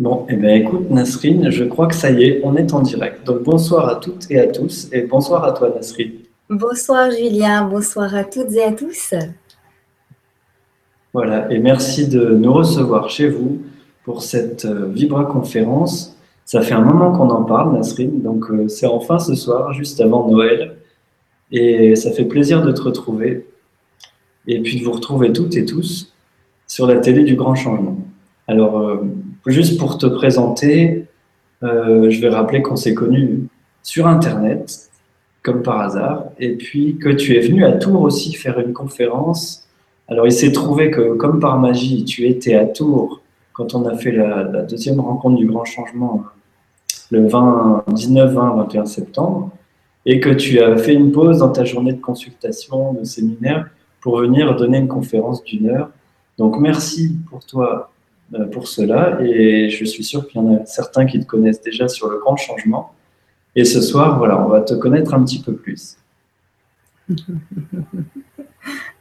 Bon, eh bien écoute Nasrine, je crois que ça y est, on est en direct. Donc bonsoir à toutes et à tous et bonsoir à toi Nasrine. Bonsoir Julien, bonsoir à toutes et à tous. Voilà, et merci de nous recevoir chez vous pour cette euh, Vibra conférence. Ça fait un moment qu'on en parle Nasrine, donc euh, c'est enfin ce soir, juste avant Noël. Et ça fait plaisir de te retrouver et puis de vous retrouver toutes et tous sur la télé du Grand Changement. Alors, euh, Juste pour te présenter, euh, je vais rappeler qu'on s'est connus sur Internet, comme par hasard, et puis que tu es venu à Tours aussi faire une conférence. Alors il s'est trouvé que, comme par magie, tu étais à Tours quand on a fait la, deuxième rencontre du Grand Changement le 20, 19, 20, 21 septembre, et que tu as fait une pause dans ta journée de consultation, de séminaire, pour venir donner une conférence d'une heure. Donc merci pour toi pour cela et je suis sûr qu'il y en a certains qui te connaissent déjà sur le grand changement. Et ce soir, voilà, on va te connaître un petit peu plus.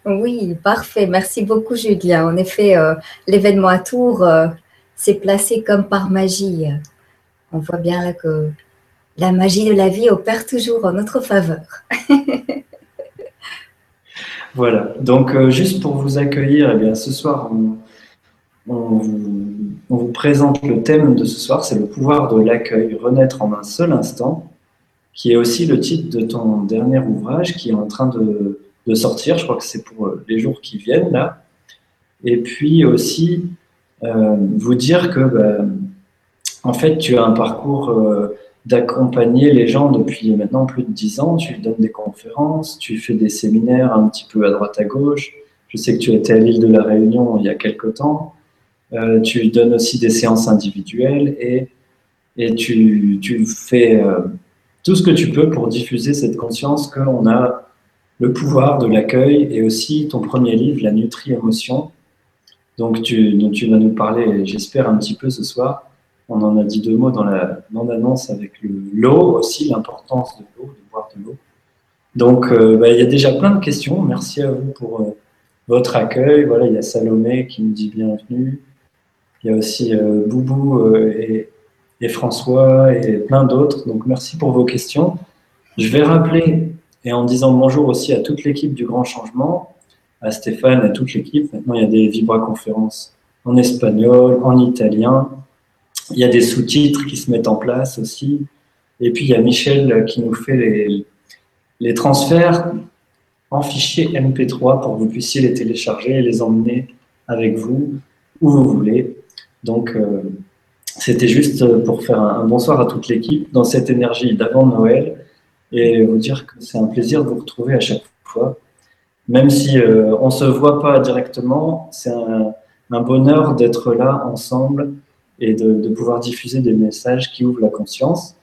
Oui, parfait. Merci beaucoup, Julien. En effet, euh, l'événement à Tours euh, s'est placé comme par magie. On voit bien là que la magie de la vie opère toujours en notre faveur. voilà. Donc, juste pour vous accueillir, eh bien, ce soir, on, on vous, présente le thème de ce soir, c'est le pouvoir de l'accueil, renaître en un seul instant, qui est aussi le titre de ton dernier ouvrage qui est en train de, sortir, je crois que c'est pour les jours qui viennent là. Et puis aussi euh, vous dire que bah, en fait tu as un parcours euh, d'accompagner les gens depuis maintenant plus de dix ans, tu donnes des conférences, tu fais des séminaires un petit peu à droite à gauche. Je sais que tu étais à l'île de la Réunion il y a quelque temps. Euh, tu donnes aussi des séances individuelles et, et tu, tu fais euh, tout ce que tu peux pour diffuser cette conscience qu'on a le pouvoir de l'accueil et aussi ton premier livre, La Nutri-Émotion, donc tu, dont tu vas nous parler, j'espère, un petit peu ce soir. On en a dit deux mots dans la bande-annonce avec l'eau aussi, l'importance de l'eau, de boire de l'eau. Donc, euh, bah, il y a déjà plein de questions. Merci à vous pour votre accueil. Voilà, il y a Salomé qui nous dit bienvenue. Il y a aussi euh, Boubou euh, et, et, François et plein d'autres. Donc merci pour vos questions. Je vais rappeler, et en disant bonjour aussi à toute l'équipe du Grand Changement, à Stéphane et toute l'équipe. Maintenant, il y a des vibra-conférences en espagnol, en italien. Il y a des sous-titres qui se mettent en place aussi. Et puis, il y a Michel qui nous fait les, les transferts en fichier MP3 pour que vous puissiez les télécharger et les emmener avec vous où vous voulez. Donc, euh, c'était juste pour faire un, bonsoir à toute l'équipe dans cette énergie d'avant Noël et vous dire que c'est un plaisir de vous retrouver à chaque fois. Même si euh, on ne se voit pas directement, c'est un, bonheur d'être là ensemble et de, pouvoir diffuser des messages qui ouvrent la conscience.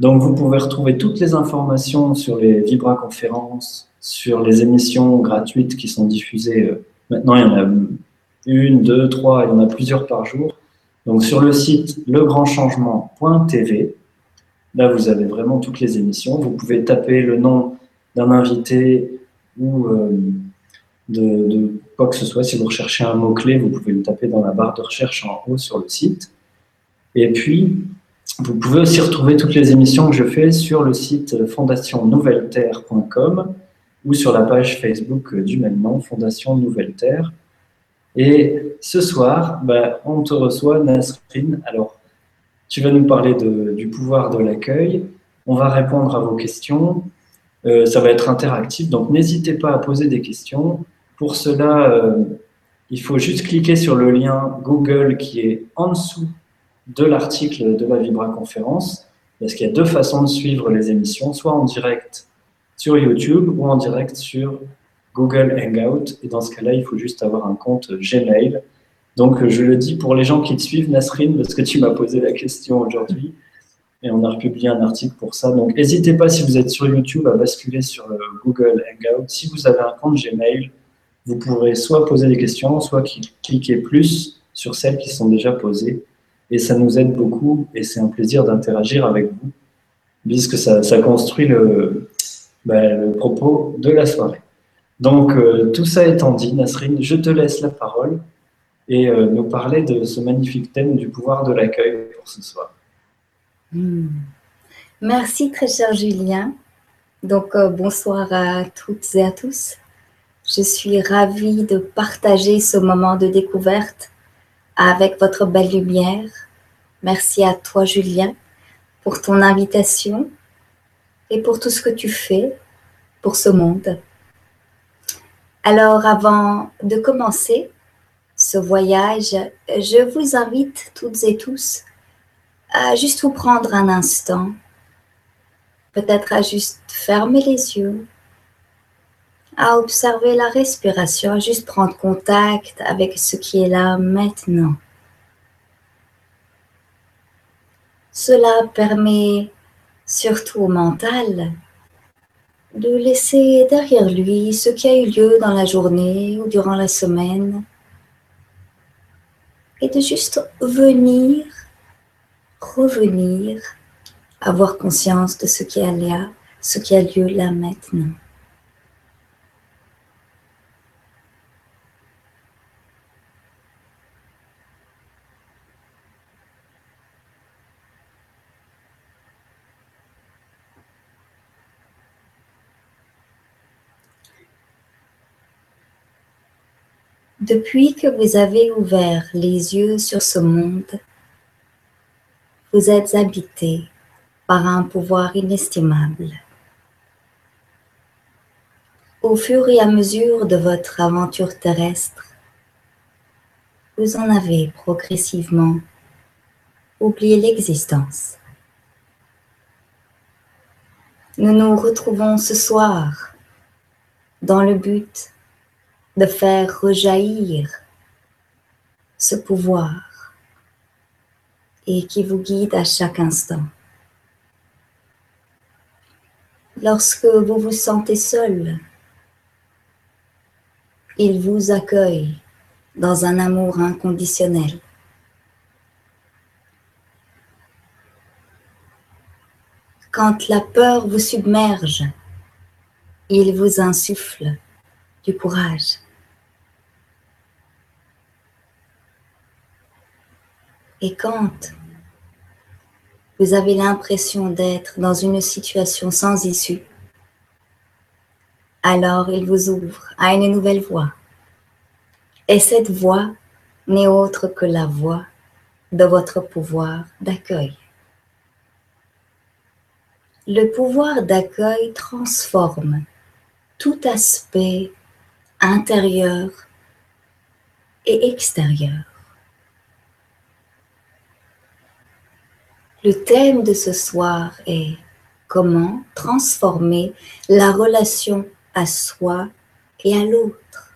Donc vous pouvez retrouver toutes les informations sur les Vibra conférences, sur les émissions gratuites qui sont diffusées. Euh, maintenant, il y en a une, deux, trois, il y en a plusieurs par jour. Donc sur le site legrandchangement.tv, là vous avez vraiment toutes les émissions. Vous pouvez taper le nom d'un invité ou euh, de, quoi que ce soit. Si vous recherchez un mot-clé, vous pouvez le taper dans la barre de recherche en haut sur le site. Et puis, vous pouvez aussi retrouver toutes les émissions que je fais sur le site fondationnouvelleterre.com ou sur la page Facebook du même nom, Fondation Nouvelle Terre. Et ce soir, bah, on te reçoit, Nasrine. Alors, tu vas nous parler du pouvoir de l'accueil. On va répondre à vos questions. Euh, ça va être interactif, donc n'hésitez pas à poser des questions. Pour cela, euh, il faut juste cliquer sur le lien Google qui est en dessous de l'article de la Vibra Conférence, parce qu'il y a deux façons de suivre les émissions, soit en direct sur YouTube ou en direct sur Google Hangout. Et dans ce cas-là, il faut juste avoir un compte Gmail. Donc, je le dis pour les gens qui te suivent, Nasrine, parce que tu m'as posé la question aujourd'hui. Et on a republié un article pour ça. Donc, n'hésitez pas, si vous êtes sur YouTube, à basculer sur le Google Hangout. Si vous avez un compte Gmail, vous pourrez soit poser des questions, soit cliquer plus sur celles qui sont déjà posées. Et ça nous aide beaucoup et c'est un plaisir d'interagir avec vous, puisque ça, construit ben, le propos de la soirée. Donc, euh, tout ça étant dit, Nasrine, je te laisse la parole et euh, nous parler de ce magnifique thème du pouvoir de l'accueil pour ce soir. Hmm. Merci très cher Julien. Donc euh, bonsoir à toutes et à tous. Je suis ravie de partager ce moment de découverte avec votre belle lumière. Merci à toi Julien pour ton invitation et pour tout ce que tu fais pour ce monde. Alors avant de commencer ce voyage, je vous invite toutes et tous à juste vous prendre un instant, peut-être à juste fermer les yeux, à observer la respiration, à juste prendre contact avec ce qui est là maintenant. Cela permet surtout au mental de laisser derrière lui ce qui a eu lieu dans la journée ou durant la semaine et de juste venir, revenir, avoir conscience de ce qui a lieu, ce qui a lieu là maintenant. Depuis que vous avez ouvert les yeux sur ce monde, vous êtes habité par un pouvoir inestimable. Au fur et à mesure de votre aventure terrestre, vous en avez progressivement oublié l'existence. Nous nous retrouvons ce soir dans le but de faire rejaillir ce pouvoir et qui vous guide à chaque instant. Lorsque vous vous sentez seul, il vous accueille dans un amour inconditionnel. Quand la peur vous submerge, il vous insuffle du courage. Et quand vous avez l'impression d'être dans une situation sans issue, alors il vous ouvre à une nouvelle voie. Et cette voie n'est autre que la voie de votre pouvoir d'accueil. Le pouvoir d'accueil transforme tout aspect intérieur et extérieur. Le thème de ce soir est comment transformer la relation à soi et à l'autre.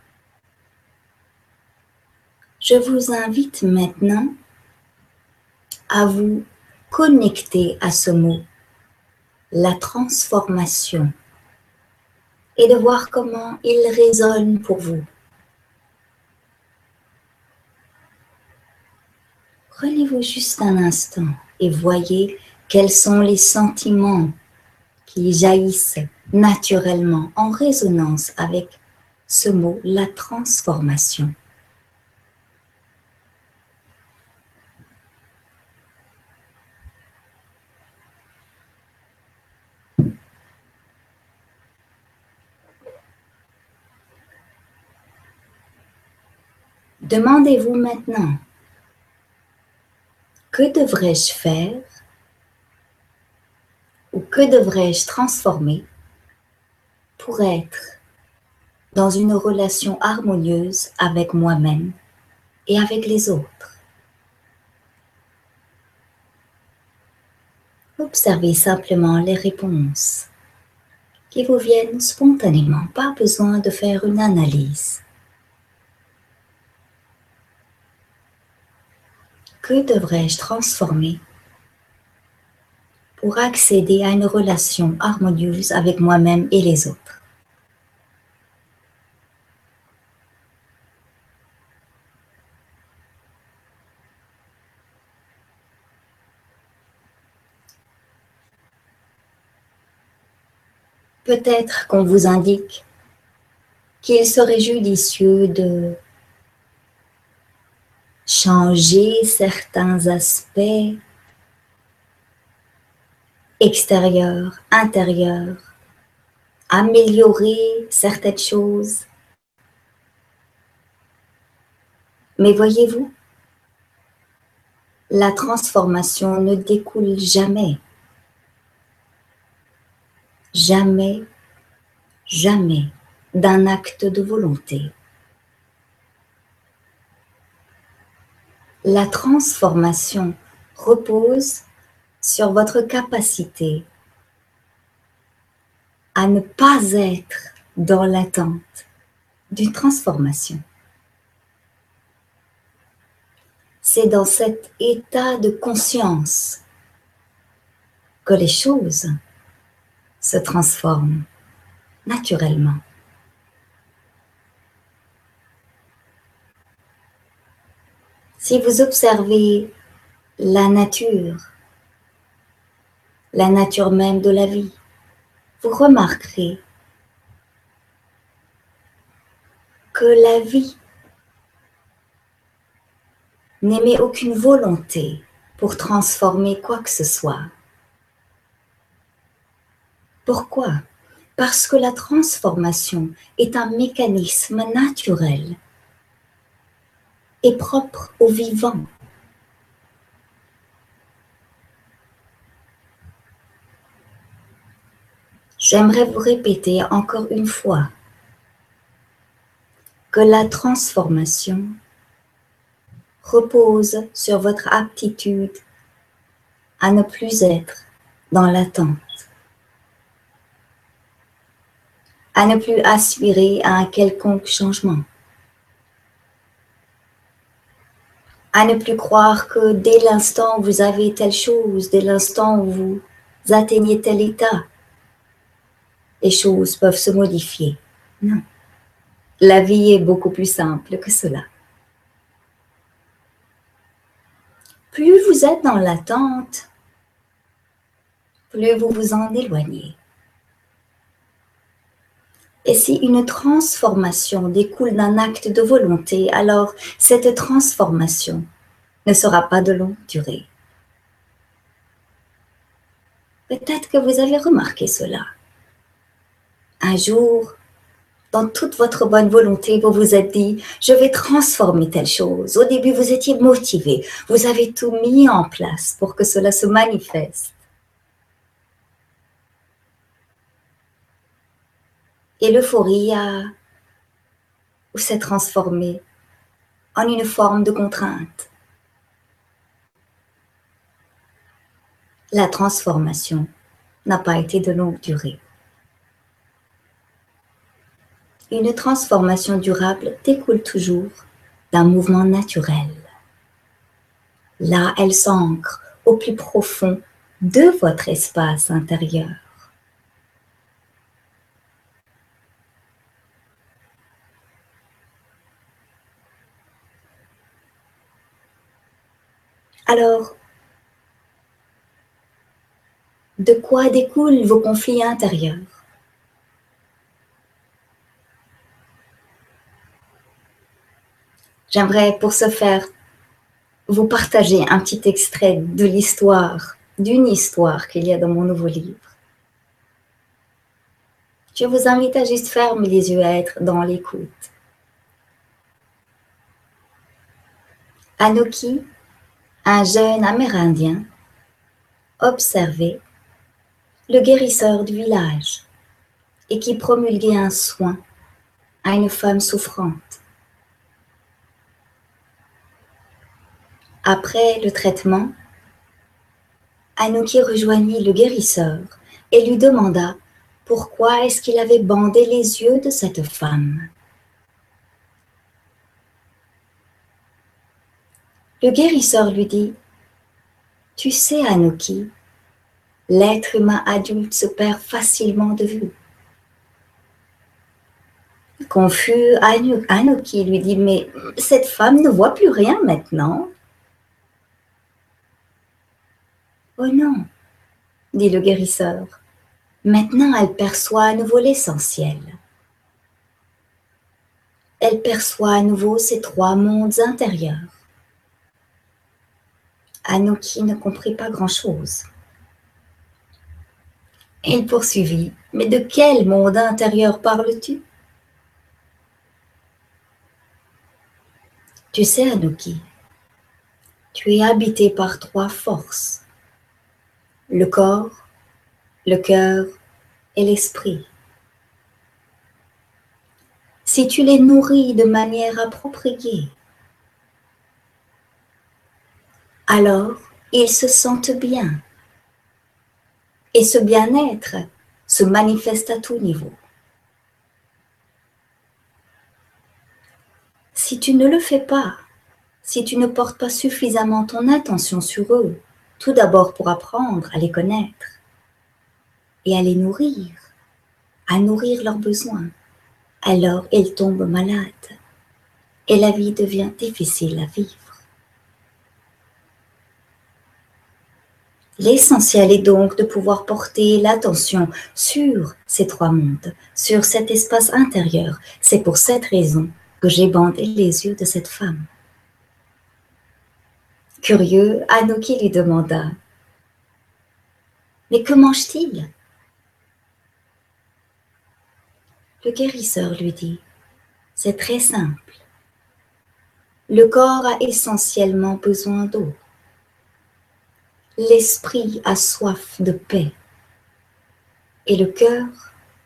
Je vous invite maintenant à vous connecter à ce mot, la transformation et de voir comment il résonne pour vous. Prenez-vous juste un instant et voyez quels sont les sentiments qui jaillissent naturellement en résonance avec ce mot, la transformation. Demandez-vous maintenant, que devrais-je faire ou que devrais-je transformer pour être dans une relation harmonieuse avec moi-même et avec les autres? Observez simplement les réponses qui vous viennent spontanément, pas besoin de faire une analyse. Que devrais-je transformer pour accéder à une relation harmonieuse avec moi-même et les autres? Peut-être qu'on vous indique qu'il serait judicieux de changer certains aspects extérieurs, intérieurs, améliorer certaines choses. Mais voyez-vous, la transformation ne découle jamais, jamais, jamais d'un acte de volonté. La transformation repose sur votre capacité à ne pas être dans l'attente d'une transformation. C'est dans cet état de conscience que les choses se transforment naturellement. Si vous observez la nature, la nature même de la vie, vous remarquerez que la vie n'émet aucune volonté pour transformer quoi que ce soit. Pourquoi? Parce que la transformation est un mécanisme naturel propre au vivant. J'aimerais vous répéter encore une fois que la transformation repose sur votre aptitude à ne plus être dans l'attente, à ne plus aspirer à un quelconque changement. À ne plus croire que dès l'instant où vous avez telle chose, dès l'instant où vous atteignez tel état, les choses peuvent se modifier. Non. La vie est beaucoup plus simple que cela. Plus vous êtes dans l'attente, plus vous vous en éloignez. Et si une transformation découle d'un acte de volonté, alors cette transformation ne sera pas de longue durée. Peut-être que vous avez remarqué cela. Un jour, dans toute votre bonne volonté, vous vous êtes dit, je vais transformer telle chose. Au début, vous étiez motivé, vous avez tout mis en place pour que cela se manifeste. Et l'euphorie s'est transformée en une forme de contrainte. La transformation n'a pas été de longue durée. Une transformation durable découle toujours d'un mouvement naturel. Là, elle s'ancre au plus profond de votre espace intérieur. Alors, de quoi découlent vos conflits intérieurs? J'aimerais pour ce faire vous partager un petit extrait de l'histoire, d'une histoire qu'il y a dans mon nouveau livre. Je vous invite à juste fermer les yeux, à être dans l'écoute. Anoki un jeune Amérindien observait le guérisseur du village et qui promulguait un soin à une femme souffrante. Après le traitement, Anouki rejoignit le guérisseur et lui demanda pourquoi est-ce qu'il avait bandé les yeux de cette femme. Le guérisseur lui dit Tu sais, Anouki, l'être humain adulte se perd facilement de vue. Confus, Anouki lui dit Mais cette femme ne voit plus rien maintenant. Oh non, dit le guérisseur. Maintenant, elle perçoit à nouveau l'essentiel. Elle perçoit à nouveau ces trois mondes intérieurs Anouki ne comprit pas grand-chose. Il poursuivit. Mais de quel monde intérieur parles-tu Tu sais, Anouki, tu es habité par trois forces. Le corps, le cœur et l'esprit. Si tu les nourris de manière appropriée, alors ils se sentent bien. Et ce bien-être se manifeste à tout niveau. Si tu ne le fais pas, si tu ne portes pas suffisamment ton attention sur eux, tout d'abord pour apprendre à les connaître et à les nourrir, à nourrir leurs besoins, alors ils tombent malades et la vie devient difficile à vivre. L'essentiel est donc de pouvoir porter l'attention sur ces trois mondes, sur cet espace intérieur. C'est pour cette raison que j'ai bandé les yeux de cette femme. Curieux, Anouki lui demanda Mais que mange-t-il? Le guérisseur lui dit C'est très simple. Le corps a essentiellement besoin d'eau l'esprit a soif de paix et le cœur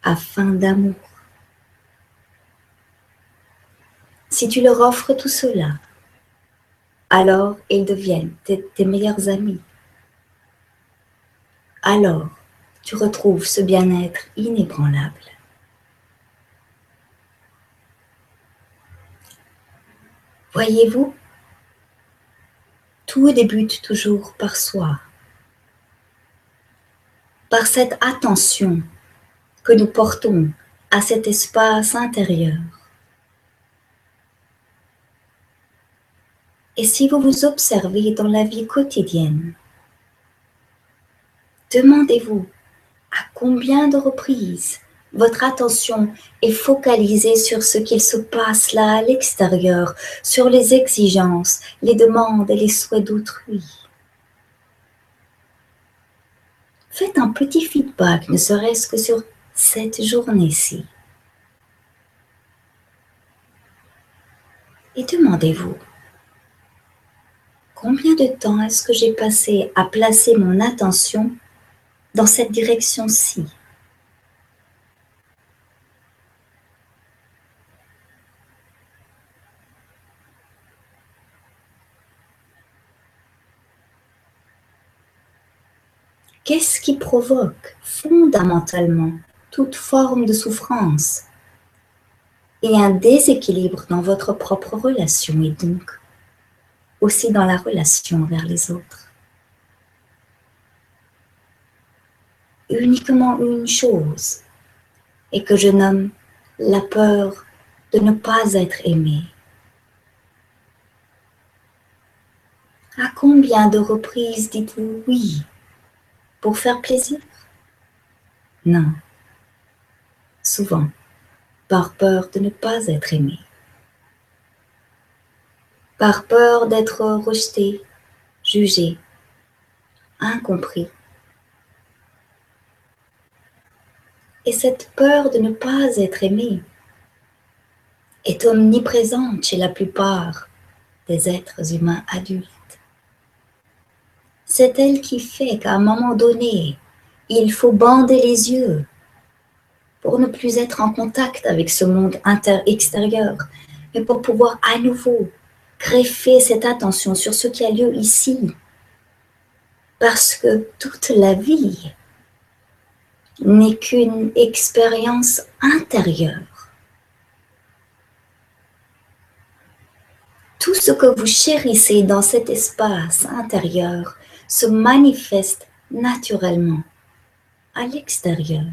a faim d'amour. Si tu leur offres tout cela, alors ils deviennent tes, meilleurs amis. Alors tu retrouves ce bien-être inébranlable. Voyez-vous, tout débute toujours par soi, par cette attention que nous portons à cet espace intérieur. Et si vous vous observez dans la vie quotidienne, demandez-vous à combien de reprises votre attention est focalisée sur ce qu'il se passe là à l'extérieur, sur les exigences, les demandes et les souhaits d'autrui. Faites un petit feedback, ne serait-ce que sur cette journée-ci. Et demandez-vous, combien de temps est-ce que j'ai passé à placer mon attention dans cette direction-ci? Qu'est-ce qui provoque fondamentalement toute forme de souffrance et un déséquilibre dans votre propre relation et donc aussi dans la relation vers les autres? Uniquement une chose et que je nomme la peur de ne pas être aimé. À combien de reprises dites-vous oui? Pour faire plaisir? Non. Souvent, par peur de ne pas être aimé. Par peur d'être rejeté, jugé, incompris. Et cette peur de ne pas être aimé est omniprésente chez la plupart des êtres humains adultes c'est elle qui fait qu'à un moment donné, il faut bander les yeux pour ne plus être en contact avec ce monde extérieur, mais pour pouvoir à nouveau greffer cette attention sur ce qui a lieu ici. Parce que toute la vie n'est qu'une expérience intérieure. Tout ce que vous chérissez dans cet espace intérieur se manifeste naturellement à l'extérieur.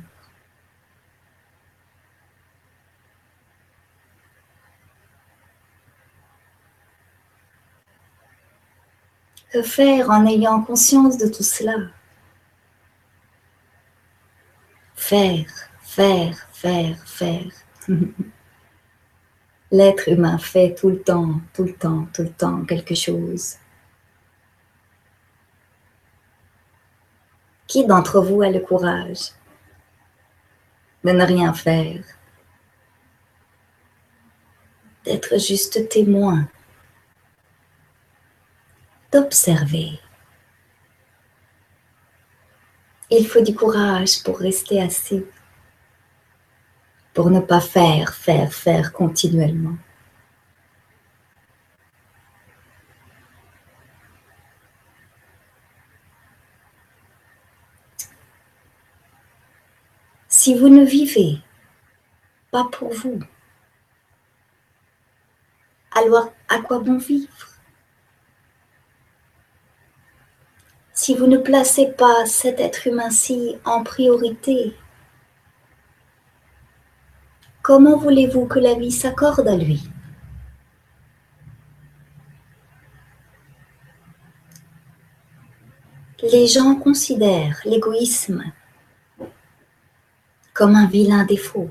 Que faire en ayant conscience de tout cela Faire, faire, faire, faire. L'être humain fait tout le temps, tout le temps, tout le temps quelque chose. Qui d'entre vous a le courage de ne rien faire? D'être juste témoin. D'observer. Il faut du courage pour rester assis, pour ne pas faire, faire, faire continuellement. Si vous ne vivez pas pour vous, alors à quoi bon vivre? Si vous ne placez pas cet être humain-ci en priorité, comment voulez-vous que la vie s'accorde à lui? Les gens considèrent l'égoïsme comme un vilain défaut.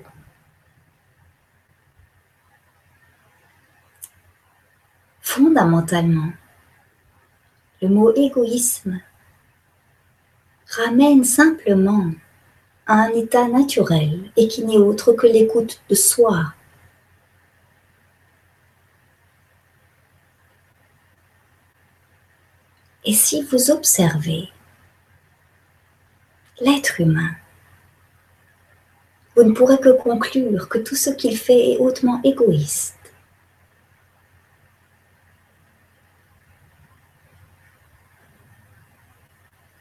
Fondamentalement, le mot égoïsme ramène simplement à un état naturel et qui n'est autre que l'écoute de soi. Et si vous observez l'être humain, vous ne pourrez que conclure que tout ce qu'il fait est hautement égoïste.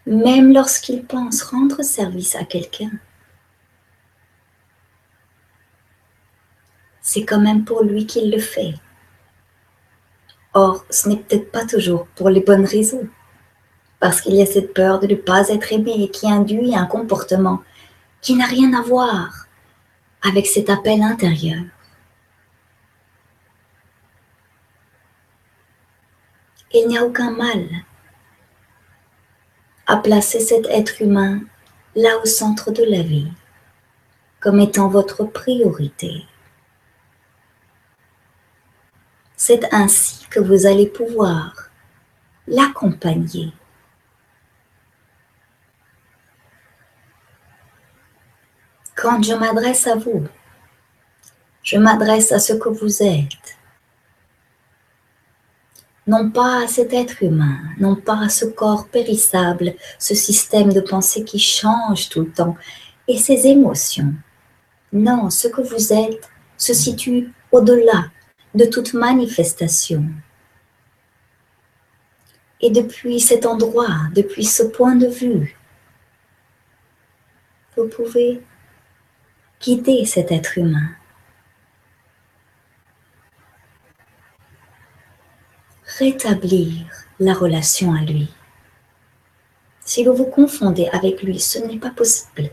même lorsqu'il pense rendre service à quelqu'un. C'est quand même pour lui qu'il le fait. Or, ce n'est peut-être pas toujours pour les bonnes raisons, parce qu'il y a cette peur de ne pas être aimé qui induit un comportement qui n'a rien à voir avec cet appel intérieur. Il n'y a aucun mal à placer cet être humain là au centre de la vie, comme étant votre priorité. C'est ainsi que vous allez pouvoir l'accompagner. Quand je m'adresse à vous, je m'adresse à ce que vous êtes, non pas à cet être humain, non pas à ce corps périssable, ce système de pensée qui change tout le temps, et ces émotions. Non, ce que vous êtes se situe au-delà de toute manifestation. Et depuis cet endroit, depuis ce point de vue, vous pouvez guider cet être humain rétablir la relation à lui. Si vous vous confondez avec lui, ce n'est pas possible.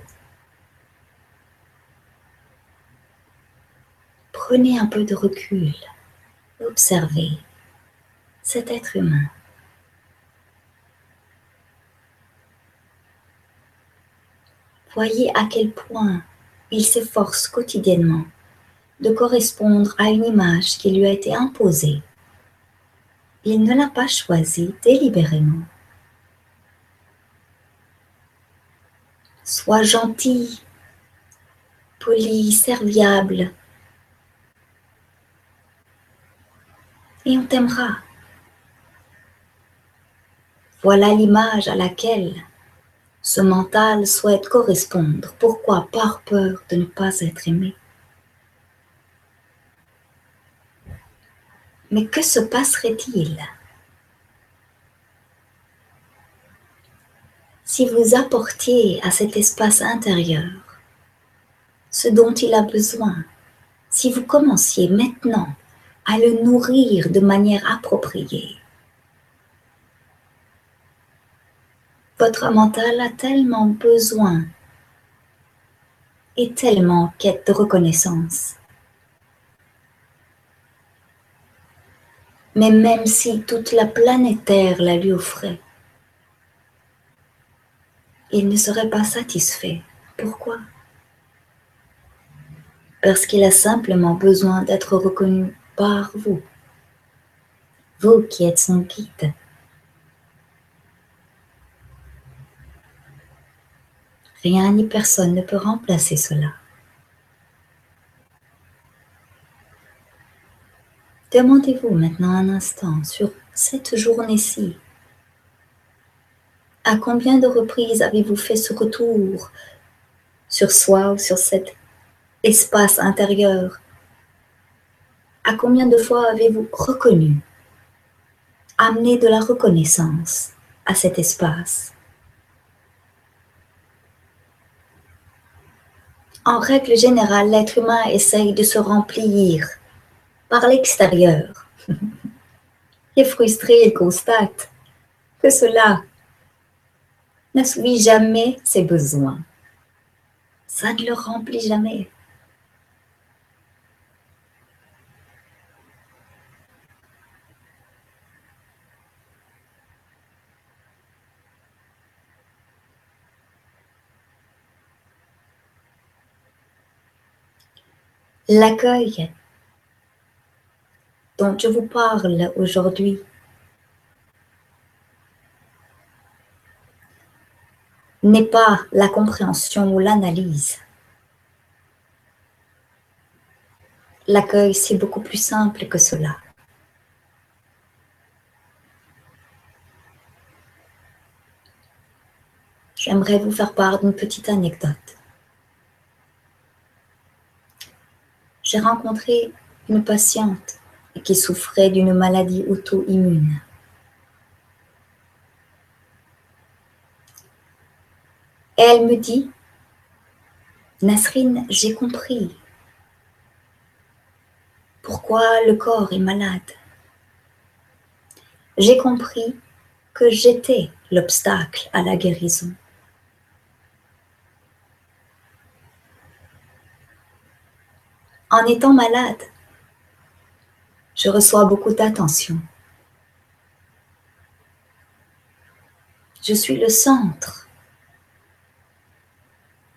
Prenez un peu de recul, observez cet être humain. Voyez à quel point il s'efforce quotidiennement de correspondre à une image qui lui a été imposée il ne l'a pas choisi délibérément. Sois gentil, poli, serviable, et on t'aimera. Voilà l'image à laquelle ce mental souhaite correspondre. Pourquoi Par peur de ne pas être aimé? Mais que se passerait-il? Si vous apportiez à cet espace intérieur ce dont il a besoin, si vous commenciez maintenant à le nourrir de manière appropriée Votre mental a tellement besoin et tellement en quête de reconnaissance mais même si toute la planète Terre la lui offrait, il ne serait pas satisfait. Pourquoi? Parce qu'il a simplement besoin d'être reconnu par vous, vous qui êtes son guide. Rien ni personne ne peut remplacer cela. Demandez-vous maintenant un instant sur cette journée-ci, à combien de reprises avez-vous fait ce retour sur soi ou sur cet espace intérieur? À combien de fois avez-vous reconnu, amené de la reconnaissance à cet espace? En règle générale, l'être humain essaye de se remplir par l'extérieur. Et frustré, il constate que cela n'assouvit jamais ses besoins. Ça ne le remplit jamais. L'accueil dont je vous parle aujourd'hui n'est pas la compréhension ou l'analyse. L'accueil, c'est beaucoup plus simple que cela. J'aimerais vous faire part d'une petite anecdote. J'ai rencontré une patiente qui souffrait d'une maladie auto-immune. Elle me dit, Nasrine, j'ai compris pourquoi le corps est malade? J'ai compris que j'étais l'obstacle à la guérison. En étant malade, je reçois beaucoup d'attention. Je suis le centre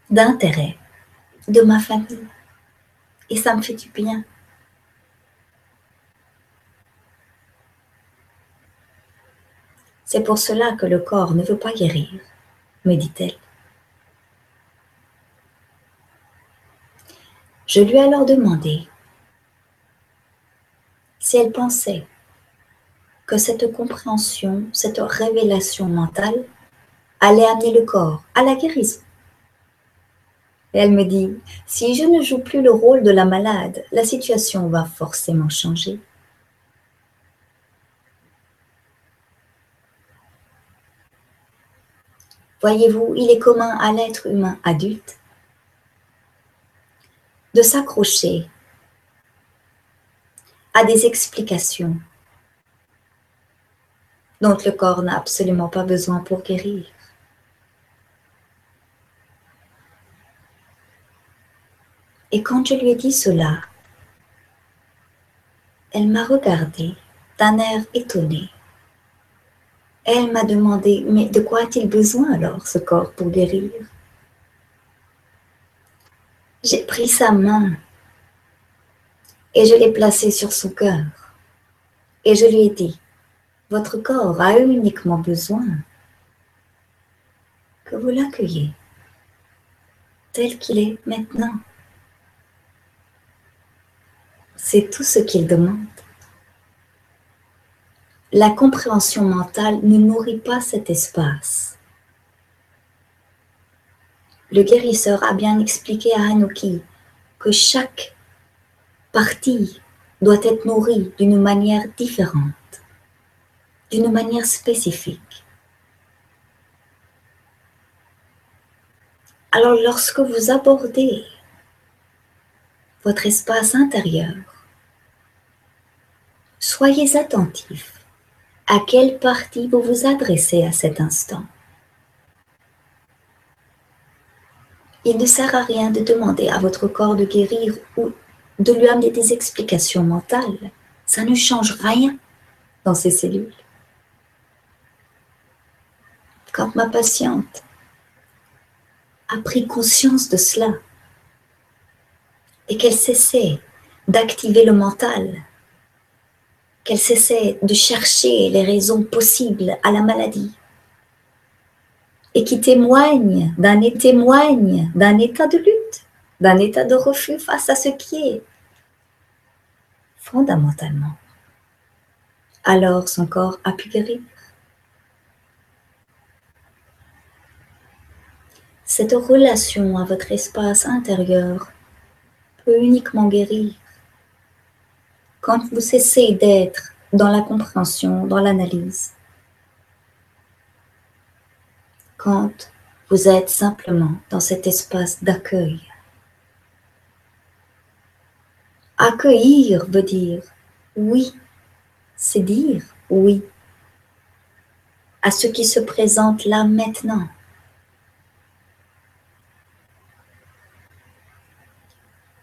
d'intérêt de ma famille et ça me fait du bien. C'est pour cela que le corps ne veut pas guérir, me dit-elle. Je lui ai alors demandé si elle pensait que cette compréhension, cette révélation mentale allait amener le corps à la guérison. Et elle me dit, si je ne joue plus le rôle de la malade, la situation va forcément changer. Voyez-vous, il est commun à l'être humain adulte de s'accrocher à des explications dont le corps n'a absolument pas besoin pour guérir. Et quand je lui ai dit cela, elle m'a regardé d'un air étonné. Elle m'a demandé, mais de quoi a-t-il besoin alors ce corps pour guérir? J'ai pris sa main et je l'ai placé sur son cœur. Et je lui ai dit, votre corps a uniquement besoin que vous l'accueillez tel qu'il est maintenant. C'est tout ce qu'il demande. La compréhension mentale ne nourrit pas cet espace. Le guérisseur a bien expliqué à Hanuki que chaque partie doit être nourrie d'une manière différente, d'une manière spécifique. Alors lorsque vous abordez votre espace intérieur, soyez attentif à quelle partie vous vous adressez à cet instant. Il ne sert à rien de demander à votre corps de guérir ou de lui amener des explications mentales. Ça ne change rien dans ses cellules. Quand ma patiente a pris conscience de cela et qu'elle cessait d'activer le mental, qu'elle cessait de chercher les raisons possibles à la maladie, et qui témoigne d'un témoigne d'un état de lutte, d'un état de refus face à ce qui est fondamentalement. Alors son corps a pu guérir. Cette relation à votre espace intérieur peut uniquement guérir quand vous cessez d'être dans la compréhension, dans l'analyse, quand vous êtes simplement dans cet espace d'accueil. Accueillir veut dire oui, c'est dire oui à ce qui se présente là maintenant.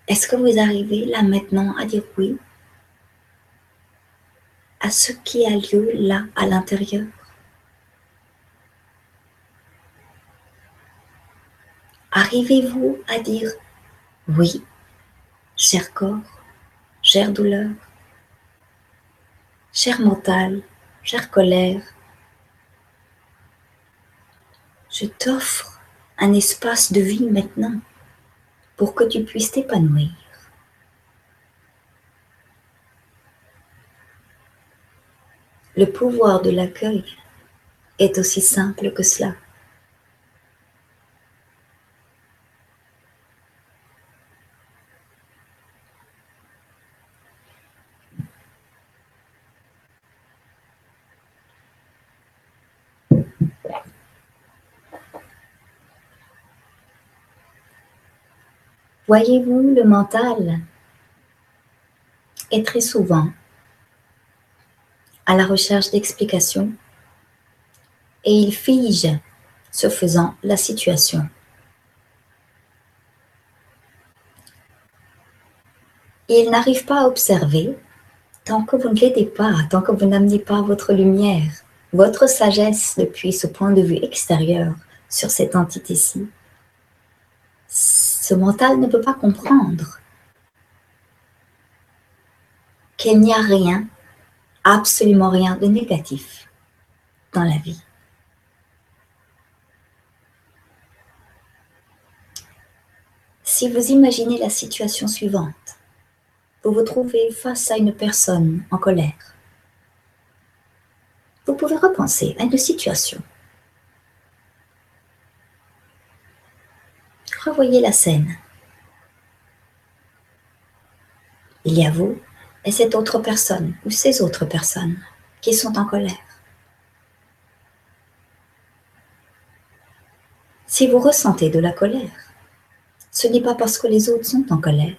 Est-ce que vous arrivez là maintenant à dire oui à ce qui a lieu là à l'intérieur? Arrivez-vous à dire oui, cher corps, chère douleur, cher mental, chère colère, je t'offre un espace de vie maintenant pour que tu puisses t'épanouir. Le pouvoir de l'accueil est aussi simple que cela. Voyez-vous, le mental est très souvent à la recherche d'explications et il fige, ce faisant, la situation. Il n'arrive pas à observer tant que vous ne l'aidez pas, tant que vous n'amenez pas votre lumière, votre sagesse depuis ce point de vue extérieur sur cette entité-ci mental ne peut pas comprendre qu'il n'y a rien, absolument rien de négatif dans la vie. Si vous imaginez la situation suivante, vous vous trouvez face à une personne en colère. Vous pouvez repenser à une situation revoyez la scène. Il y a vous et cette autre personne ou ces autres personnes qui sont en colère. Si vous ressentez de la colère, ce n'est pas parce que les autres sont en colère,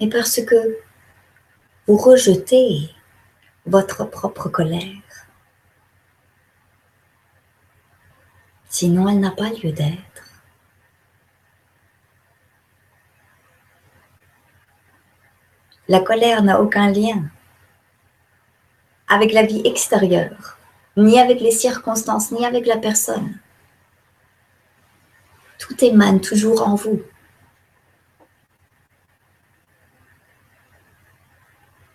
mais parce que vous rejetez votre propre colère. Sinon, elle n'a pas lieu d'être. La colère n'a aucun lien avec la vie extérieure, ni avec les circonstances, ni avec la personne. Tout émane toujours en vous.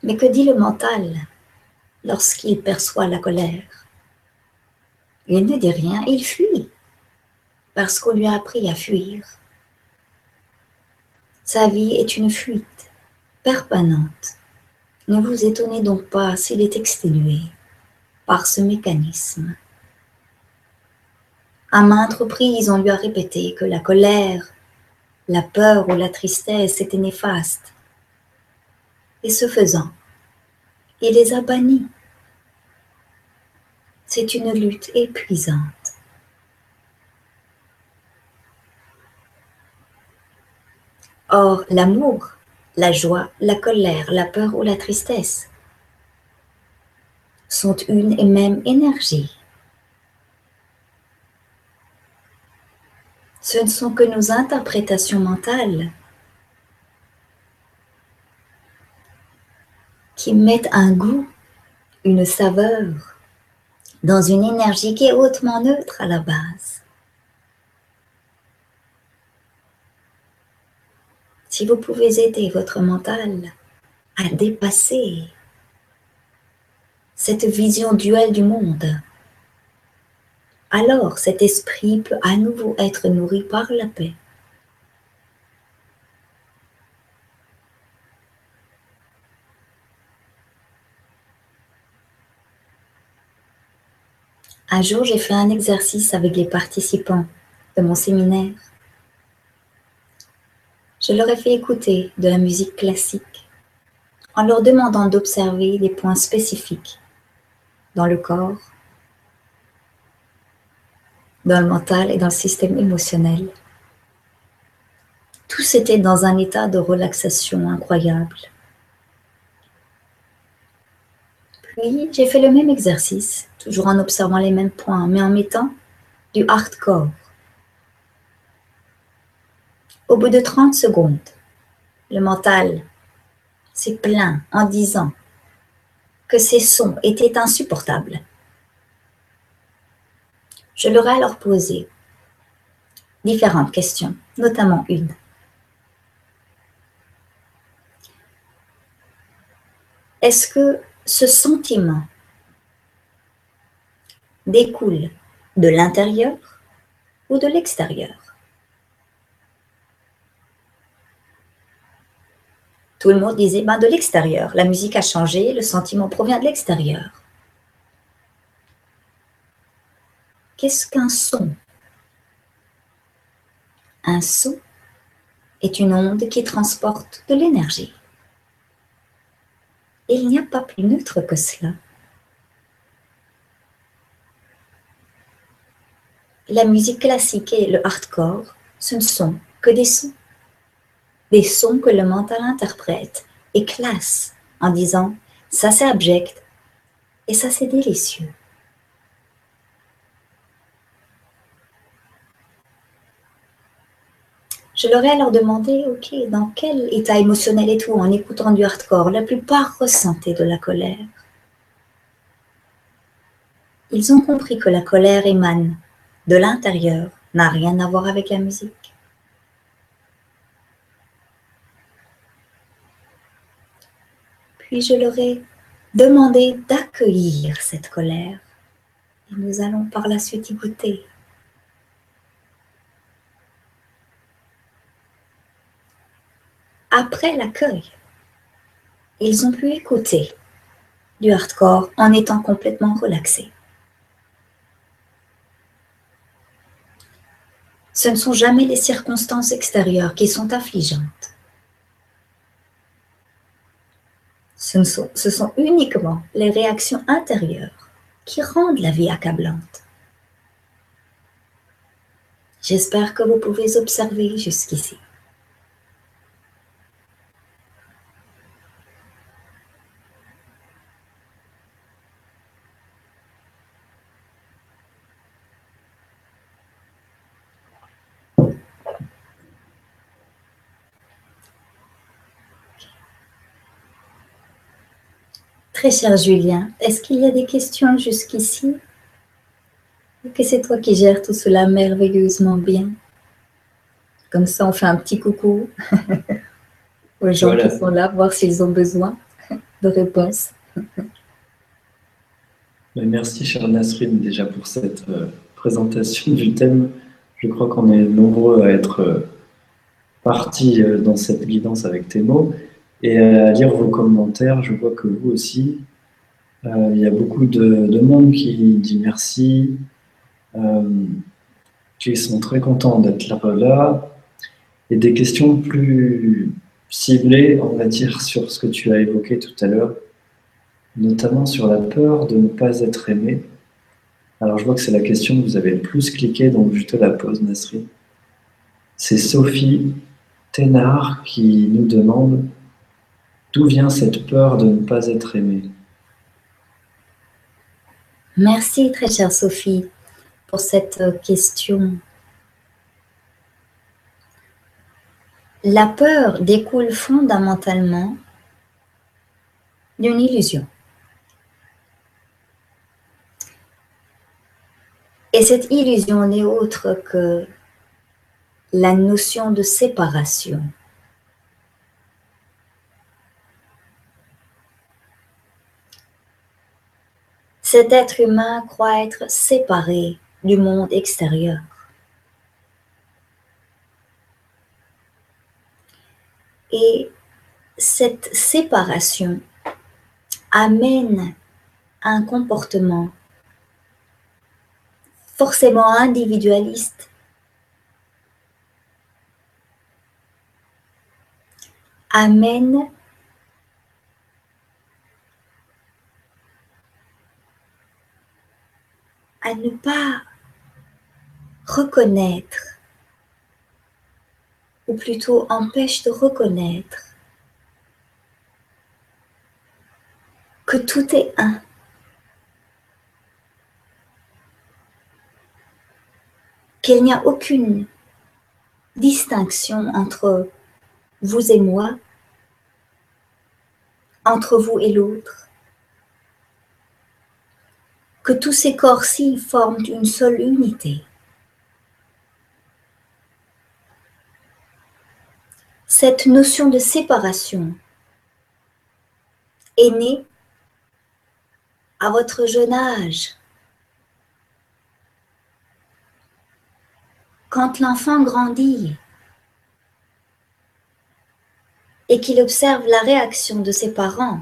Mais que dit le mental lorsqu'il perçoit la colère? Il ne dit rien, il fuit, parce qu'on lui a appris à fuir. Sa vie est une fuite permanente. Ne vous étonnez donc pas s'il est exténué par ce mécanisme. À maintes reprises, on lui a répété que la colère, la peur ou la tristesse étaient néfastes. Et ce faisant, il les a bannis. C'est une lutte épuisante. Or, l'amour la joie, la colère, la peur ou la tristesse sont une et même énergie. Ce ne sont que nos interprétations mentales qui mettent un goût, une saveur dans une énergie qui est hautement neutre à la base. Si vous pouvez aider votre mental à dépasser cette vision duelle du monde, alors cet esprit peut à nouveau être nourri par la paix. Un jour, j'ai fait un exercice avec les participants de mon séminaire. Je leur ai fait écouter de la musique classique en leur demandant d'observer des points spécifiques dans le corps, dans le mental et dans le système émotionnel. Tous étaient dans un état de relaxation incroyable. Puis j'ai fait le même exercice, toujours en observant les mêmes points, mais en mettant du hardcore. Au bout de 30 secondes, le mental s'est plaint en disant que ces sons étaient insupportables je leur ai alors posé différentes questions, notamment une. Est-ce que ce sentiment découle de l'intérieur ou de l'extérieur? Tout le monde disait ben, de l'extérieur. La musique a changé, le sentiment provient de l'extérieur. Qu'est-ce qu'un son? Un son est une onde qui transporte de l'énergie. Il n'y a pas plus neutre que cela. La musique classique et le hardcore, ce ne sont que des sons. Des sons que le mental interprète et classe en disant ça c'est abject et ça c'est délicieux. je leur ai alors demandé, ok, dans quel état émotionnel et tout, en écoutant du hardcore, la plupart ressentaient de la colère. Ils ont compris que la colère émane de l'intérieur, n'a rien à voir avec la musique. Puis je leur ai demandé d'accueillir cette colère. Et nous allons par la suite y goûter. après l'accueil, ils ont pu écouter du hardcore en étant complètement relaxés. Ce ne sont jamais les circonstances extérieures qui sont affligeantes. Ce sont, uniquement les réactions intérieures qui rendent la vie accablante. J'espère que vous pouvez observer jusqu'ici. Très cher Julien, est-ce qu'il y a des questions jusqu'ici Ou que c'est toi qui gères tout cela merveilleusement bien Comme ça, on fait un petit coucou aux gens qui sont là, voir s'ils ont besoin de réponses. Merci, chère Nasrine, déjà pour cette euh, présentation du thème. Je crois qu'on est nombreux à être euh, partis euh, dans cette guidance avec tes mots. Et à lire vos commentaires, je vois que vous aussi, euh, il y a beaucoup de, monde qui dit merci, euh, qui sont très contents d'être là, et des questions plus ciblées, on va dire, sur ce que tu as évoqué tout à l'heure, notamment sur la peur de ne pas être aimé. Alors je vois que c'est la question que vous avez le plus cliqué, donc je te la pose, Nasri. C'est Sophie Ténard qui nous demande D'où vient cette peur de ne pas être aimé? Merci très chère Sophie pour cette question. La peur découle fondamentalement d'une illusion. Et cette illusion n'est autre que la notion de séparation Cet être humain croit être séparé du monde extérieur. Et cette séparation amène un comportement forcément individualiste, amène à ne pas reconnaître, ou plutôt empêche de reconnaître que tout est un. Qu'il n'y a aucune distinction entre vous et moi, entre vous et l'autre, que tous ces corps-ci forment une seule unité. Cette notion de séparation est née à votre jeune âge. Quand l'enfant grandit et qu'il observe la réaction de ses parents,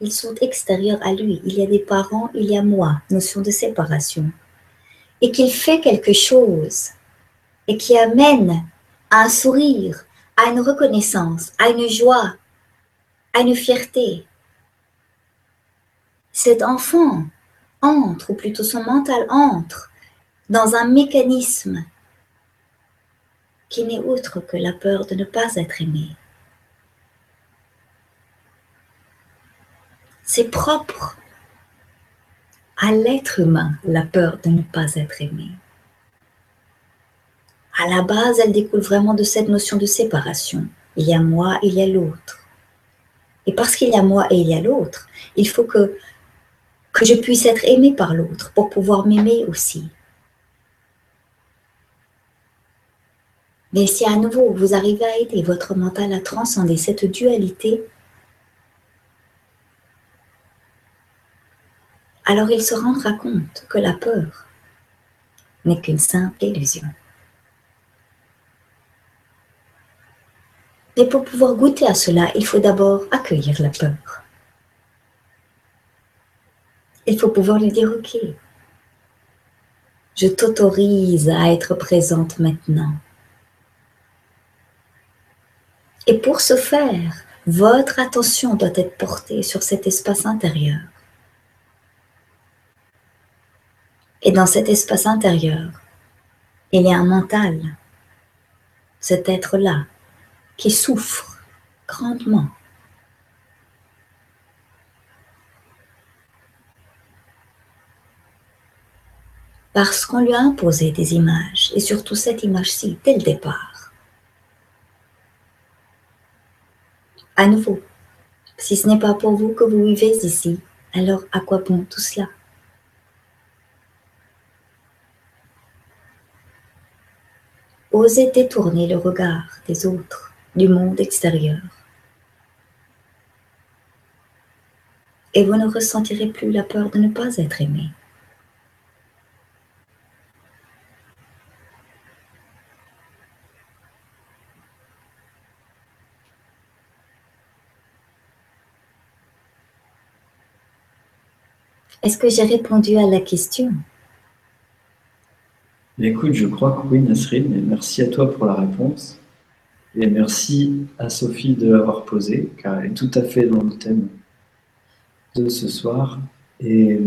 ils sont extérieurs à lui. Il y a des parents, il y a moi, notion de séparation. Et qu'il fait quelque chose et qui amène à un sourire, à une reconnaissance, à une joie, à une fierté, cet enfant entre, ou plutôt son mental entre, dans un mécanisme qui n'est autre que la peur de ne pas être aimé. C'est propre à l'être humain, la peur de ne pas être aimé. À la base, elle découle vraiment de cette notion de séparation. Il y a moi, il y a l'autre. Et parce qu'il y a moi et il y a l'autre, il faut que que je puisse être aimé par l'autre pour pouvoir m'aimer aussi. Mais si à nouveau vous arrivez à aider votre mental à transcender cette dualité, alors il se rendra compte que la peur n'est qu'une simple illusion. Mais pour pouvoir goûter à cela, il faut d'abord accueillir la peur. Il faut pouvoir lui dire, OK, je t'autorise à être présente maintenant. Et pour ce faire, votre attention doit être portée sur cet espace intérieur. Et dans cet espace intérieur, il y a un mental, cet être-là, qui souffre grandement parce qu'on lui a imposé des images, et surtout cette image-ci, dès le départ. À nouveau, si ce n'est pas pour vous que vous vivez ici, alors à quoi bon tout cela? Osez détourner le regard des autres, du monde extérieur. Et vous ne ressentirez plus la peur de ne pas être aimé. Est-ce que j'ai répondu à la question? Écoute, je crois que oui, Nasrine, et merci à toi pour la réponse. Et merci à Sophie de l'avoir posée, car elle est tout à fait dans le thème de ce soir. Et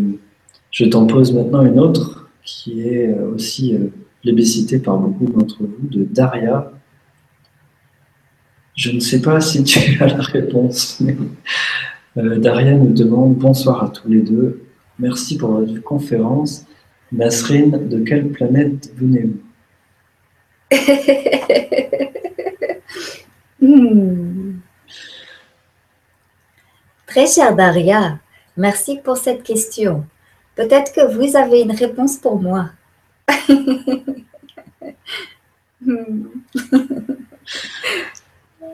je t'en pose maintenant une autre qui est aussi plébiscitée par beaucoup d'entre vous, de Daria. Je ne sais pas si tu as la réponse, mais euh, Daria nous demande bonsoir à tous les deux. Merci pour votre conférence. Nasrine, de quelle planète venez-vous? Hmm. Très chère Daria, merci pour cette question. Peut-être que vous avez une réponse pour moi.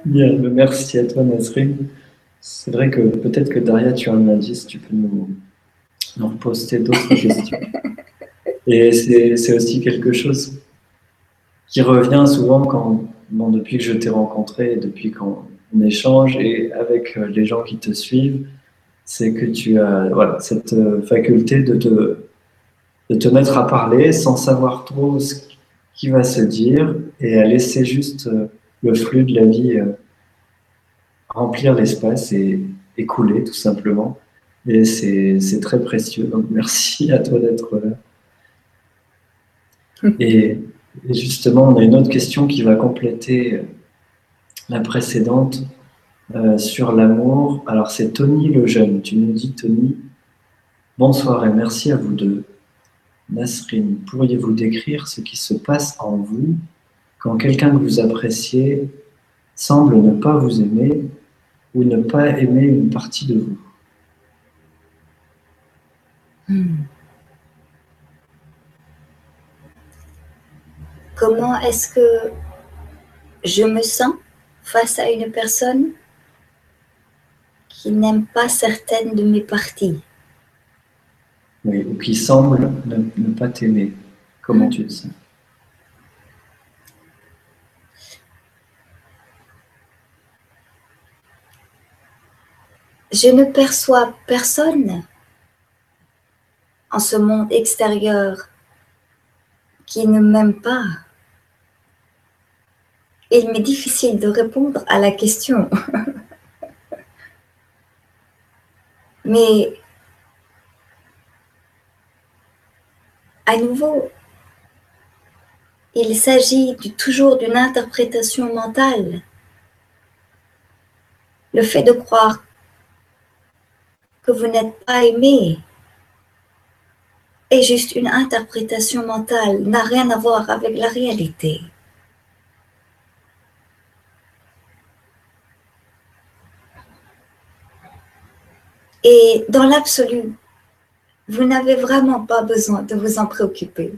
Bien, merci à toi Nasrine. C'est vrai que peut-être que Daria, tu as un indice, tu peux nous, nous reposter d'autres questions. Et c'est aussi quelque chose qui revient souvent quand, depuis que je t'ai rencontré, depuis qu'on échange et avec euh, les gens qui te suivent, c'est que tu as cette euh, faculté de te, de te mettre à parler sans savoir trop ce qui va se dire et à laisser juste euh, le flux de la vie remplir l'espace et, et couler tout simplement. Et c'est très précieux. Donc merci à toi d'être là. Et, justement, on a une autre question qui va compléter la précédente euh, sur l'amour. Alors c'est Tony le jeune. Tu nous dis Tony, bonsoir et merci à vous deux. Nasrine, pourriez-vous décrire ce qui se passe en vous quand quelqu'un que vous appréciez semble ne pas vous aimer ou ne pas aimer une partie de vous? Hmm. Comment est-ce que je me sens face à une personne qui n'aime pas certaines de mes parties? Oui, ou qui semble ne, pas t'aimer. Comment tu te sens? Je ne perçois personne en ce monde extérieur qui ne m'aime pas il m'est difficile de répondre à la question. Mais à nouveau, il s'agit toujours d'une interprétation mentale. Le fait de croire que vous n'êtes pas aimé est juste une interprétation mentale, n'a rien à voir avec la réalité. Et dans l'absolu, vous n'avez vraiment pas besoin de vous en préoccuper.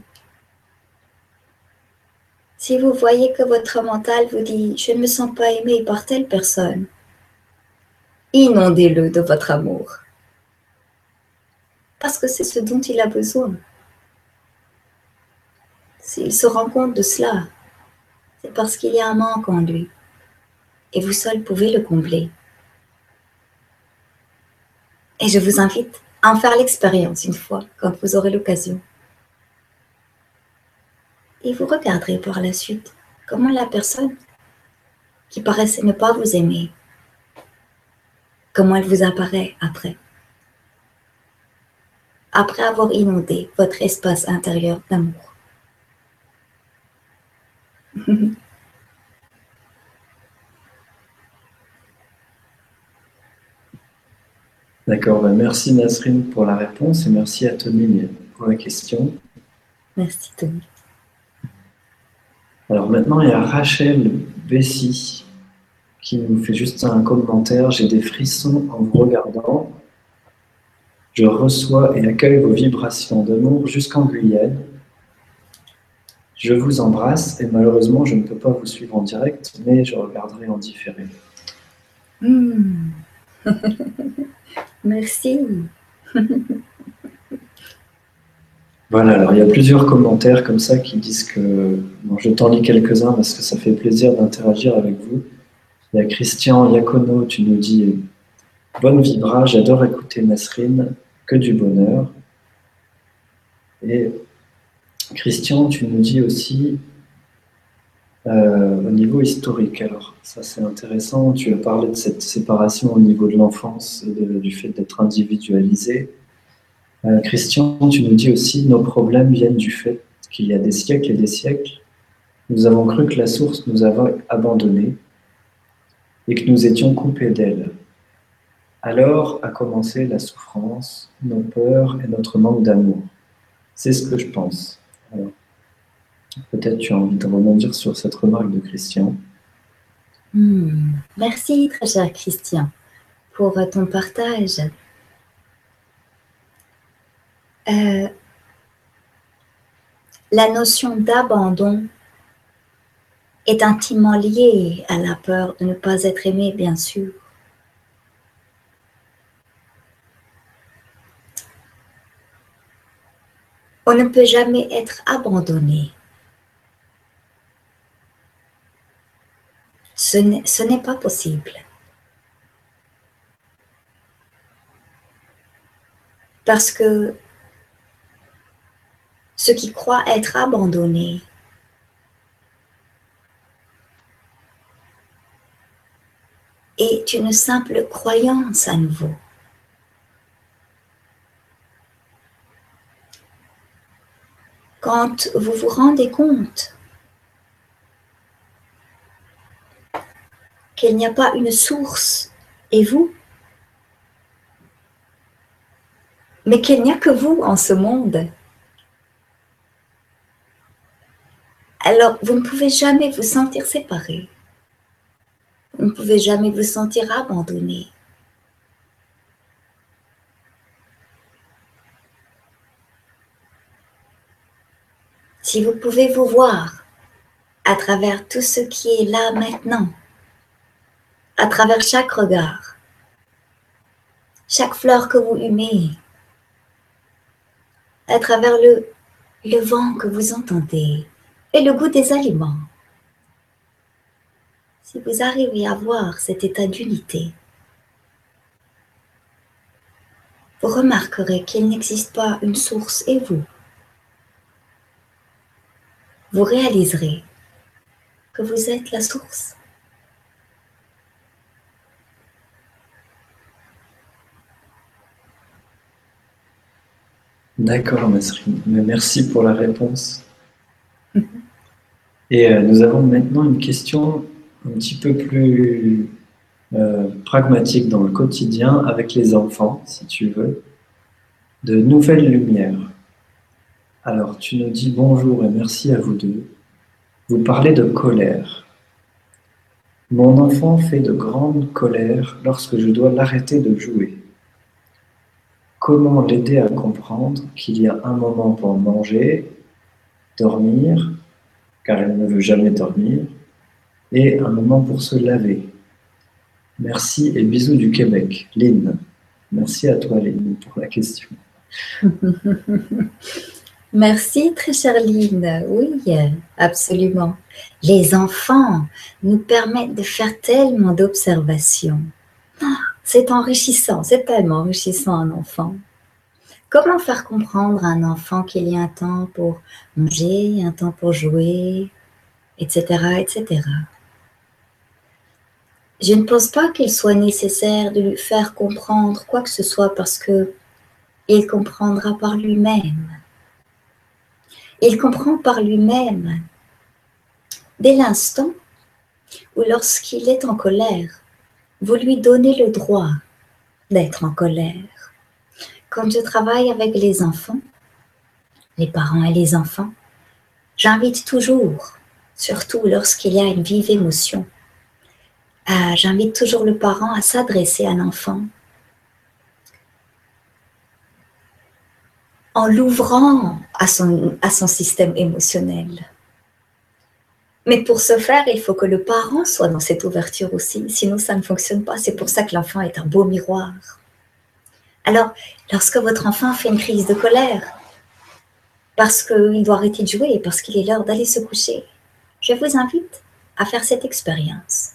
Si vous voyez que votre mental vous dit je ne me sens pas aimé par telle personne, inondez-le de votre amour. Parce que c'est ce dont il a besoin. S'il se rend compte de cela, c'est parce qu'il y a un manque en lui. Et vous seul pouvez le combler. Et je vous invite à en faire l'expérience une fois, quand vous aurez l'occasion. Et vous regarderez par la suite comment la personne qui paraissait ne pas vous aimer, comment elle vous apparaît après. Après avoir inondé votre espace intérieur d'amour. D'accord, ben, merci Nasrine pour la réponse et merci à Tony pour la question. Merci Tony. Alors maintenant, il y a Rachel Bessy qui nous fait juste un commentaire. J'ai des frissons en vous regardant. Je reçois et accueille vos vibrations d'amour jusqu'en Guyane. Je vous embrasse et malheureusement, je ne peux pas vous suivre en direct, mais je regarderai en différé. Hmm. Merci. Voilà, alors il y a plusieurs commentaires comme ça qui disent que. je t'en lis quelques-uns parce que ça fait plaisir d'interagir avec vous. Il y a Christian Yacono, tu nous dis Bonne vibra, j'adore écouter Nasrine, que du bonheur. Et Christian, tu nous dis aussi euh, au niveau historique, alors ça c'est intéressant, tu as parlé de cette séparation au niveau de l'enfance, du fait d'être individualisé. Euh, Christian, tu nous dis aussi, nos problèmes viennent du fait qu'il y a des siècles et des siècles, nous avons cru que la source nous avait abandonnés et que nous étions coupés d'elle. Alors a commencé la souffrance, nos peurs et notre manque d'amour. C'est ce que je pense. Peut-être tu as envie de rebondir sur cette remarque de Christian. Hmm. Merci, très cher Christian, pour ton partage. Euh, la notion d'abandon est intimement liée à la peur de ne pas être aimé, bien sûr. On ne peut jamais être abandonné. Ce n'est pas possible. Parce que ce qui croit être abandonné est une simple croyance à nouveau. Quand vous vous rendez compte qu'il n'y a pas une source et vous, mais qu'il n'y a que vous en ce monde, alors vous ne pouvez jamais vous sentir séparé. Vous ne pouvez jamais vous sentir abandonné. Si vous pouvez vous voir à travers tout ce qui est là maintenant, à travers chaque regard, chaque fleur que vous humez, à travers le, vent que vous entendez et le goût des aliments, si vous arrivez à voir cet état d'unité, vous remarquerez qu'il n'existe pas une source et vous. Vous réaliserez que vous êtes la source. D'accord, Masri. Merci pour la réponse. Et euh, nous avons maintenant une question un petit peu plus euh, pragmatique dans le quotidien avec les enfants, si tu veux, de nouvelles lumières. Alors, tu nous dis bonjour et merci à vous deux. Vous parlez de colère. Mon enfant fait de grandes colères lorsque je dois l'arrêter de jouer. Comment l'aider à comprendre qu'il y a un moment pour manger, dormir, car elle ne veut jamais dormir, et un moment pour se laver. Merci et bisous du Québec. Lynn. Merci à toi, Lynn, pour la question. Merci, très chère Lynn. Oui, absolument. Les enfants nous permettent de faire tellement d'observations. C'est enrichissant, c'est tellement enrichissant un enfant. Comment faire comprendre à un enfant qu'il y a un temps pour manger, un temps pour jouer, etc., etc. Je ne pense pas qu'il soit nécessaire de lui faire comprendre quoi que ce soit parce que il comprendra par lui-même. Il comprend par lui-même dès l'instant où lorsqu'il est en colère, vous lui donnez le droit d'être en colère. Quand je travaille avec les enfants, les parents et les enfants, j'invite toujours, surtout lorsqu'il y a une vive émotion, j'invite toujours le parent à s'adresser à l'enfant en l'ouvrant à son système émotionnel. Mais pour ce faire, il faut que le parent soit dans cette ouverture aussi, sinon ça ne fonctionne pas. C'est pour ça que l'enfant est un beau miroir. Alors, lorsque votre enfant fait une crise de colère, parce qu'il doit arrêter de jouer, parce qu'il est l'heure d'aller se coucher, je vous invite à faire cette expérience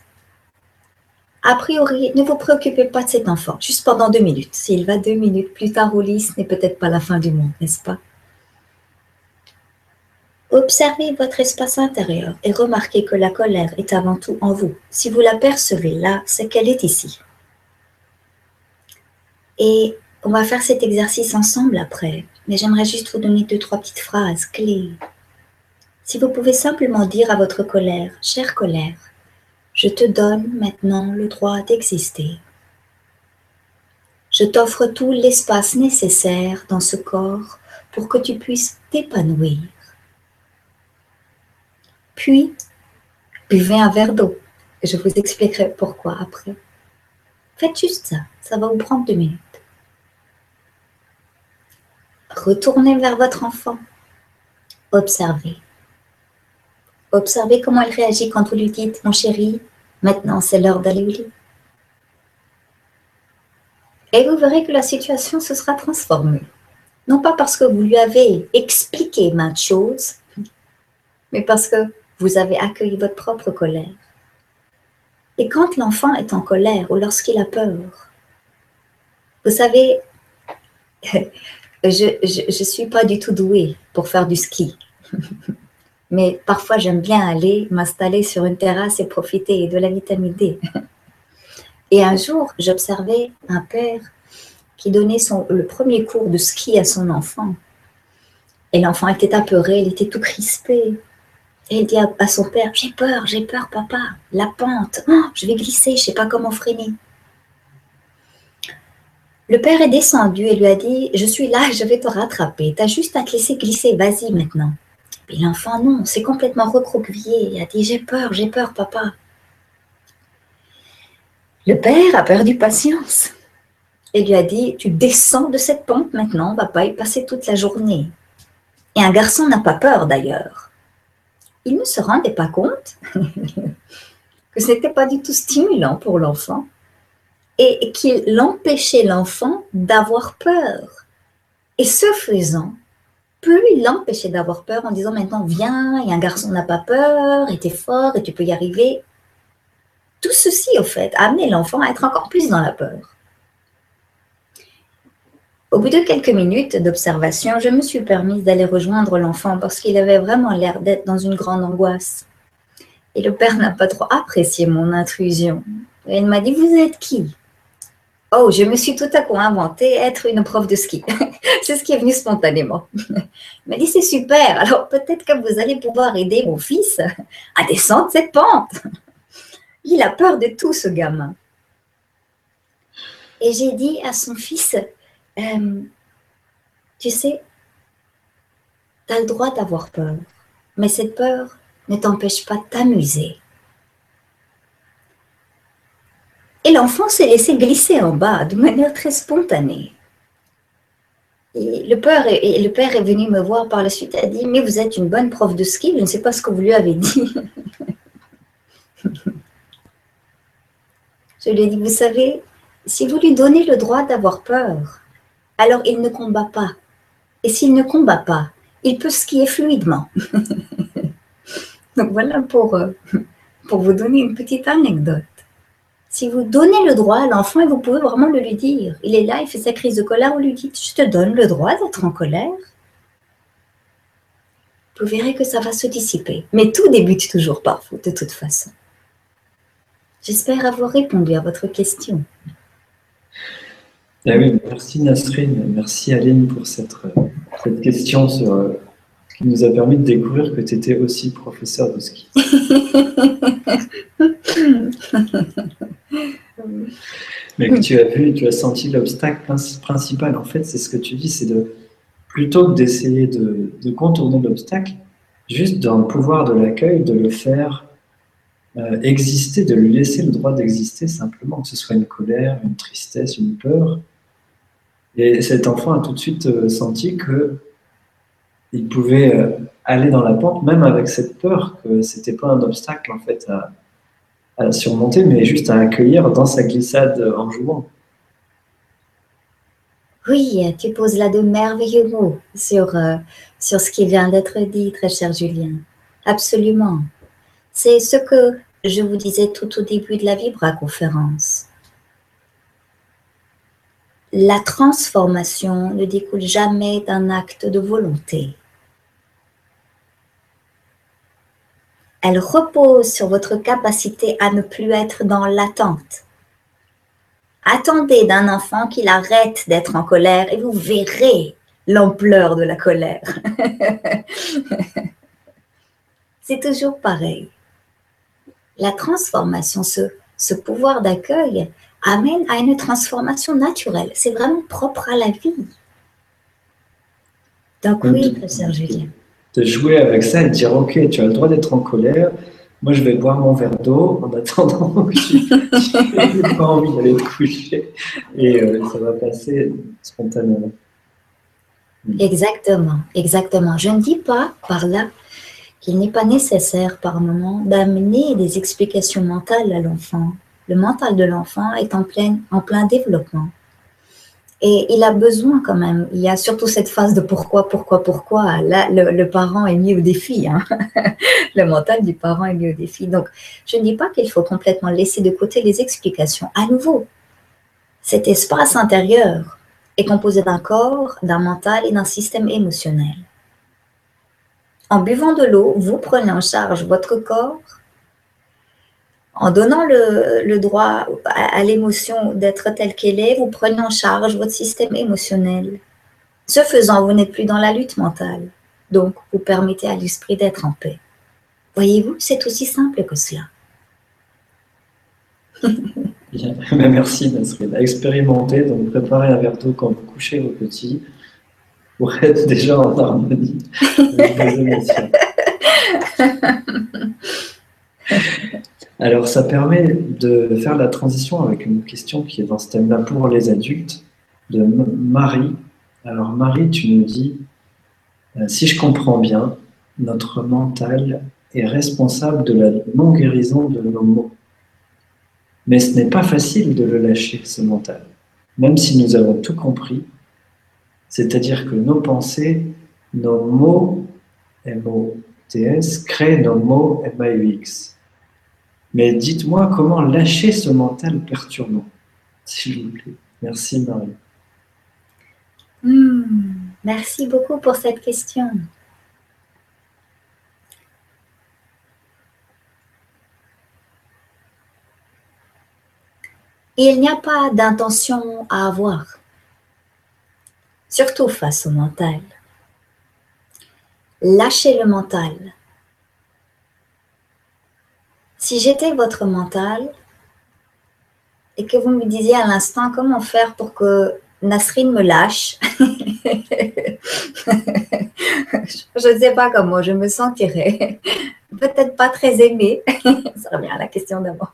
a priori, ne vous préoccupez pas de cet enfant, juste pendant deux minutes. S'il va deux minutes plus tard au lit, ce n'est peut-être pas la fin du monde, n'est-ce pas? Observez votre espace intérieur et remarquez que la colère est avant tout en vous. Si vous la percevez là, c'est qu'elle est ici. Et on va faire cet exercice ensemble après, mais j'aimerais juste vous donner deux, trois petites phrases clés. Si vous pouvez simplement dire à votre colère, chère colère, je te donne maintenant le droit d'exister. Je t'offre tout l'espace nécessaire dans ce corps pour que tu puisses t'épanouir. Puis, buvez un verre d'eau je vous expliquerai pourquoi après. Faites juste ça, ça va vous prendre deux minutes. Retournez vers votre enfant. Observez. Observez comment elle réagit quand vous lui dites, mon chéri, maintenant c'est l'heure d'aller au lit. Et vous verrez que la situation se sera transformée. Non pas parce que vous lui avez expliqué maintes choses, mais parce que vous avez accueilli votre propre colère. Et quand l'enfant est en colère ou lorsqu'il a peur, vous savez, je ne suis pas du tout douée pour faire du ski. Mais parfois, j'aime bien aller m'installer sur une terrasse et profiter de la vitamine D. Et un jour, j'observais un père qui donnait son, le premier cours de ski à son enfant. Et l'enfant était apeuré, il était tout crispé. Et il dit à, son père, j'ai peur, j'ai peur, papa, la pente, oh, je vais glisser, je ne sais pas comment freiner. Le père est descendu et lui a dit, je suis là, je vais te rattraper, tu as juste à te laisser glisser, vas-y maintenant. Et l'enfant, non, c'est complètement recroquevillé, il a dit, j'ai peur, j'ai peur, papa. Le père a perdu patience et lui a dit, tu descends de cette pente maintenant, on va pas y passer toute la journée. Et un garçon n'a pas peur d'ailleurs. Il ne se rendait pas compte que ce n'était pas du tout stimulant pour l'enfant et qu'il empêchait l'enfant d'avoir peur. Et ce faisant, plus il l'empêchait d'avoir peur en disant maintenant viens, et un garçon n'a pas peur, et es fort, et tu peux y arriver. Tout ceci, au fait, a amené l'enfant à être encore plus dans la peur. Au bout de quelques minutes d'observation, je me suis permise d'aller rejoindre l'enfant parce qu'il avait vraiment l'air d'être dans une grande angoisse. Et le père n'a pas trop apprécié mon intrusion. Et il m'a dit, vous êtes qui? Oh, je me suis tout à coup inventé être une prof de ski. c'est ce qui est venu spontanément. Il m'a dit, c'est super, alors peut-être que vous allez pouvoir aider mon fils à descendre cette pente. Il a peur de tout, ce gamin. Et j'ai dit à son fils, tu sais, tu as le droit d'avoir peur, mais cette peur ne t'empêche pas de t'amuser. Et l'enfant s'est laissé glisser en bas de manière très spontanée. Et le, père est, le père est venu me voir par la suite et a dit, mais vous êtes une bonne prof de ski, je ne sais pas ce que vous lui avez dit. je lui ai dit, vous savez, si vous lui donnez le droit d'avoir peur, alors il ne combat pas. Et s'il ne combat pas, il peut skier fluidement. Donc voilà pour, euh, pour vous donner une petite anecdote. Si vous donnez le droit à l'enfant, et vous pouvez vraiment le lui dire, il est là, il fait sa crise de colère, vous lui dites, je te donne le droit d'être en colère. Vous verrez que ça va se dissiper. Mais tout débute toujours par vous, de toute façon. J'espère avoir répondu à votre question. Eh oui, merci Nasrine, merci Aline pour cette, cette question sur, euh, qui nous a permis de découvrir que tu étais aussi professeur de ski. Mais que tu as vu, tu as senti l'obstacle principal. En fait, c'est ce que tu dis, c'est de plutôt que d'essayer de, de, contourner l'obstacle, juste dans le pouvoir de l'accueil, de le faire euh, exister, de lui laisser le droit d'exister simplement, que ce soit une colère, une tristesse, une peur, et cet enfant a tout de suite euh, senti que il pouvait euh, aller dans la pente, même avec cette peur que c'était pas un obstacle en fait à, surmonter, mais juste à accueillir dans sa glissade en jouant. Oui, tu poses là de merveilleux mots sur, euh, sur ce qui vient d'être dit, très cher Julien. Absolument. C'est ce que je vous disais tout au début de la Vibra conférence la transformation ne découle jamais d'un acte de volonté. Elle repose sur votre capacité à ne plus être dans l'attente. Attendez d'un enfant qu'il arrête d'être en colère et vous verrez l'ampleur de la colère. C'est toujours pareil. La transformation, ce, pouvoir d'accueil, amène à une transformation naturelle. C'est vraiment propre à la vie. Donc oui, professeur Julien. De jouer avec ça et de dire, OK, tu as le droit d'être en colère. Moi, je vais boire mon verre d'eau en attendant que je n'ai pas envie d'aller te coucher. Et euh, ça va passer spontanément. Exactement, exactement. Je ne dis pas par là qu'il n'est pas nécessaire par moment d'amener des explications mentales à l'enfant le mental de l'enfant est en plein, en plein développement. Et il a besoin quand même. Il y a surtout cette phase de pourquoi, pourquoi, pourquoi. Là, le, parent est mis au défi. Le mental du parent est mis au défi. Donc, je ne dis pas qu'il faut complètement laisser de côté les explications. À nouveau, cet espace intérieur est composé d'un corps, d'un mental et d'un système émotionnel. En buvant de l'eau, vous prenez en charge votre corps, en donnant le, droit à, l'émotion d'être telle qu'elle est, vous prenez en charge votre système émotionnel. Ce faisant, vous n'êtes plus dans la lutte mentale. Donc, vous permettez à l'esprit d'être en paix. Voyez-vous, c'est aussi simple que cela. Merci Nasrid. Expérimentez, donc préparez un verre d'eau quand vous couchez vos petits pour être déjà en harmonie avec vos émotions. Alors, ça permet de faire la transition avec une question qui est dans ce thème-là pour les adultes, de Marie. Alors, Marie, tu nous dis, euh, si je comprends bien, notre mental est responsable de la non-guérison de nos mots. Mais ce n'est pas facile de le lâcher, ce mental, même si nous avons tout compris. C'est-à-dire que nos pensées, nos mots, M-O-T-S, créent nos mots, M-A-U-X. Mais dites-moi comment lâcher ce mental perturbant, s'il vous plaît. Merci Marie. Hmm, merci beaucoup pour cette question. Il n'y a pas d'intention à avoir, surtout face au mental. Lâchez le mental, si j'étais votre mental et que vous me disiez à l'instant comment faire pour que Nasrine me lâche, je ne sais pas comment je me sentirais. Peut-être pas très aimée. Ça revient à la question d'abord.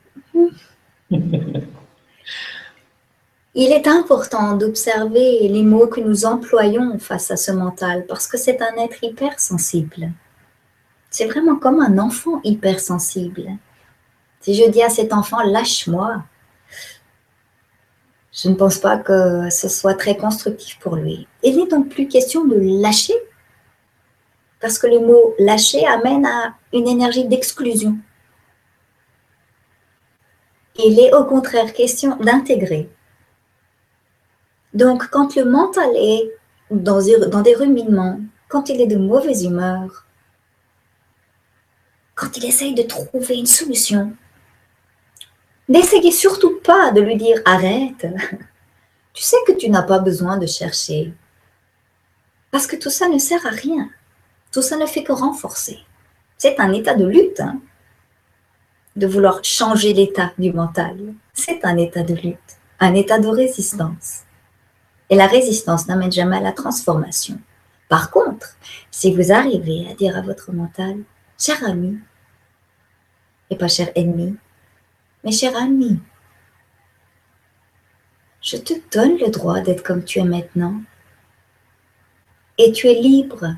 Il est important d'observer les mots que nous employons face à ce mental parce que c'est un être hypersensible. C'est vraiment comme un enfant hypersensible. Si je dis à cet enfant, lâche-moi, je ne pense pas que ce soit très constructif pour lui. Il n'est donc plus question de lâcher, parce que le mot lâcher amène à une énergie d'exclusion. Il est au contraire question d'intégrer. Donc, quand le mental est dans, des ruminements, quand il est de mauvaise humeur, quand il essaye de trouver une solution, N'essayez surtout pas de lui dire arrête. Tu sais que tu n'as pas besoin de chercher. Parce que tout ça ne sert à rien. Tout ça ne fait que renforcer. C'est un état de lutte. Hein, de vouloir changer l'état du mental. C'est un état de lutte, un état de résistance. Et la résistance n'amène jamais à la transformation. Par contre, si vous arrivez à dire à votre mental, cher ami, et pas cher ennemi, mes chers amis, je te donne le droit d'être comme tu es maintenant. Et tu es libre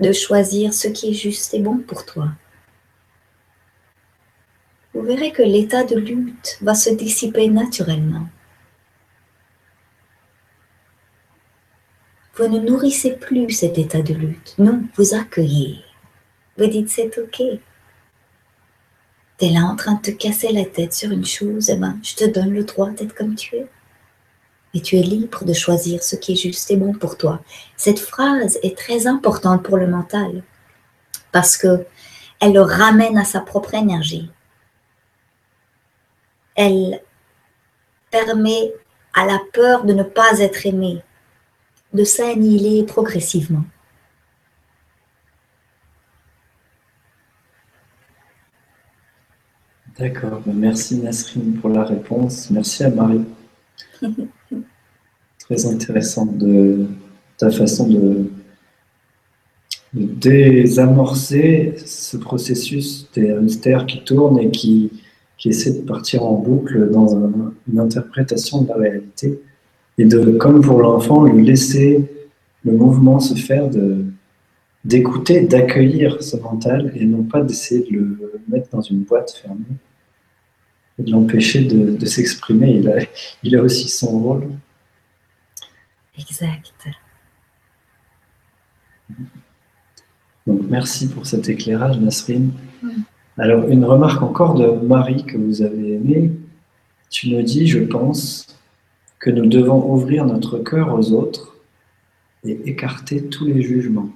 de choisir ce qui est juste et bon pour toi. Vous verrez que l'état de lutte va se dissiper naturellement. Vous ne nourrissez plus cet état de lutte. Non, vous accueillez. Vous dites c'est ok tu là en train de te casser la tête sur une chose, eh ben, je te donne le droit d'être comme tu es. Et tu es libre de choisir ce qui est juste et bon pour toi. Cette phrase est très importante pour le mental parce que elle le ramène à sa propre énergie. Elle permet à la peur de ne pas être aimé de s'annihiler progressivement. D'accord, ben, merci Nasrine pour la réponse. Merci à Marie. Très intéressant de ta façon de, désamorcer ce processus des hamsters qui tournent et qui, qui essaient de partir en boucle dans une interprétation de la réalité. Et de, comme pour l'enfant, lui laisser le mouvement se faire de, d'écouter, d'accueillir ce mental et non pas d'essayer de le mettre dans une boîte fermée et de l'empêcher de, s'exprimer. Il a, il a aussi son rôle. Exact. Donc merci pour cet éclairage, Nasrine. Alors, une remarque encore de Marie que vous avez aimée. Tu nous dis, je pense, que nous devons ouvrir notre cœur aux autres et écarter tous les jugements.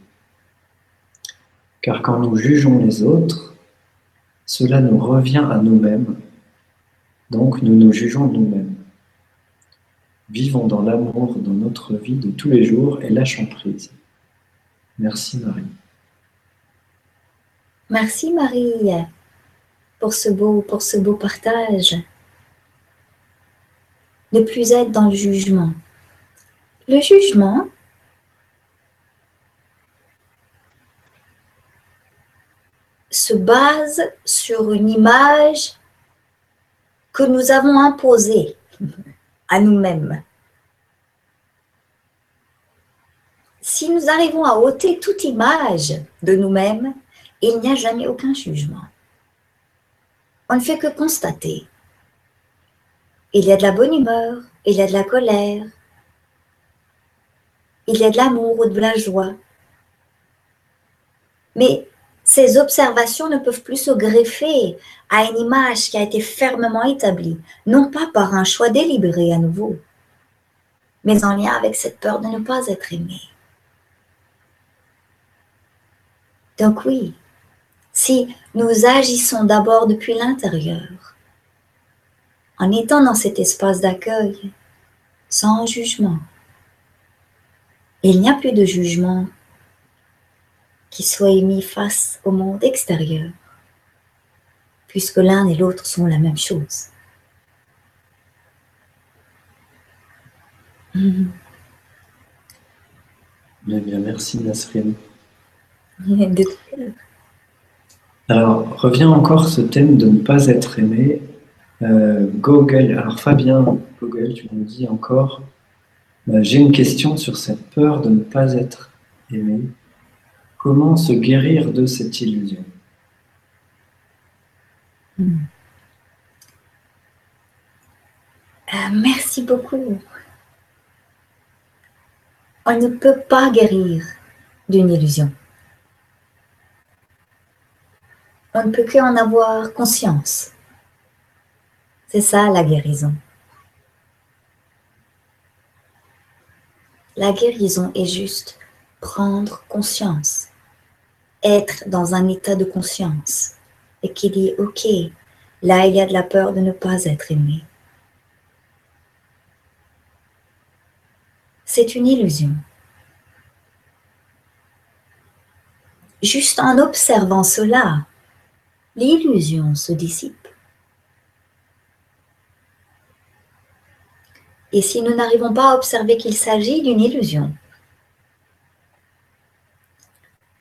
Car quand nous jugeons les autres, cela nous revient à nous-mêmes, donc nous nous jugeons nous-mêmes. Vivons dans l'amour dans notre vie de tous les jours et lâchons prise. Merci Marie. Merci Marie pour ce beau, pour ce beau partage. Ne plus être dans le jugement. Le jugement, se base sur une image que nous avons imposée à nous-mêmes. Si nous arrivons à ôter toute image de nous-mêmes, il n'y a jamais aucun jugement. On ne fait que constater. Il y a de la bonne humeur, il y a de la colère, il y a de l'amour ou de la joie. Mais ces observations ne peuvent plus se greffer à une image qui a été fermement établie, non pas par un choix délibéré à nouveau, mais en lien avec cette peur de ne pas être aimé. Donc oui, si nous agissons d'abord depuis l'intérieur, en étant dans cet espace d'accueil, sans jugement, il n'y a plus de jugement qui soit émis face au monde extérieur, puisque l'un et l'autre sont la même chose. Mm-hmm. bien, merci Nasrine. Alors, revient encore ce thème de ne pas être aimé. Euh, Google, alors Fabien Google, tu nous dis encore, euh, j'ai une question sur cette peur de ne pas être aimé. Comment se guérir de cette illusion euh, Merci beaucoup. On ne peut pas guérir d'une illusion. on ne peut qu'en avoir conscience. C'est ça la guérison. La guérison est juste prendre conscience, être dans un état de conscience et qui dit, OK, là il y a de la peur de ne pas être aimé. C'est une illusion. Juste en observant cela, l'illusion se dissipe. Et si nous n'arrivons pas à observer qu'il s'agit d'une illusion,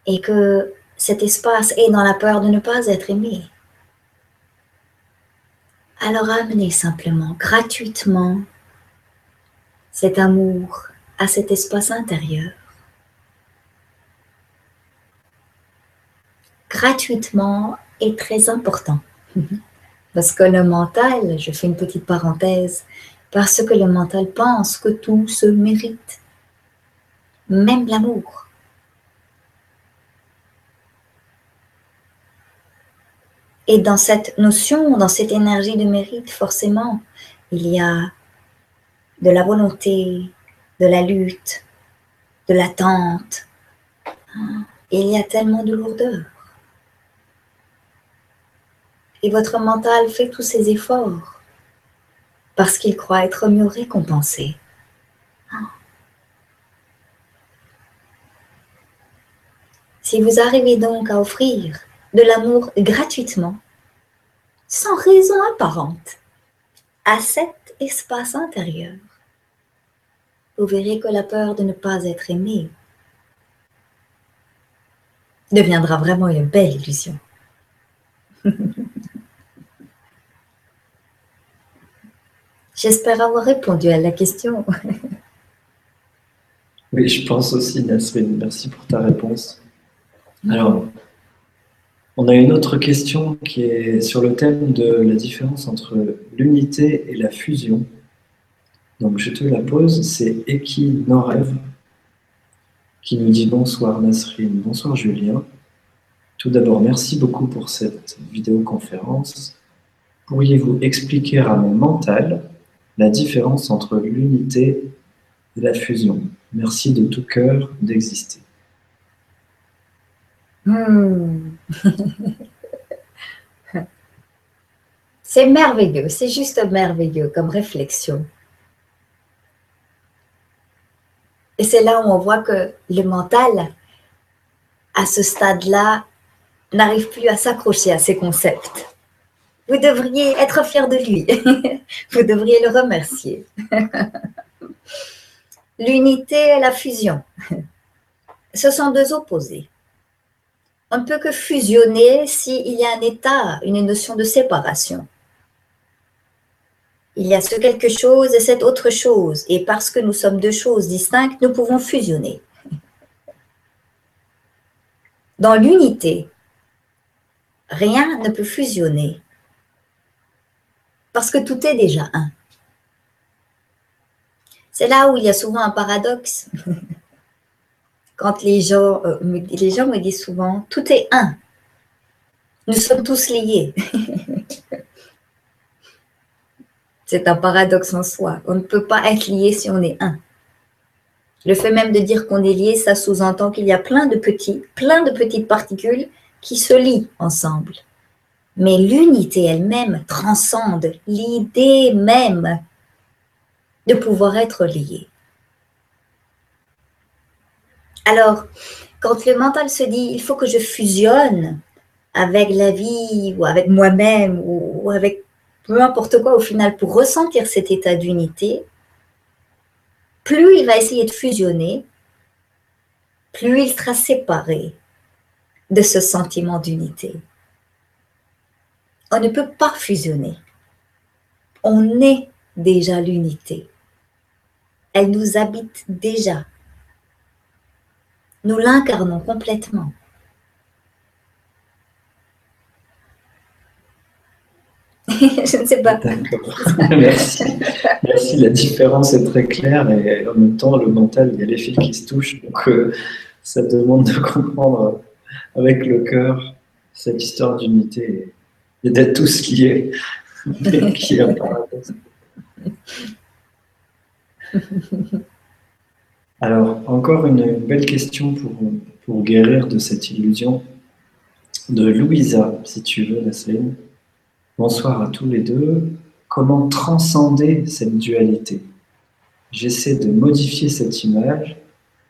et que cet espace est dans la peur de ne pas être aimé, alors amenez simplement, gratuitement, cet amour à cet espace intérieur. Gratuitement est très important. Parce que le mental, je fais une petite parenthèse, parce que le mental pense que tout se mérite, même l'amour. Et dans cette notion, dans cette énergie de mérite, forcément, il y a de la volonté, de la lutte, de l'attente. Il y a tellement de lourdeur. Et votre mental fait tous ces efforts parce qu'il croit être mieux récompensé. Si vous arrivez donc à offrir de l'amour gratuitement, sans raison apparente, à cet espace intérieur, vous verrez que la peur de ne pas être aimé deviendra vraiment une belle illusion. J'espère avoir répondu à la question. oui, je pense aussi, Nasrine. Merci pour ta réponse. Alors, on a une autre question qui est sur le thème de la différence entre l'unité et la fusion. Donc je te la pose, c'est Eki Norev qui nous dit bonsoir Nasrine, bonsoir Julien. Tout d'abord, merci beaucoup pour cette vidéoconférence. Pourriez-vous expliquer à mon mental la différence entre l'unité et la fusion? Merci de tout cœur d'exister. Hmm. c'est merveilleux, c'est juste merveilleux comme réflexion. Et c'est là où on voit que le mental, à ce stade-là, n'arrive plus à s'accrocher à ces concepts. Vous devriez être fier de lui. Vous devriez le remercier. L'unité et la fusion. Ce sont deux opposés. On ne peut que fusionner s'il y a un état, une notion de séparation. Il y a ce quelque chose et cette autre chose. Et parce que nous sommes deux choses distinctes, nous pouvons fusionner. Dans l'unité, rien ne peut fusionner. Parce que tout est déjà un. C'est là où il y a souvent un paradoxe. Quand les gens, euh, les gens me disent souvent, tout est un. Nous sommes tous liés. C'est un paradoxe en soi. On ne peut pas être lié si on est un. Le fait même de dire qu'on est lié, ça sous-entend qu'il y a plein de petits, plein de petites particules qui se lient ensemble. Mais l'unité elle-même transcende l'idée même de pouvoir être lié. Alors, quand le mental se dit il faut que je fusionne avec la vie ou avec moi-même ou avec peu importe quoi au final pour ressentir cet état d'unité, plus il va essayer de fusionner, plus il sera séparé de ce sentiment d'unité. On ne peut pas fusionner. On est déjà l'unité. Elle nous habite déjà. Nous l'incarnons complètement. je ne sais pas. Merci. Merci. La différence est très claire et en même temps, le mental, il y a les fils qui se touchent. Donc, euh, ça demande de comprendre avec le cœur cette histoire d'unité et d'être tous liés. qui est Alors, encore une belle question pour, pour guérir de cette illusion de Louisa, si tu veux, Nassim. Bonsoir à tous les deux. Comment transcender cette dualité? J'essaie de modifier cette image,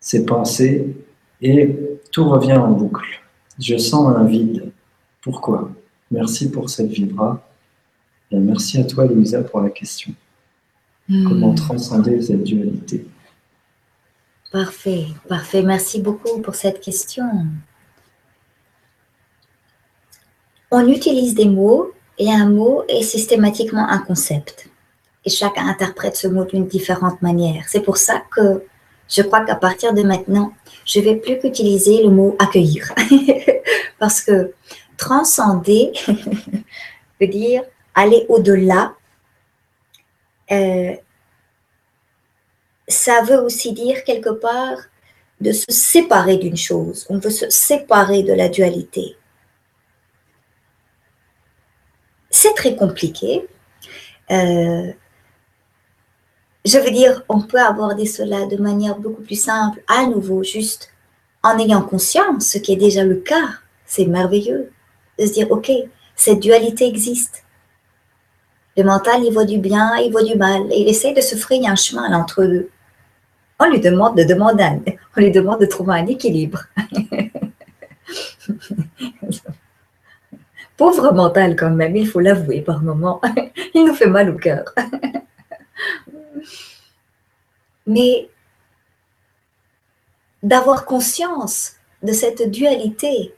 ces pensées, et tout revient en boucle. Je sens un vide. Pourquoi? Merci pour cette vibra. Et merci à toi, Louisa, pour la question. Comment hmm. transcender cette dualité? Parfait, parfait. Merci beaucoup pour cette question. On utilise des mots et un mot est systématiquement un concept. Et chacun interprète ce mot d'une différente manière. C'est pour ça que je crois qu'à partir de maintenant, je vais plus qu'utiliser le mot accueillir. Parce que transcender veut dire aller au-delà. Euh, ça veut aussi dire quelque part de se séparer d'une chose. On veut se séparer de la dualité. c'est très compliqué. Euh, je veux dire, on peut aborder cela de manière beaucoup plus simple, à nouveau, juste en ayant conscience, ce qui est déjà le cas. C'est merveilleux de se dire, OK, cette dualité existe. Le mental, il voit du bien, il voit du mal, il essaie de se frayer un chemin entre eux. On lui demande de demander, on lui demande de trouver un équilibre. Pauvre mental quand même, il faut l'avouer par moments. il nous fait mal au cœur. Mais d'avoir conscience de cette dualité,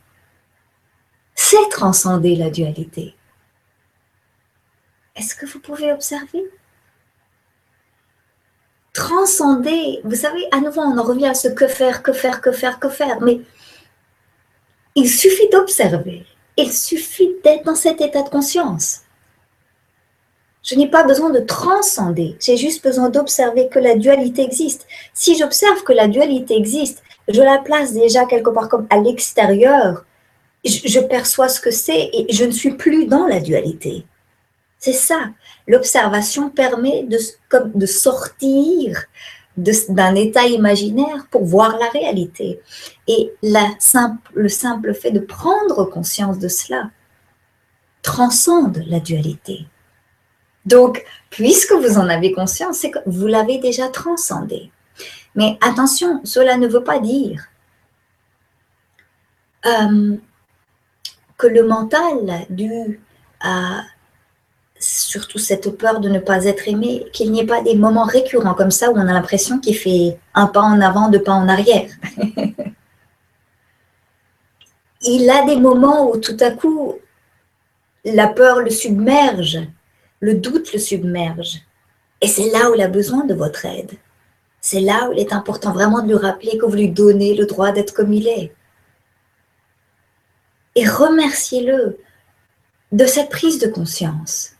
c'est transcender la dualité. Est-ce que vous pouvez observer? Transcender, vous savez, à nouveau, on en revient à ce que faire, que faire, que faire, que faire, mais il suffit d'observer il suffit d'être dans cet état de conscience. Je n'ai pas besoin de transcender, j'ai juste besoin d'observer que la dualité existe. Si j'observe que la dualité existe, je la place déjà quelque part comme à l'extérieur, je, perçois ce que c'est et je ne suis plus dans la dualité. C'est ça. L'observation permet de, sortir d'un état imaginaire pour voir la réalité. Et le simple fait de prendre conscience de cela transcende la dualité. Donc, puisque vous en avez conscience, c'est que vous l'avez déjà transcendé. Mais attention, cela ne veut pas dire euh, que le mental, dû à surtout cette peur de ne pas être aimé, qu'il n'y ait pas des moments récurrents comme ça où on a l'impression qu'il fait un pas en avant, deux pas en arrière. Il a des moments où tout à coup, la peur le submerge, le doute le submerge. Et c'est là où il a besoin de votre aide. C'est là où il est important vraiment de lui rappeler que vous lui donnez le droit d'être comme il est. Et remerciez-le de cette prise de conscience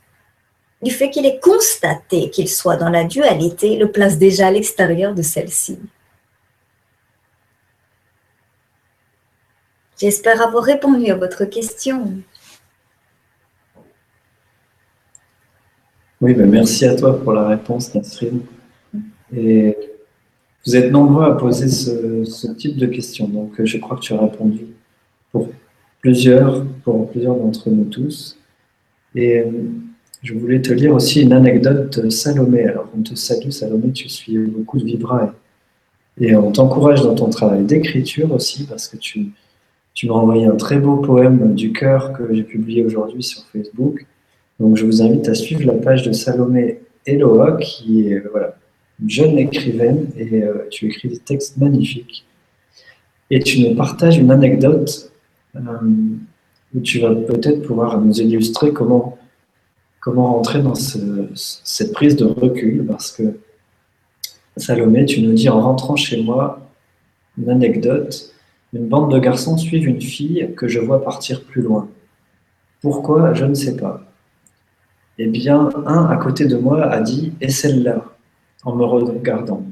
du fait qu'il est constaté qu'il soit dans la dualité, le place déjà à l'extérieur de celle-ci. J'espère avoir répondu à votre question. Oui, ben merci à toi pour la réponse, Nasrine. Et vous êtes nombreux à poser ce, type de questions, donc je crois que tu as répondu pour plusieurs, pour plusieurs d'entre nous tous. Et je voulais te lire aussi une anecdote de Salomé. Alors, on te salue, Salomé, tu suis beaucoup de Vibra et, on t'encourage dans ton travail d'écriture aussi parce que tu, tu m'as envoyé un très beau poème du cœur que j'ai publié aujourd'hui sur Facebook. Donc, je vous invite à suivre la page de Salomé Eloa, qui est voilà, une jeune écrivaine et euh, tu écris des textes magnifiques. Et tu nous partages une anecdote euh, où tu vas peut-être pouvoir nous illustrer comment comment rentrer dans cette prise de recul parce que Salomé, tu nous dis en rentrant chez moi, une anecdote, une bande de garçons suivent une fille que je vois partir plus loin. Pourquoi? Je ne sais pas. Eh bien, un à côté de moi a dit Et celle-là? en me regardant.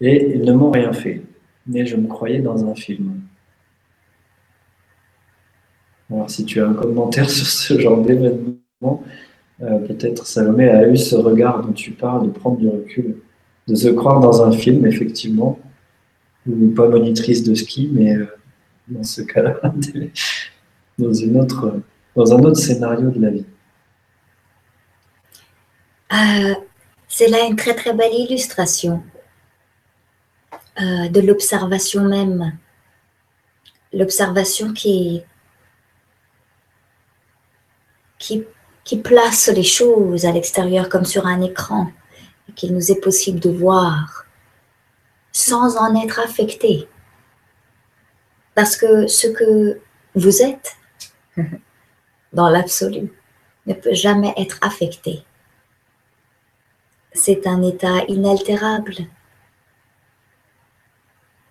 Et ils ne m'ont rien fait, mais je me croyais dans un film. Alors, si tu as un commentaire sur ce genre d'événement, peut-être Salomé a eu ce regard dont tu parles, de prendre du recul, de se croire dans un film, effectivement, ou pas monitrice de ski, mais euh, dans ce cas-là, dans, une autre, dans un autre scénario de la vie. Euh, c'est là une très très belle illustration de l'observation même. L'observation qui, qui qui place les choses à l'extérieur comme sur un écran et qu'il nous est possible de voir sans en être affecté. Parce que ce que vous êtes dans l'absolu ne peut jamais être affecté. C'est un état inaltérable.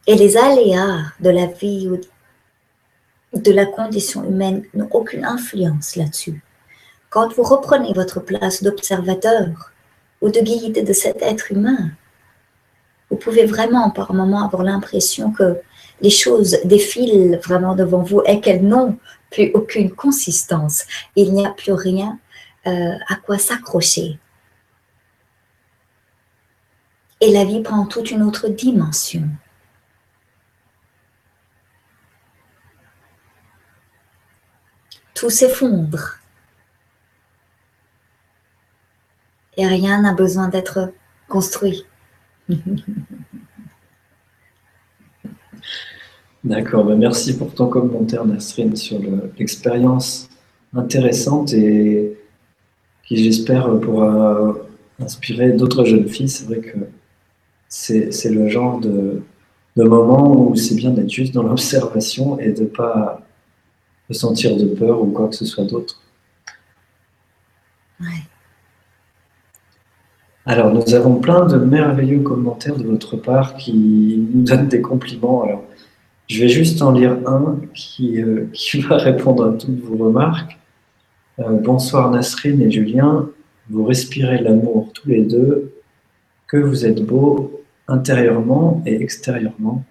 Et les aléas de la vie ou de la condition humaine n'ont aucune influence là-dessus. Quand vous reprenez votre place d'observateur ou de guide de cet être humain, vous pouvez vraiment par moments avoir l'impression que les choses défilent vraiment devant vous et qu'elles n'ont plus aucune consistance. Il n'y a plus rien euh, à quoi s'accrocher. Et la vie prend toute une autre dimension. Tout s'effondre et rien n'a besoin d'être construit. D'accord, ben merci pour ton commentaire, Nasrine, sur l'expérience intéressante et qui, j'espère, pourra inspirer d'autres jeunes filles. C'est vrai que c'est le genre de, de moment où c'est bien d'être juste dans l'observation et de ne pas sentir de peur ou quoi que ce soit d'autre. Ouais. Alors, nous avons plein de merveilleux commentaires de votre part qui nous donnent des compliments. Alors, je vais juste en lire un qui, euh, va répondre à toutes vos remarques. Euh, bonsoir Nasrine et Julien. vous respirez l'amour tous les deux, que vous êtes beau intérieurement et extérieurement.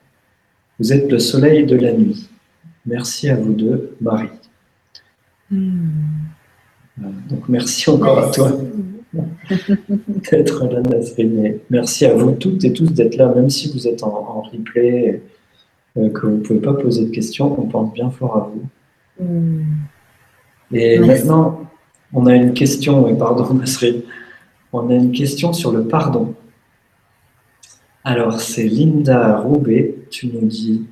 Vous êtes le soleil de la nuit. Merci à vous deux, Marie. Hmm. Donc merci encore à toi d'être là, Nasrine. Merci à vous toutes et tous d'être là, même si vous êtes en, replay, euh, que vous ne pouvez pas poser de questions, on pense bien fort à vous. Hmm. Et maintenant, on a une question, pardon Nasrine, on a une question sur le pardon. Alors, c'est Linda Roubaix, tu nous dis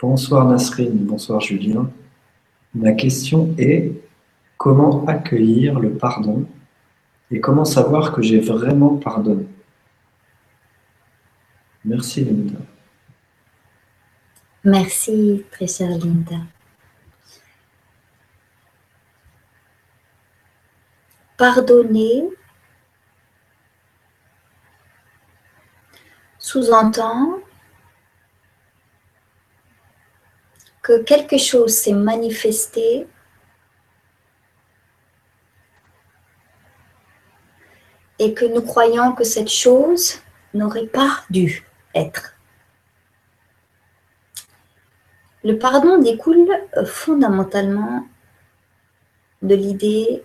Bonsoir Nasrine, bonsoir Julien. Ma question est comment accueillir le pardon? Et comment savoir que j'ai vraiment pardonné? Merci Linda. Merci, très chère Linda. Pardonner sous-entend que quelque chose s'est manifesté et que nous croyons que cette chose n'aurait pas dû être. Le pardon découle fondamentalement de l'idée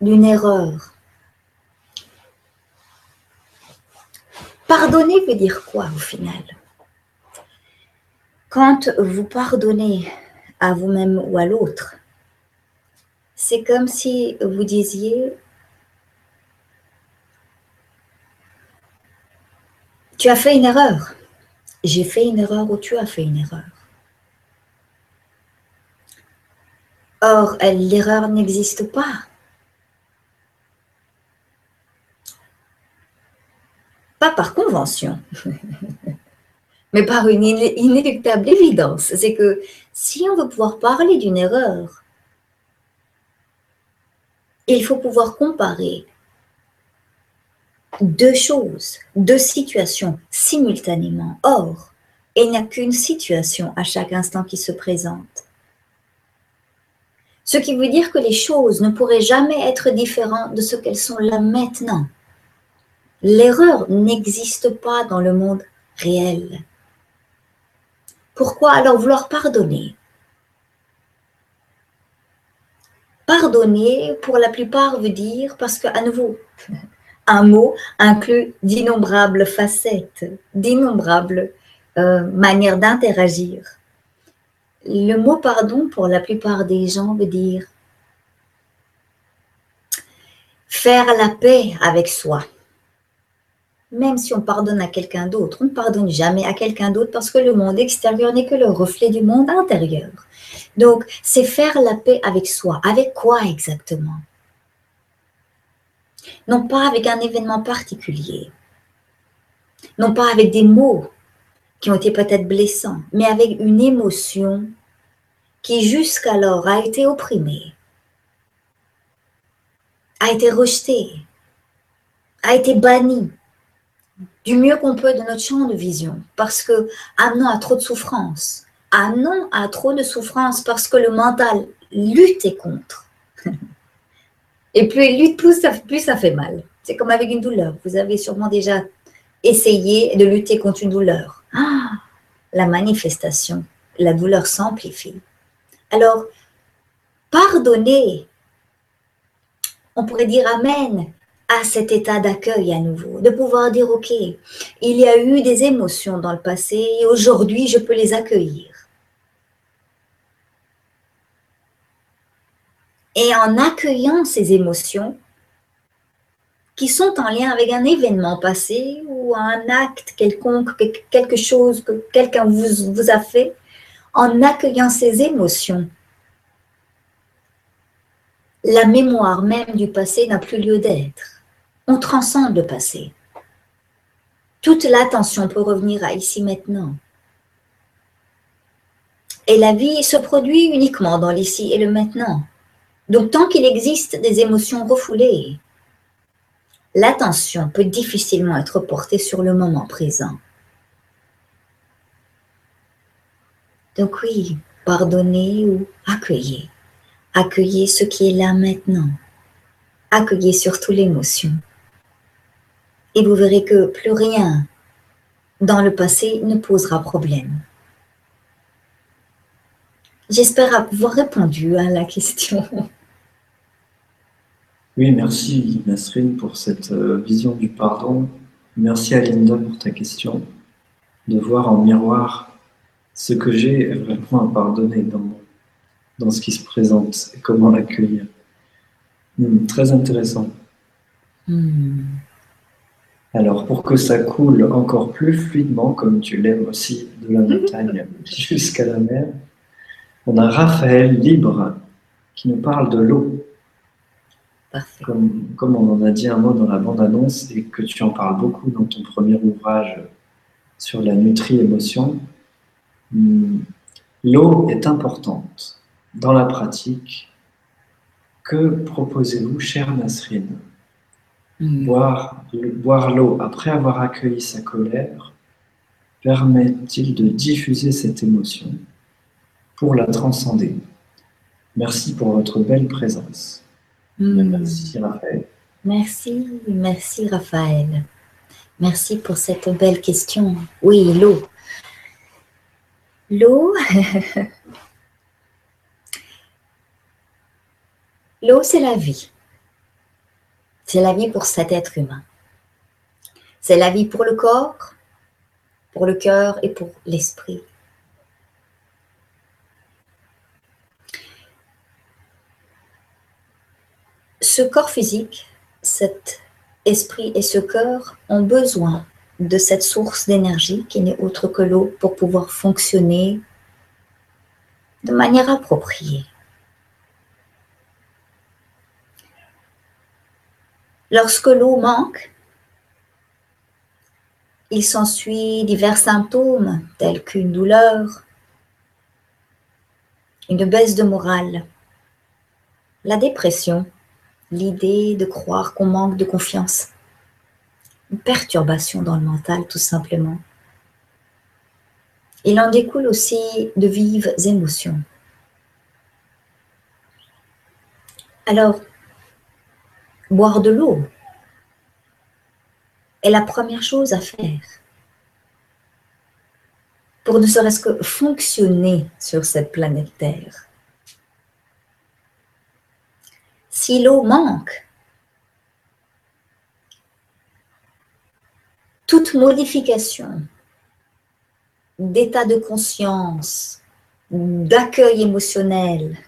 d'une erreur. Pardonner veut dire quoi au final? Quand vous pardonnez à vous-même ou à l'autre, c'est comme si vous disiez Tu as fait une erreur. J'ai fait une erreur ou tu as fait une erreur. Or, l'erreur n'existe pas. Pas par convention, mais par une inéluctable évidence. C'est que si on veut pouvoir parler d'une erreur, il faut pouvoir comparer deux choses, deux situations simultanément. Or, il n'y a qu'une situation à chaque instant qui se présente. Ce qui veut dire que les choses ne pourraient jamais être différentes de ce qu'elles sont là maintenant. L'erreur n'existe pas dans le monde réel. Pourquoi alors vouloir pardonner? Pardonner, pour la plupart, veut dire, parce qu'à nouveau, un mot inclut d'innombrables facettes, d'innombrables euh, manières d'interagir. Le mot pardon, pour la plupart des gens, veut dire faire la paix avec soi. Même si on pardonne à quelqu'un d'autre, on ne pardonne jamais à quelqu'un d'autre parce que le monde extérieur n'est que le reflet du monde intérieur. Donc, c'est faire la paix avec soi. Avec quoi exactement? Non pas avec un événement particulier, non pas avec des mots qui ont été peut-être blessants, mais avec une émotion qui jusqu'alors a été opprimée, a été rejetée, a été bannie du mieux qu'on peut de notre champ de vision, parce que amenant à trop de souffrance, amenant à trop de souffrance parce que le mental lutte contre. Et plus lutte, plus ça, plus ça fait mal. C'est comme avec une douleur. Vous avez sûrement déjà essayé de lutter contre une douleur. Ah, la manifestation, la douleur s'amplifie. Alors, pardonner, on pourrait dire Amen à cet état d'accueil à nouveau, de pouvoir dire, OK, il y a eu des émotions dans le passé et aujourd'hui, je peux les accueillir. Et en accueillant ces émotions, qui sont en lien avec un événement passé ou un acte quelconque, quelque chose que quelqu'un vous, a fait, en accueillant ces émotions, la mémoire même du passé n'a plus lieu d'être. On transcende le passé. Toute l'attention peut revenir à ici maintenant. Et la vie se produit uniquement dans l'ici et le maintenant. Donc, tant qu'il existe des émotions refoulées, l'attention peut difficilement être portée sur le moment présent. Donc oui, pardonnez ou accueillez. Accueillez ce qui est là maintenant. accueillez surtout l'émotion. Et vous verrez que plus rien dans le passé ne posera problème. J'espère avoir répondu à la question. Oui, merci Nasrine pour cette euh, vision du pardon. Merci à Linda pour ta question. De voir en miroir ce que j'ai vraiment à pardonner dans, dans ce qui se présente et comment l'accueillir. Hmm, très intéressant. Hmm. Alors, pour que ça coule encore plus fluidement, comme tu l'aimes aussi, de la montagne jusqu'à la mer, on a Raphaël Libre qui nous parle de l'eau. Comme, comme, on en a dit un mot dans la bande-annonce et que tu en parles beaucoup dans ton premier ouvrage sur la nutri-émotion, hmm, l'eau est importante dans la pratique. Que proposez-vous, chère Nasrine? Hmm. Boire, boire l'eau après avoir accueilli sa colère permet-il de diffuser cette émotion pour la transcender? Merci pour votre belle présence. Hmm. Merci Raphaël. Merci, merci Raphaël. Merci pour cette belle question. Oui, l'eau. L'eau, l'eau c'est la vie. C'est la vie pour cet être humain. C'est la vie pour le corps, pour le cœur et pour l'esprit. Ce corps physique, cet esprit et ce cœur ont besoin de cette source d'énergie qui n'est autre que l'eau pour pouvoir fonctionner de manière appropriée. Lorsque l'eau manque, il s'ensuit divers symptômes tels qu'une douleur, une baisse de morale, la dépression, l'idée de croire qu'on manque de confiance. Une perturbation dans le mental, tout simplement. Il en découle aussi de vives émotions. Alors, boire de l'eau est la première chose à faire pour ne serait-ce que fonctionner sur cette planète Terre. Si l'eau manque, toute modification d'état de conscience, d'accueil émotionnel,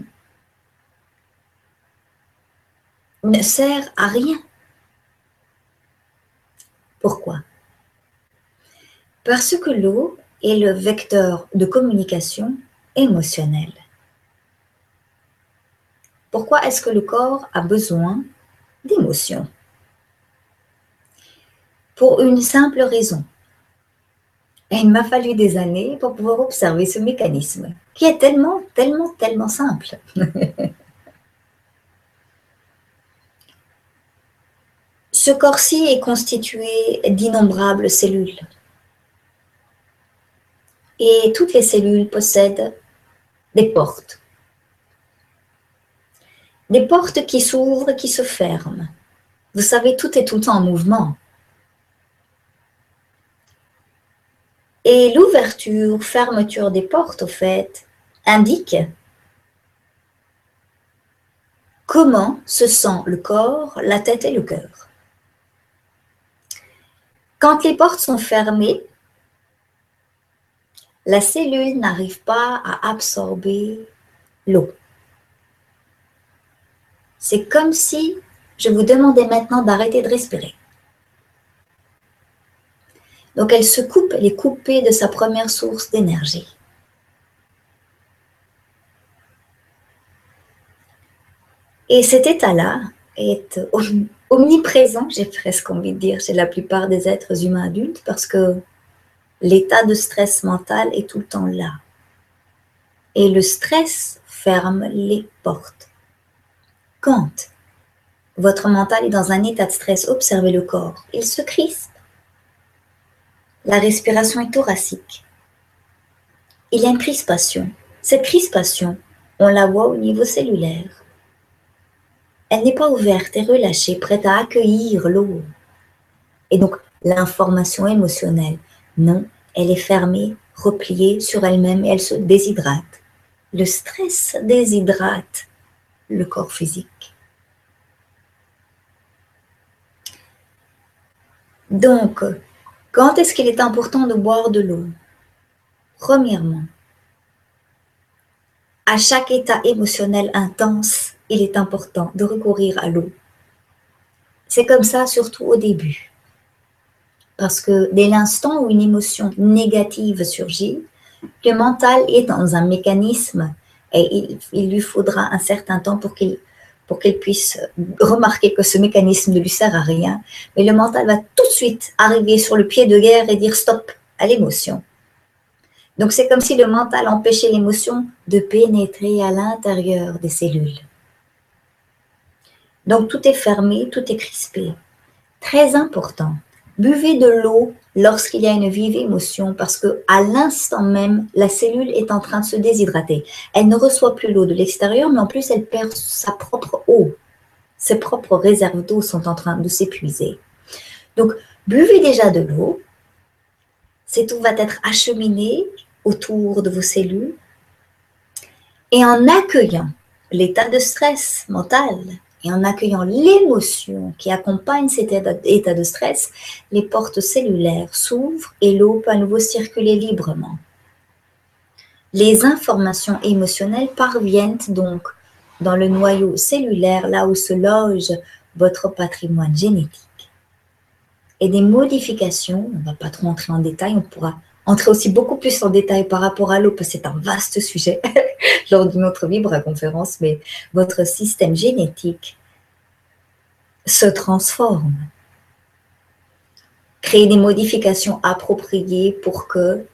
ne sert à rien. Pourquoi? Parce que l'eau est le vecteur de communication émotionnelle. Pourquoi est-ce que le corps a besoin d'émotions? Pour une simple raison. Il m'a fallu des années pour pouvoir observer ce mécanisme, qui est tellement, tellement, tellement simple. ce corps-ci est constitué d'innombrables cellules. Et toutes les cellules possèdent des portes des portes qui s'ouvrent, qui se ferment. Vous savez, tout est tout en mouvement. Et l'ouverture, fermeture des portes, au fait, indique comment se sent le corps, la tête et le cœur. Quand les portes sont fermées, la cellule n'arrive pas à absorber l'eau. C'est comme si je vous demandais maintenant d'arrêter de respirer. Donc elle se coupe, elle est coupée de sa première source d'énergie. Et cet état-là est omniprésent, j'ai presque envie de dire, chez la plupart des êtres humains adultes, parce que l'état de stress mental est tout le temps là. Et le stress ferme les portes. Quand votre mental est dans un état de stress, observez le corps. Il se crispe. La respiration est thoracique. Il y a une crispation. Cette crispation, on la voit au niveau cellulaire. elle n'est pas ouverte et relâchée, prête à accueillir l'eau. Et donc, l'information émotionnelle, non, elle est fermée, repliée sur elle-même et elle se déshydrate. Le stress déshydrate le corps physique. Donc, quand est-ce qu'il est important de boire de l'eau? Premièrement, à chaque état émotionnel intense, il est important de recourir à l'eau. C'est comme ça surtout au début. Parce que dès l'instant où une émotion négative surgit, le mental est dans un mécanisme et il, lui faudra un certain temps pour qu'il pour qu'il puisse remarquer que ce mécanisme ne lui sert à rien. Mais le mental va tout de suite arriver sur le pied de guerre et dire stop à l'émotion. Donc c'est comme si le mental empêchait l'émotion de pénétrer à l'intérieur des cellules. Donc tout est fermé, tout est crispé. Très important. Buvez de l'eau lorsqu'il y a une vive émotion parce que à l'instant même, la cellule est en train de se déshydrater. Elle ne reçoit plus l'eau de l'extérieur, mais en plus, elle perd sa propre eau. Ses propres réserves d'eau sont en train de s'épuiser. Donc, buvez déjà de l'eau. Cette eau va être acheminée autour de vos cellules. Et en accueillant l'état de stress mental, et en accueillant l'émotion qui accompagne cet état de stress, les portes cellulaires s'ouvrent et l'eau peut à nouveau circuler librement. Les informations émotionnelles parviennent donc dans le noyau cellulaire, là où se loge votre patrimoine génétique. Et des modifications, on ne va pas trop entrer en détail, on pourra entrer aussi beaucoup plus en détail par rapport à l'eau, parce que c'est un vaste sujet lors d'une autre conférence, mais votre système génétique se transforme. Créer des modifications appropriées pour que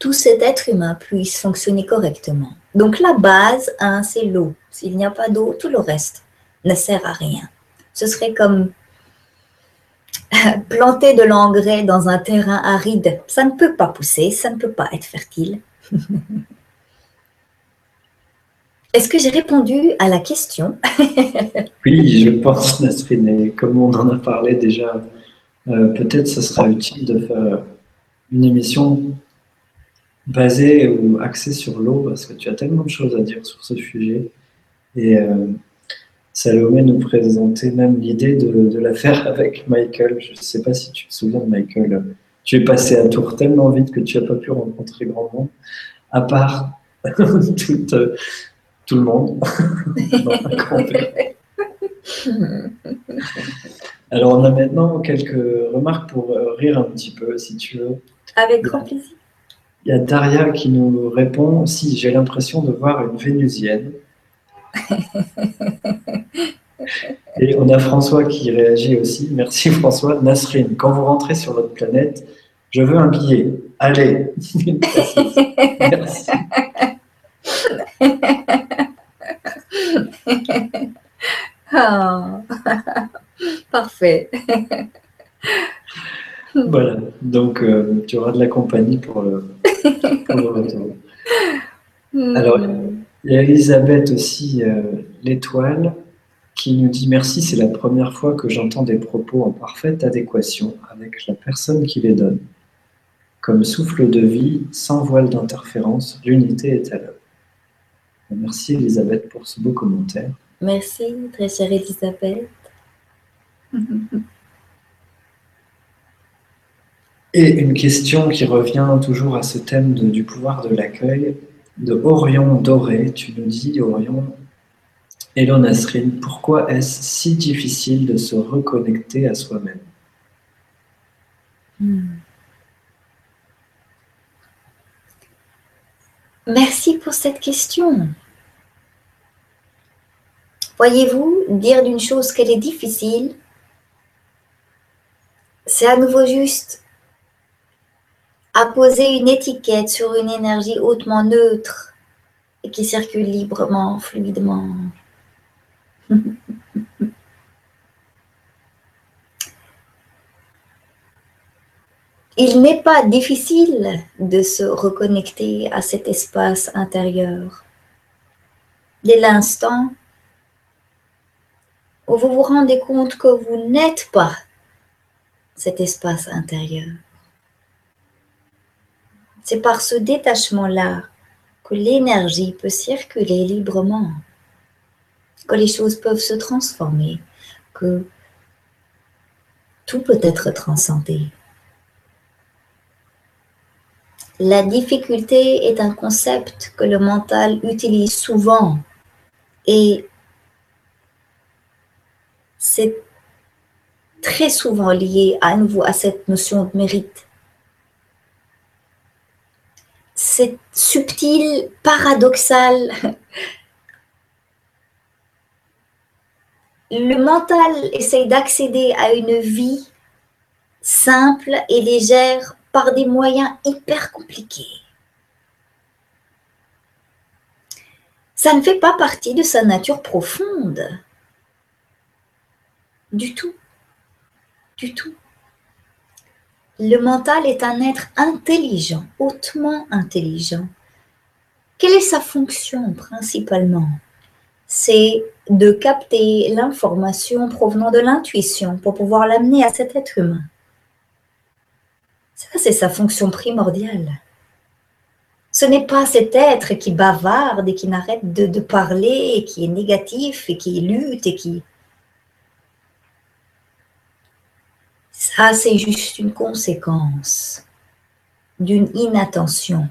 tout cet être humain puisse fonctionner correctement. Donc la base, hein, c'est l'eau. S'il n'y a pas d'eau, tout le reste ne sert à rien. Ce serait comme planter de l'engrais dans un terrain aride. Ça ne peut pas pousser, ça ne peut pas être fertile. Est-ce que j'ai répondu à la question? Oui, je pense, Nasrine. Et comme on en a parlé déjà, euh, peut-être ce sera utile de faire une émission basée ou axée sur l'eau, parce que tu as tellement de choses à dire sur ce sujet. Et euh, Salomé nous présentait même l'idée de, la faire avec Michael. Je ne sais pas si tu te souviens de Michael. Tu es passé à Tours tellement vite que tu n'as pas pu rencontrer grand monde, à part toute tout le monde. Alors, on a maintenant quelques remarques pour euh, rire un petit peu, si tu veux. Avec grand plaisir. Il y a Daria qui nous répond Si, j'ai l'impression de voir une Vénusienne. Et on a François qui réagit aussi. Merci François. Nasrine, quand vous rentrez sur votre planète, je veux un billet. Allez. Merci. Ah. Parfait. voilà, donc euh, tu auras de la compagnie pour le, retour. Hmm. Alors, il y a Elisabeth aussi, euh, l'étoile, qui nous dit Merci, c'est la première fois que j'entends des propos en parfaite adéquation avec la personne qui les donne. Comme souffle de vie, sans voile d'interférence, l'unité est à l'œuvre. Merci Elisabeth pour ce beau commentaire. Merci, très chère Elisabeth. Et une question qui revient toujours à ce thème du pouvoir de l'accueil, de Orion Doré. Tu nous dis, Orion, Elon Nasrine, pourquoi est-ce si difficile de se reconnecter à soi-même? Hmm. Merci pour cette question. Voyez-vous, dire d'une chose qu'elle est difficile, c'est à nouveau juste apposer une étiquette sur une énergie hautement neutre et qui circule librement, fluidement. Il n'est pas difficile de se reconnecter à cet espace intérieur. Dès l'instant où vous vous rendez compte que vous n'êtes pas cet espace intérieur. C'est par ce détachement-là que l'énergie peut circuler librement, que les choses peuvent se transformer, que tout peut être transcendé. La difficulté est un concept que le mental utilise souvent et c'est très souvent lié à nouveau à cette notion de mérite. C'est subtil, paradoxal. Le mental essaye d'accéder à une vie simple et légère par des moyens hyper compliqués. Ça ne fait pas partie de sa nature profonde. Du tout. Du tout. Le mental est un être intelligent, hautement intelligent. Quelle est sa fonction principalement? C'est de capter l'information provenant de l'intuition pour pouvoir l'amener à cet être humain. Ça, c'est sa fonction primordiale. Ce n'est pas cet être qui bavarde et qui n'arrête de, parler qui est négatif et qui lutte et qui Ça, c'est juste une conséquence d'une inattention,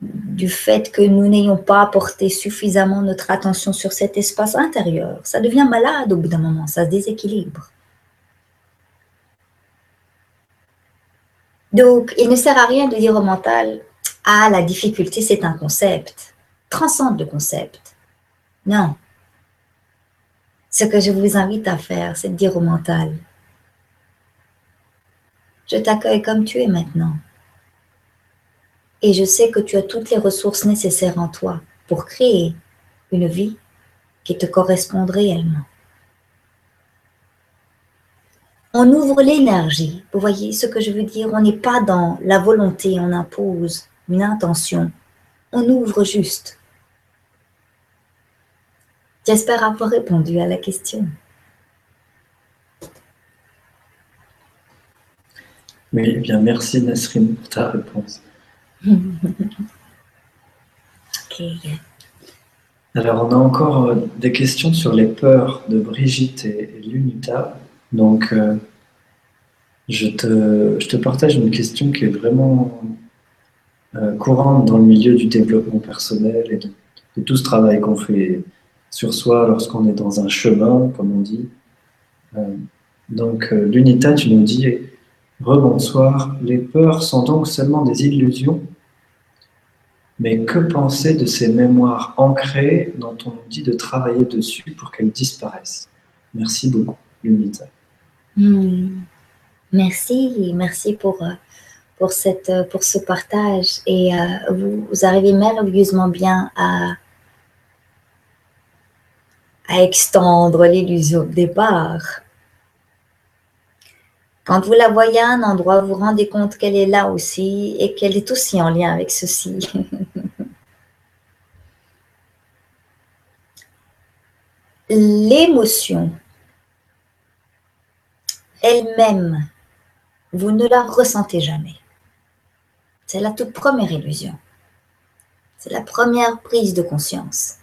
du fait que nous n'ayons pas porté suffisamment notre attention sur cet espace intérieur. Ça devient malade au bout d'un moment, ça se déséquilibre. Donc, il ne sert à rien de dire au mental, ah, la difficulté, c'est un concept. Transcende le concept. Non. Ce que je vous invite à faire, c'est de dire au mental, je t'accueille comme tu es maintenant. Et je sais que tu as toutes les ressources nécessaires en toi pour créer une vie qui te correspond réellement. On ouvre l'énergie. Vous voyez ce que je veux dire? On n'est pas dans la volonté, on impose une intention. On ouvre juste. J'espère avoir répondu à la question. Oui, eh bien, merci Nasrine pour ta réponse. Alors, on a encore euh, des questions sur les peurs de Brigitte et, Lunita. Donc, euh, je, te, je, te, partage une question qui est vraiment euh, courante dans le milieu du développement personnel et de, de tout ce travail qu'on fait sur soi lorsqu'on est dans un chemin, comme on dit. donc, Lunita, tu nous dis Rebonsoir. Les peurs sont donc seulement des illusions Mais que penser de ces mémoires ancrées dont on nous dit de travailler dessus pour qu'elles disparaissent? Merci beaucoup, Lunita. Hmm. Merci, merci pour, euh, pour, cette, euh, pour ce partage. Et euh, vous, vous, arrivez merveilleusement bien à, à extendre l'illusion de départ. Quand vous la voyez à un endroit, vous vous rendez compte qu'elle est là aussi et qu'elle est aussi en lien avec ceci. L'émotion elle-même, vous ne la ressentez jamais. C'est la toute première illusion. C'est la première prise de conscience.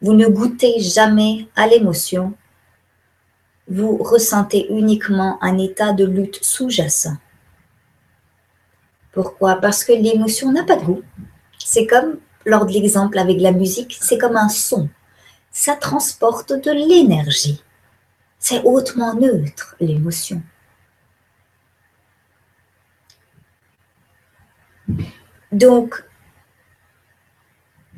Vous ne goûtez jamais à l'émotion vous ressentez uniquement un état de lutte sous-jacent. Pourquoi? Parce que l'émotion n'a pas de goût. C'est comme, lors de l'exemple avec la musique, c'est comme un son. Ça transporte de l'énergie. C'est hautement neutre, l'émotion. Donc,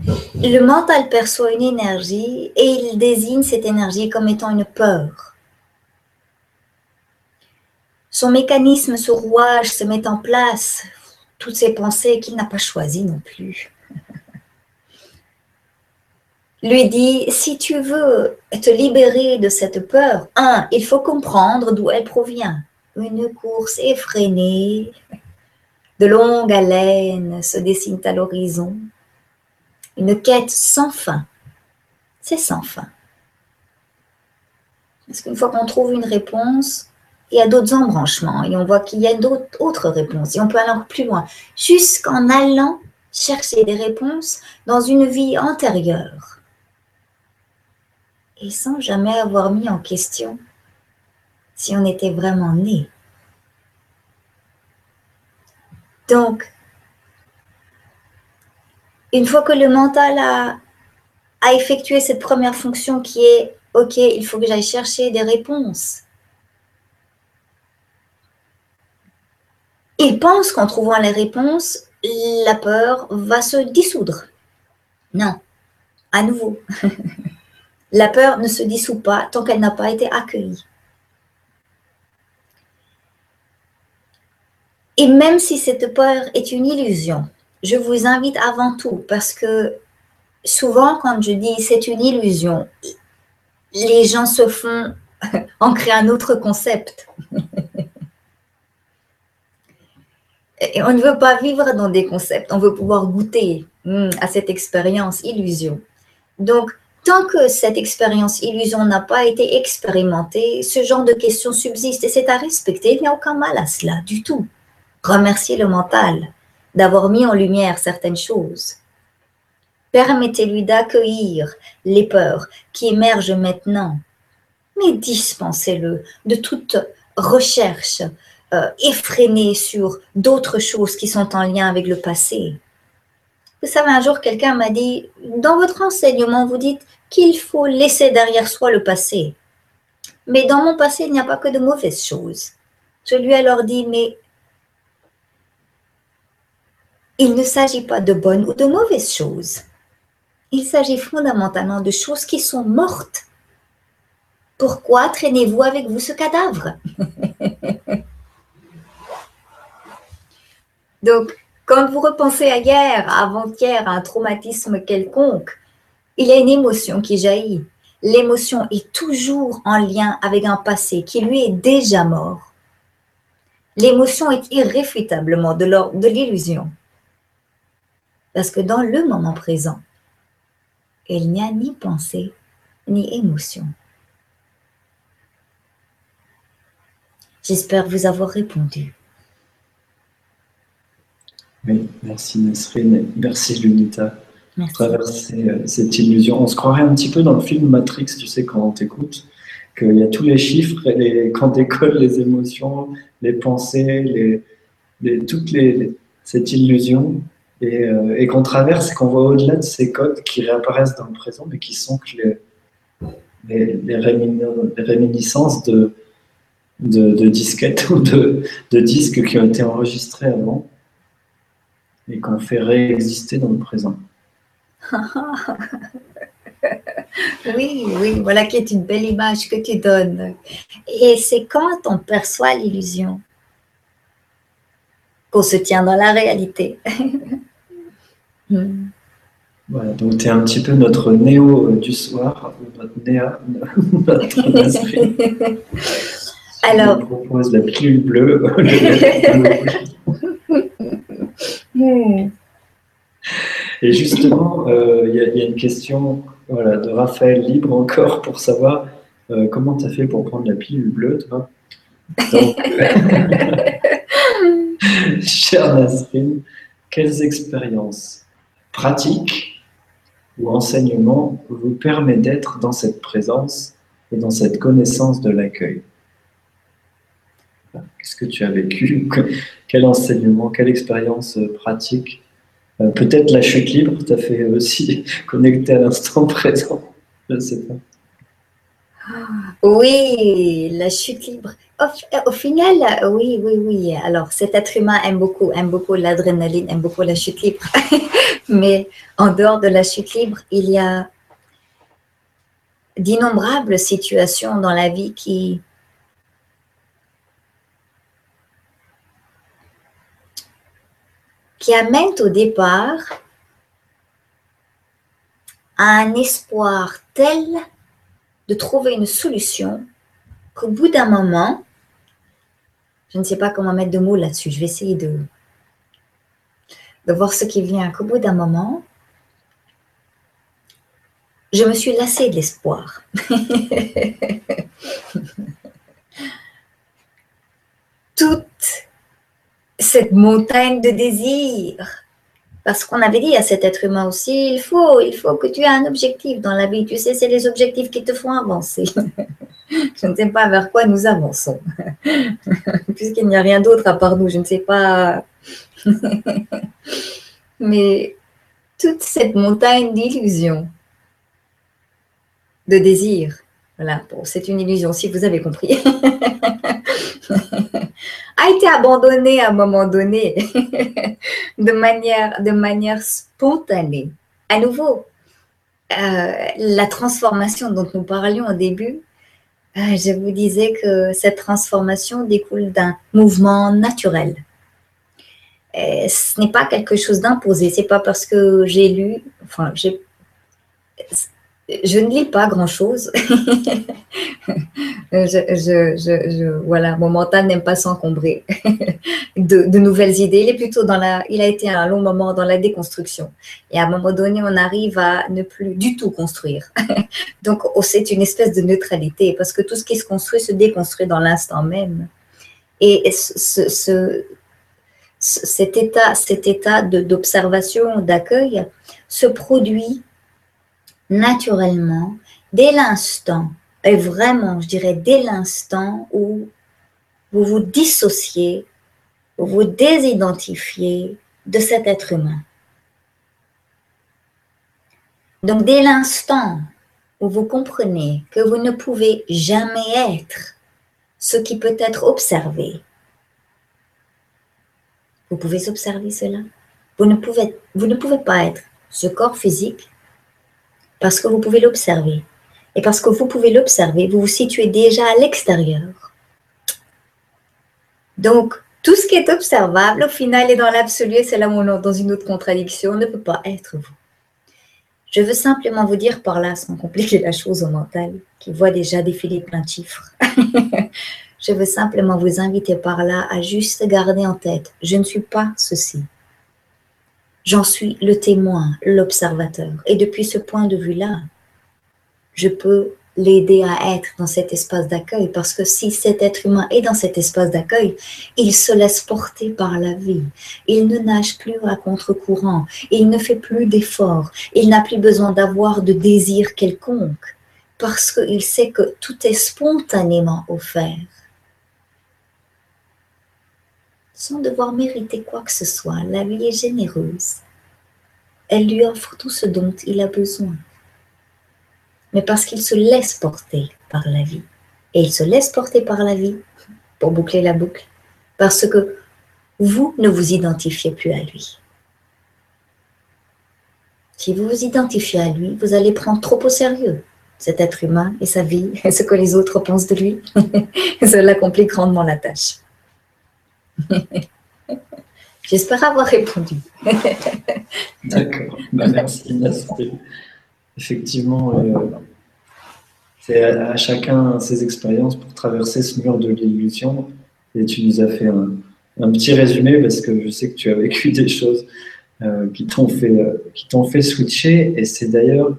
le mental perçoit une énergie et il désigne cette énergie comme étant une peur son mécanisme, ce rouage se met en place, toutes ces pensées qu'il n'a pas choisies non plus. Lui dit, si tu veux te libérer de cette peur, un, il faut comprendre d'où elle provient. Une course effrénée, de longue haleine se dessine à l'horizon. Une quête sans fin. C'est sans fin. Parce qu'une fois qu'on trouve une réponse, il y a d'autres embranchements et on voit qu'il y a d'autres réponses et on peut aller encore plus loin, jusqu'en allant chercher des réponses dans une vie antérieure et sans jamais avoir mis en question si on était vraiment né. Donc, une fois que le mental a, a effectué cette première fonction qui est, OK, il faut que j'aille chercher des réponses. Il pense qu'en trouvant les réponses, la peur va se dissoudre. Non, à nouveau. la peur ne se dissout pas tant qu'elle n'a pas été accueillie. Et même si cette peur est une illusion, je vous invite avant tout, parce que souvent quand je dis c'est une illusion, les gens se font ancrer un autre concept. On ne veut pas vivre dans des concepts, on veut pouvoir goûter hmm, à cette expérience illusion. Donc, tant que cette expérience illusion n'a pas été expérimentée, ce genre de questions subsiste et c'est à respecter, il n'y a aucun mal à cela du tout. Remerciez le mental d'avoir mis en lumière certaines choses. Permettez-lui d'accueillir les peurs qui émergent maintenant, mais dispensez-le de toute recherche euh, effrénée sur d'autres choses qui sont en lien avec le passé. Vous savez, un jour, quelqu'un m'a dit, dans votre enseignement, vous dites qu'il faut laisser derrière soi le passé. Mais dans mon passé, il n'y a pas que de mauvaises choses. Je lui ai alors dit, mais il ne s'agit pas de bonnes ou de mauvaises choses. Il s'agit fondamentalement de choses qui sont mortes. Pourquoi traînez-vous avec vous ce cadavre? Donc, quand vous repensez à hier, avant-hier, à un traumatisme quelconque, il y a une émotion qui jaillit. L'émotion est toujours en lien avec un passé qui lui est déjà mort. L'émotion est irréfutablement de l'ordre de l'illusion. Parce que dans le moment présent, il n'y a ni pensée ni émotion. J'espère vous avoir répondu. Oui, merci Nesrine, merci Lunita. Merci. Traverser euh, cette illusion. On se croirait un petit peu dans le film Matrix, tu sais, quand on t'écoute, qu'il y a tous les chiffres, et les, quand décollent les émotions, les pensées, les, toutes les, cette illusion, euh, et, qu'on traverse et qu'on voit au-delà de ces codes qui réapparaissent dans le présent, mais qui sont que les, les, réminiscences de, de, disquettes ou de, de, disques qui ont été enregistrés avant et qu'on fait réexister dans le présent. oui, oui, voilà qui est une belle image que tu donnes. Et c'est quand on perçoit l'illusion qu'on se tient dans la réalité. Hmm. Voilà, donc tu es un petit peu notre néo du soir, notre néa, notre Alors, on propose la pilule bleue. Et justement, euh, il y, a une question voilà, de Raphaël Libre encore pour savoir euh, comment tu as fait pour prendre la pilule bleue, toi. Donc, Chère Nasrine, quelles expériences pratiques ou enseignements vous permettent d'être dans cette présence et dans cette connaissance de l'accueil? Qu'est-ce que tu as vécu Quel enseignement, quelle expérience pratique euh, Peut-être la chute libre, tu as fait aussi connecter à l'instant présent. Je ne sais pas. Oui, la chute libre. Au, final, oui, oui, oui. Alors, cet être humain aime beaucoup, aime beaucoup l'adrénaline, aime beaucoup la chute libre. Mais en dehors de la chute libre, il y a d'innombrables situations dans la vie qui, qui amènent au départ à un espoir tel de trouver une solution qu'au bout d'un moment, je ne sais pas comment mettre de mots là-dessus, je vais essayer de, de voir ce qui vient, qu'au bout d'un moment, je me suis lassée de l'espoir. Toute cette montagne de désirs. Parce qu'on avait dit à cet être humain aussi, il faut, il faut que tu aies un objectif dans la vie. Tu sais, c'est les objectifs qui te font avancer. je ne sais pas vers quoi nous avançons. Puisqu'il n'y a rien d'autre à part nous, je ne sais pas. Mais toute cette montagne d'illusions, de désirs, voilà, c'est une illusion, si vous avez compris, a été abandonnée à un moment donné de, manière, spontanée. À nouveau, euh, la transformation dont nous parlions au début, euh, je vous disais que cette transformation découle d'un mouvement naturel. Ce n'est pas quelque chose d'imposé. C'est pas parce que j'ai lu, je ne lis pas grand-chose. je, voilà, mon mental n'aime pas s'encombrer de, nouvelles idées. Il est plutôt dans la, il a été un long moment dans la déconstruction. Et à un moment donné, on arrive à ne plus du tout construire. Donc, oh, c'est une espèce de neutralité parce que tout ce qui se construit se déconstruit dans l'instant même. Et ce, cet état, cet état d'observation, d'accueil se produit naturellement dès l'instant, et vraiment, je dirais, dès l'instant où vous vous dissociez, vous vous désidentifiez de cet être humain. Donc, dès l'instant où vous comprenez que vous ne pouvez jamais être ce qui peut être observé, vous pouvez observer cela. Vous ne pouvez, vous ne pouvez pas être ce corps physique parce que vous pouvez l'observer. Et parce que vous pouvez l'observer, vous vous situez déjà à l'extérieur. Donc, tout ce qui est observable, au final, est dans l'absolu, et c'est là où on est dans une autre contradiction, ne peut pas être vous. Je veux simplement vous dire par là, sans compliquer la chose au mental, qui voit déjà défiler plein de chiffres. je veux simplement vous inviter par là à juste garder en tête, je ne suis pas ceci. J'en suis le témoin, l'observateur. Et depuis ce point de vue-là, je peux l'aider à être dans cet espace d'accueil. Parce que si cet être humain est dans cet espace d'accueil, il se laisse porter par la vie. Il ne nage plus à contre-courant, il ne fait plus d'efforts, il n'a plus besoin d'avoir de désir quelconque. Parce qu'il sait que tout est spontanément offert sans devoir mériter quoi que ce soit. La vie est généreuse. Elle lui offre tout ce dont il a besoin. Mais parce qu'il se laisse porter par la vie. Et il se laisse porter par la vie, pour boucler la boucle, parce que vous ne vous identifiez plus à lui. Si vous vous identifiez à lui, vous allez prendre trop au sérieux cet être humain et sa vie et ce que les autres pensent de lui. Cela complique grandement la tâche. J'espère avoir répondu. D'accord, bah, merci. Effectivement, euh, c'est à, chacun ses expériences pour traverser ce mur de l'illusion. Et tu nous as fait un, petit résumé parce que je sais que tu as vécu des choses euh, qui t'ont fait, euh, fait switcher. Et c'est d'ailleurs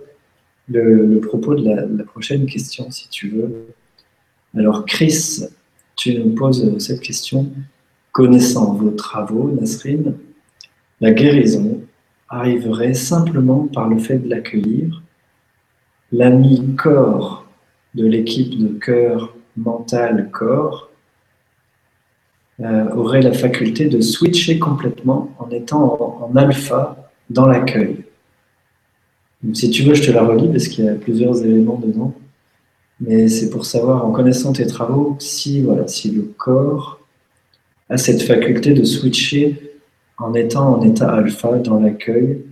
le, propos de la prochaine question, si tu veux. Alors, Chris, tu nous poses cette question. Connaissant vos travaux, Nasrine, la guérison arriverait simplement par le fait de l'accueillir. L'ami corps de l'équipe de cœur mental corps euh, aurait la faculté de switcher complètement en étant en, en alpha dans l'accueil. Si tu veux, je te la relis parce qu'il y a plusieurs éléments dedans. Mais c'est pour savoir, en connaissant tes travaux, si, voilà, si le corps a cette faculté de switcher en étant en état alpha dans l'accueil.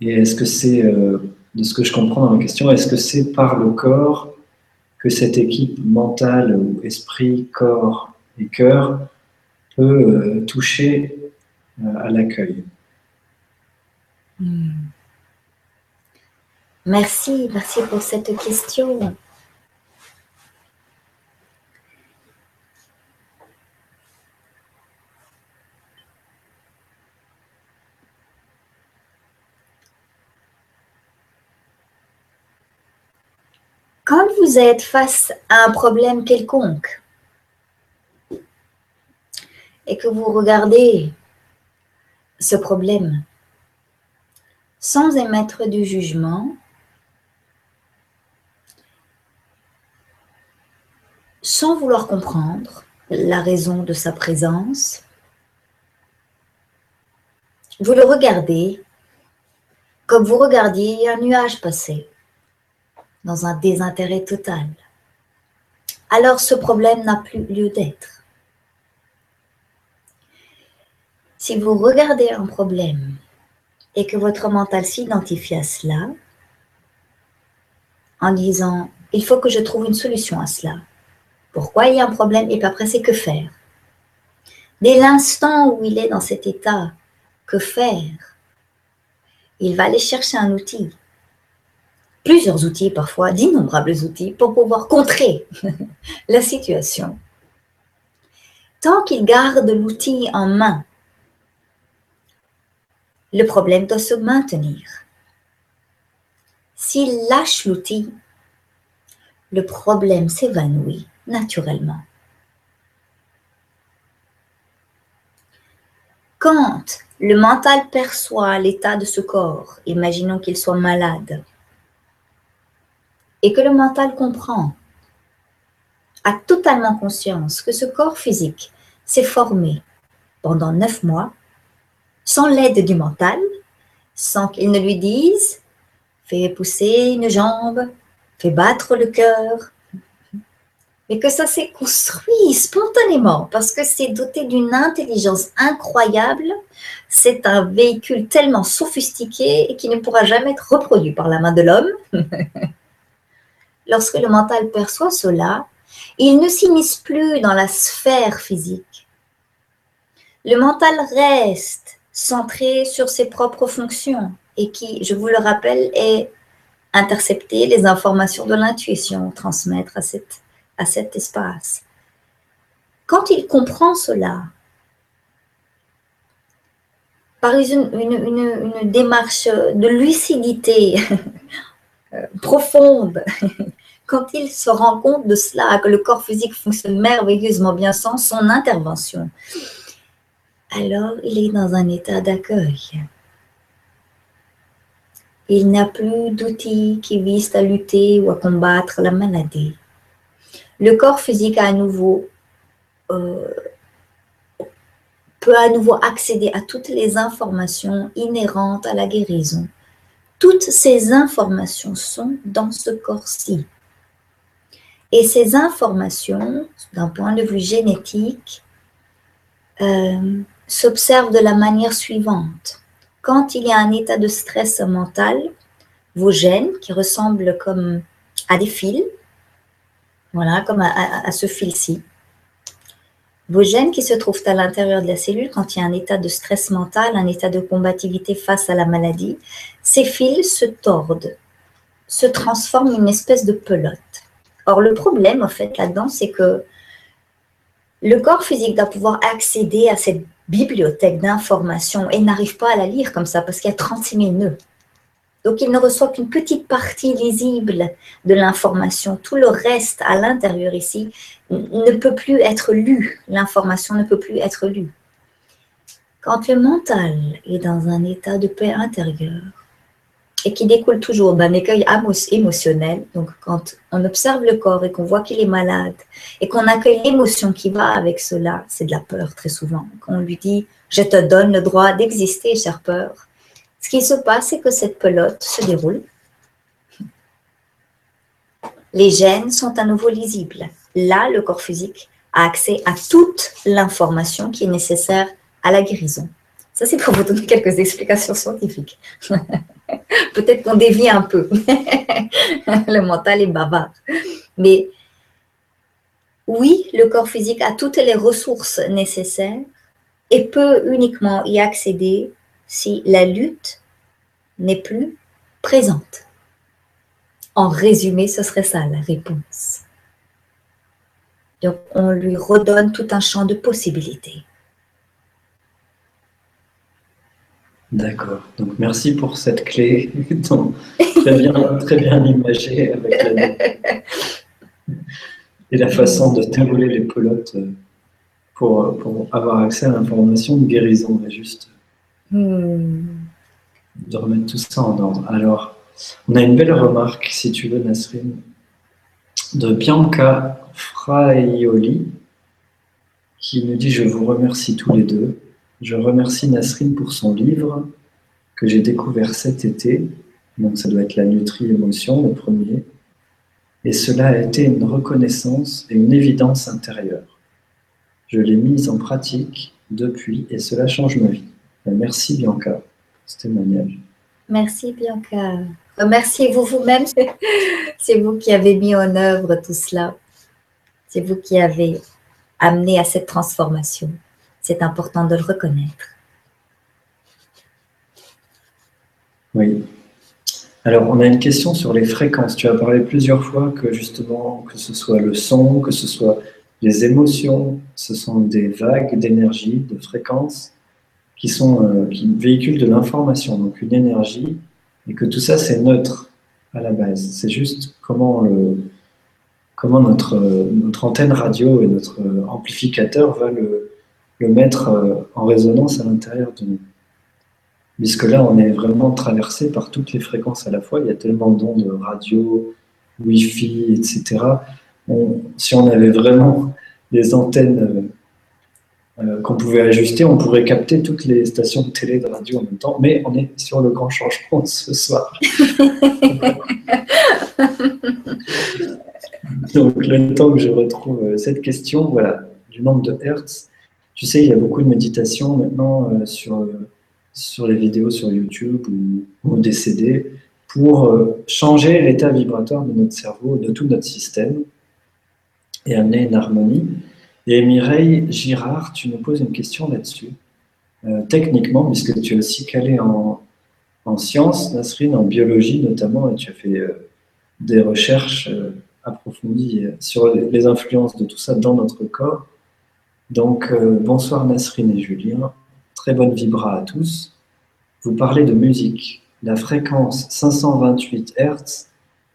Et est-ce que c'est, euh, de ce que je comprends dans la question, est-ce que c'est par le corps que cette équipe mentale ou esprit, corps et cœur peut euh, toucher euh, à l'accueil? Hmm. Merci, merci pour cette question. Quand vous êtes face à un problème quelconque et que vous regardez ce problème sans émettre du jugement, sans vouloir comprendre la raison de sa présence, vous le regardez comme vous regardiez un nuage passer dans un désintérêt total. Alors ce problème n'a plus lieu d'être. Si vous regardez un problème et que votre mental s'identifie à cela, en disant, il faut que je trouve une solution à cela. Pourquoi il y a un problème et puis après c'est que faire? Dès l'instant où il est dans cet état, que faire? Il va aller chercher un outil, plusieurs outils parfois, d'innombrables outils pour pouvoir contrer la situation. Tant qu'il garde l'outil en main, le problème doit se maintenir. S'il lâche l'outil, le problème s'évanouit naturellement. Quand le mental perçoit l'état de ce corps, imaginons qu'il soit malade, et que le mental comprend, a totalement conscience que ce corps physique s'est formé pendant neuf mois sans l'aide du mental, sans qu'il ne lui dise fais pousser une jambe, fais battre le cœur, mais que ça s'est construit spontanément parce que c'est doté d'une intelligence incroyable. C'est un véhicule tellement sophistiqué et qui ne pourra jamais être reproduit par la main de l'homme. Lorsque le mental perçoit cela, il ne s'immisce plus dans la sphère physique. Le mental reste centré sur ses propres fonctions et qui, je vous le rappelle, est intercepter les informations de l'intuition, transmettre à cet espace. Quand il comprend cela, par une, démarche de lucidité profonde, quand il se rend compte de cela, que le corps physique fonctionne merveilleusement bien sans son intervention, alors il est dans un état d'accueil. Il n'a plus d'outils qui visent à lutter ou à combattre la maladie le corps physique euh, peut à nouveau accéder à toutes les informations inhérentes à la guérison. Toutes ces informations sont dans ce corps-ci. Et ces informations, d'un point de vue génétique, euh, s'observent de la manière suivante. Quand il y a un état de stress mental, vos gènes, qui ressemblent comme à des fils, voilà, comme à, ce fil-ci. Vos gènes qui se trouvent à l'intérieur de la cellule, quand il y a un état de stress mental, un état de combativité face à la maladie, ces fils se tordent, se transforment en une espèce de pelote. Or, le problème, en fait, là-dedans, c'est que le corps physique doit pouvoir accéder à cette bibliothèque d'informations et n'arrive pas à la lire comme ça parce qu'il y a 36 000 nœuds. Donc, il ne reçoit qu'une petite partie lisible de l'information. Tout le reste à l'intérieur ici ne peut plus être lu. L'information ne peut plus être lue. Quand le mental est dans un état de paix intérieure et qui découle toujours d'un écueil émotionnel, donc quand on observe le corps et qu'on voit qu'il est malade et qu'on accueille l'émotion qui va avec cela, c'est de la peur très souvent. Quand on lui dit je te donne le droit d'exister, chère peur, ce qui se passe, c'est que cette pelote se déroule. Les gènes sont à nouveau lisibles. Là, le corps physique a accès à toute l'information qui est nécessaire à la guérison. Ça, c'est pour vous donner quelques explications scientifiques. Peut-être qu'on dévie un peu. le mental est bavard. Mais oui, le corps physique a toutes les ressources nécessaires et peut uniquement y accéder si la lutte n'est plus présente. En résumé, ce serait ça la réponse. Donc, on lui redonne tout un champ de possibilités. D'accord. Donc, merci pour cette clé très bien, très bien imagé avec la... et la façon de dérouler les pelotes euh, pour, pour avoir accès à l'information de guérison et juste hmm. de remettre tout ça en ordre. Alors, on a une belle remarque, si tu veux, Nasrine, de Bianca Fraioli, qui nous dit Je vous remercie tous les deux. Je remercie Nasrine pour son livre que j'ai découvert cet été. Donc, ça doit être la Nutri-Émotion, le premier. Et cela a été une reconnaissance et une évidence intérieure. Je l'ai mise en pratique depuis et cela change ma vie. Merci Bianca ce témoignage. Merci Bianca. Remerciez-vous vous-même. C'est vous qui avez mis en œuvre tout cela. C'est vous qui avez amené à cette transformation. C'est important de le reconnaître. Oui. Alors, on a une question sur les fréquences. Tu as parlé plusieurs fois que justement, que ce soit le son, que ce soit les émotions, ce sont des vagues d'énergie, de fréquences qui, sont, euh, qui véhiculent de l'information, donc une énergie, et que tout ça, c'est neutre à la base. C'est juste comment, le, comment notre, notre antenne radio et notre amplificateur va le, mettre euh, en résonance à l'intérieur de nous. Puisque là, on est vraiment traversé par toutes les fréquences à la fois. Il y a tellement d'ondes radio, Wi-Fi, etc. si on avait vraiment des antennes euh, euh, qu'on pouvait ajuster, on pourrait capter toutes les stations de télé, de radio en même temps. Mais on est sur le grand changement ce soir. Donc, le temps que je retrouve euh, cette question, voilà, du nombre de Hertz. Tu sais, il y a beaucoup de méditation maintenant sur sur les vidéos sur YouTube ou, des CD pour euh, changer l'état vibratoire de notre cerveau, de tout notre système et amener une harmonie. Et Mireille Girard, tu nous poses une question là-dessus. Euh, techniquement, puisque tu es aussi calé en, en sciences, Nasrine, en biologie notamment, et tu as fait euh, des recherches approfondies sur les influences de tout ça dans notre corps. Donc, bonsoir Nasrine et Julien. Très bonne vibra à tous. Vous parlez de musique. La fréquence 528 Hz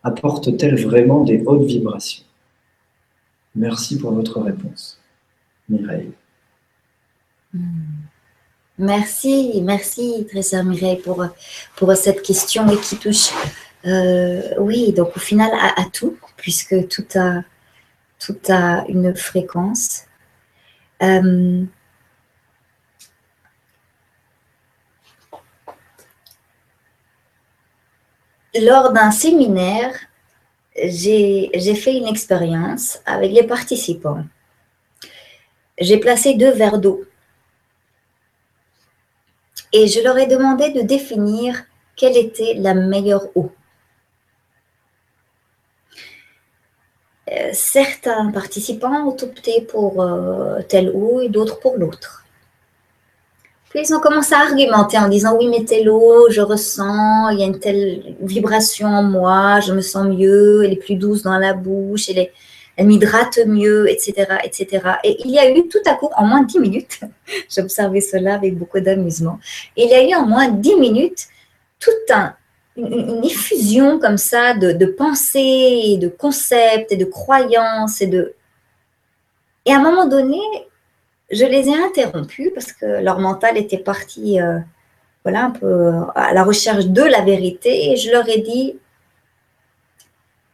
apporte-t-elle vraiment des hautes vibrations? Merci pour votre réponse. Hmm. Merci, merci très Mireille pour, cette question qui touche, euh, oui, donc au final à, tout, puisque tout a, tout a une fréquence. Euh, lors d'un séminaire, j'ai fait une expérience avec les participants. J'ai placé deux verres d'eau et je leur ai demandé de définir quelle était la meilleure eau. Euh, certains participants ont opté pour euh, telle eau et d'autres pour l'autre. Puis ils ont commencé à argumenter en disant oui, mais telle eau, je ressens, il y a une telle vibration en moi, je me sens mieux, elle est plus douce dans la bouche, elle, elle m'hydrate mieux, etc., etc. Et il y a eu tout à coup, en moins de 10 minutes, j'observais cela avec beaucoup d'amusement, il y a eu en moins de 10 minutes toute un, une, effusion comme ça de, pensées, de concepts et de croyances et de... Et à un moment donné, je les ai interrompus parce que leur mental était parti euh, voilà, un peu à la recherche de la vérité et je leur ai dit,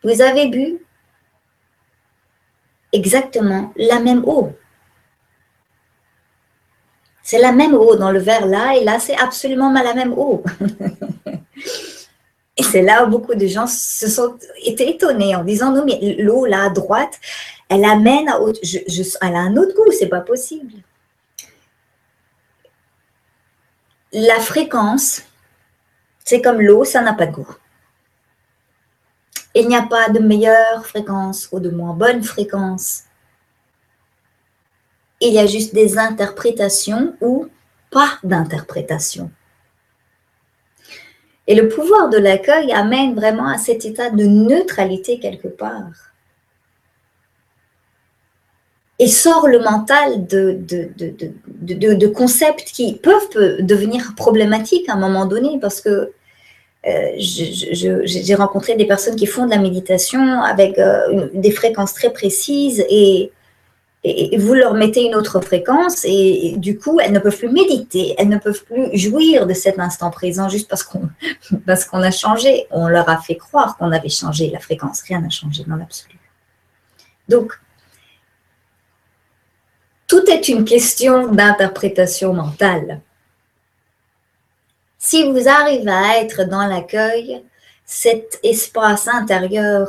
vous avez bu exactement la même eau. C'est la même eau dans le verre là et là c'est absolument la même eau. et c'est là où beaucoup de gens se sont étonnés en disant non mais l'eau là à droite, elle amène à autre, elle a un autre goût, c'est pas possible. La fréquence, c'est comme l'eau, ça n'a pas de goût. Il n'y a pas de meilleure fréquence ou de moins bonne fréquence. Il y a juste des interprétations ou pas d'interprétation. Et le pouvoir de l'accueil amène vraiment à cet état de neutralité quelque part et sort le mental de, de, concepts qui peuvent devenir problématiques à un moment donné parce que euh, j'ai rencontré des personnes qui font de la méditation avec euh, des fréquences très précises et, vous leur mettez une autre fréquence et, du coup, elles ne peuvent plus méditer, elles ne peuvent plus jouir de cet instant présent juste parce qu'on parce qu'on a changé. On leur a fait croire qu'on avait changé la fréquence. Rien n'a changé dans l'absolu. Donc, tout est une question d'interprétation mentale. Si vous arrivez à être dans l'accueil, cet espace intérieur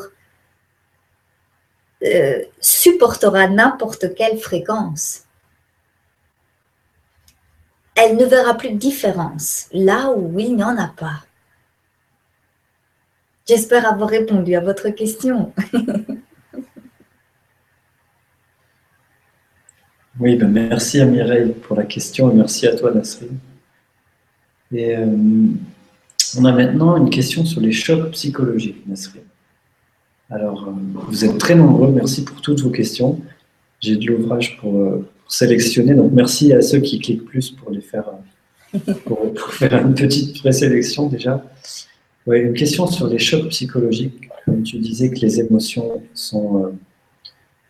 euh, supportera n'importe quelle fréquence. Elle ne verra plus de différence là où il n'y en a pas. J'espère avoir répondu à votre question. oui, ben merci à Mireille pour la question et merci à toi Nasrine. Et euh, on a maintenant une question sur les chocs psychologiques, Nasrine. Alors, euh, vous êtes très nombreux, merci pour toutes vos questions. J'ai de l'ouvrage pour, euh, sélectionner, donc merci à ceux qui cliquent plus pour les faire, pour, faire une petite présélection déjà. Ouais, une question sur les chocs psychologiques. Comme tu disais que les émotions sont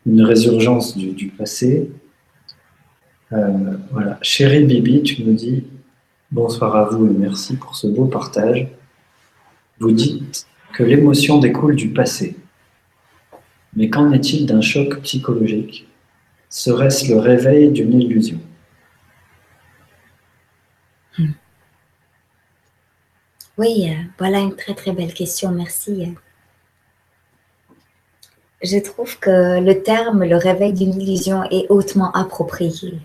une résurgence du passé. voilà. Chérie Bibi, tu nous dis Bonsoir à vous et merci pour ce beau partage. Vous dites que l'émotion découle du passé. Mais qu'en est-il d'un choc psychologique? Serait-ce le réveil d'une illusion? Hmm. Oui, euh, voilà une très très belle question, merci. Je trouve que le terme le réveil d'une illusion est hautement approprié.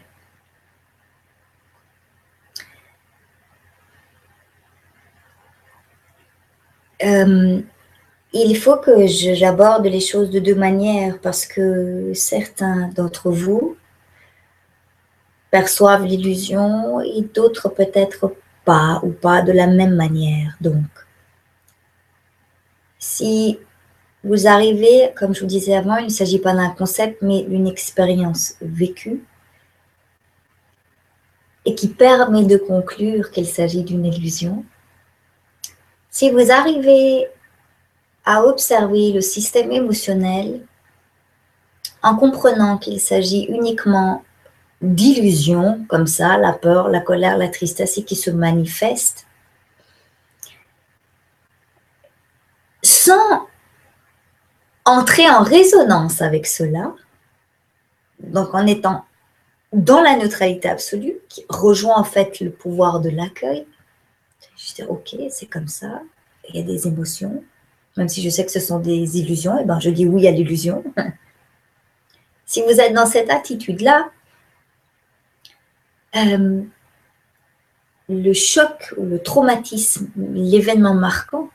Euh, il faut que j'aborde les choses de deux manières parce que certains d'entre vous perçoivent l'illusion et d'autres peut-être pas ou pas de la même manière. Donc, si vous arrivez, comme je vous disais avant, il ne s'agit pas d'un concept, mais d'une expérience vécue et qui permet de conclure qu'il s'agit d'une illusion. Si vous arrivez à observer le système émotionnel en comprenant qu'il s'agit uniquement d'illusions, comme ça, la peur, la colère, la tristesse, qui se manifestent, sans entrer en résonance avec cela, donc en étant dans la neutralité absolue, qui rejoint en fait le pouvoir de l'accueil, ok, c'est comme ça, il y a des émotions, même si je sais que ce sont des illusions, et eh ben je dis oui à l'illusion. si vous êtes dans cette attitude-là, euh, le choc ou le traumatisme, l'événement marquant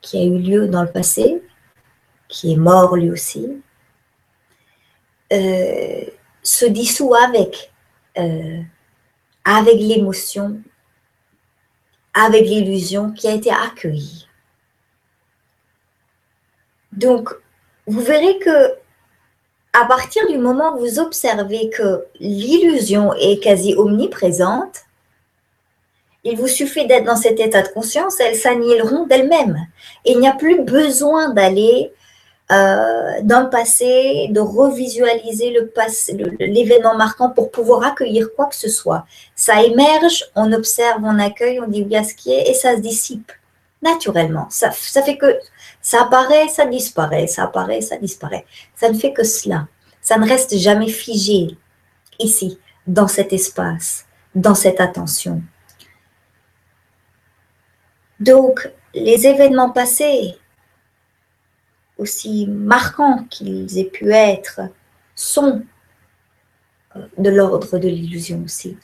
qui a eu lieu dans le passé, qui est mort lui aussi, euh, se dissout avec, euh, avec l'émotion avec l'illusion qui a été accueillie. Donc, vous verrez que à partir du moment où vous observez que l'illusion est quasi omniprésente, il vous suffit d'être dans cet état de conscience, elles s'annihileront d'elles-mêmes. Il n'y a plus besoin d'aller euh, dans le passé, de revisualiser le l'événement marquant pour pouvoir accueillir quoi que ce soit. Ça émerge, on observe, on accueille, on dit à ce qui est et ça se dissipe naturellement. Ça, ça fait que ça apparaît, ça disparaît, ça apparaît, ça disparaît. Ça ne fait que cela. Ça ne reste jamais figé ici, dans cet espace, dans cette attention. Donc, les événements passés, aussi marquants qu'ils aient pu être, sont euh, de l'ordre de l'illusion aussi.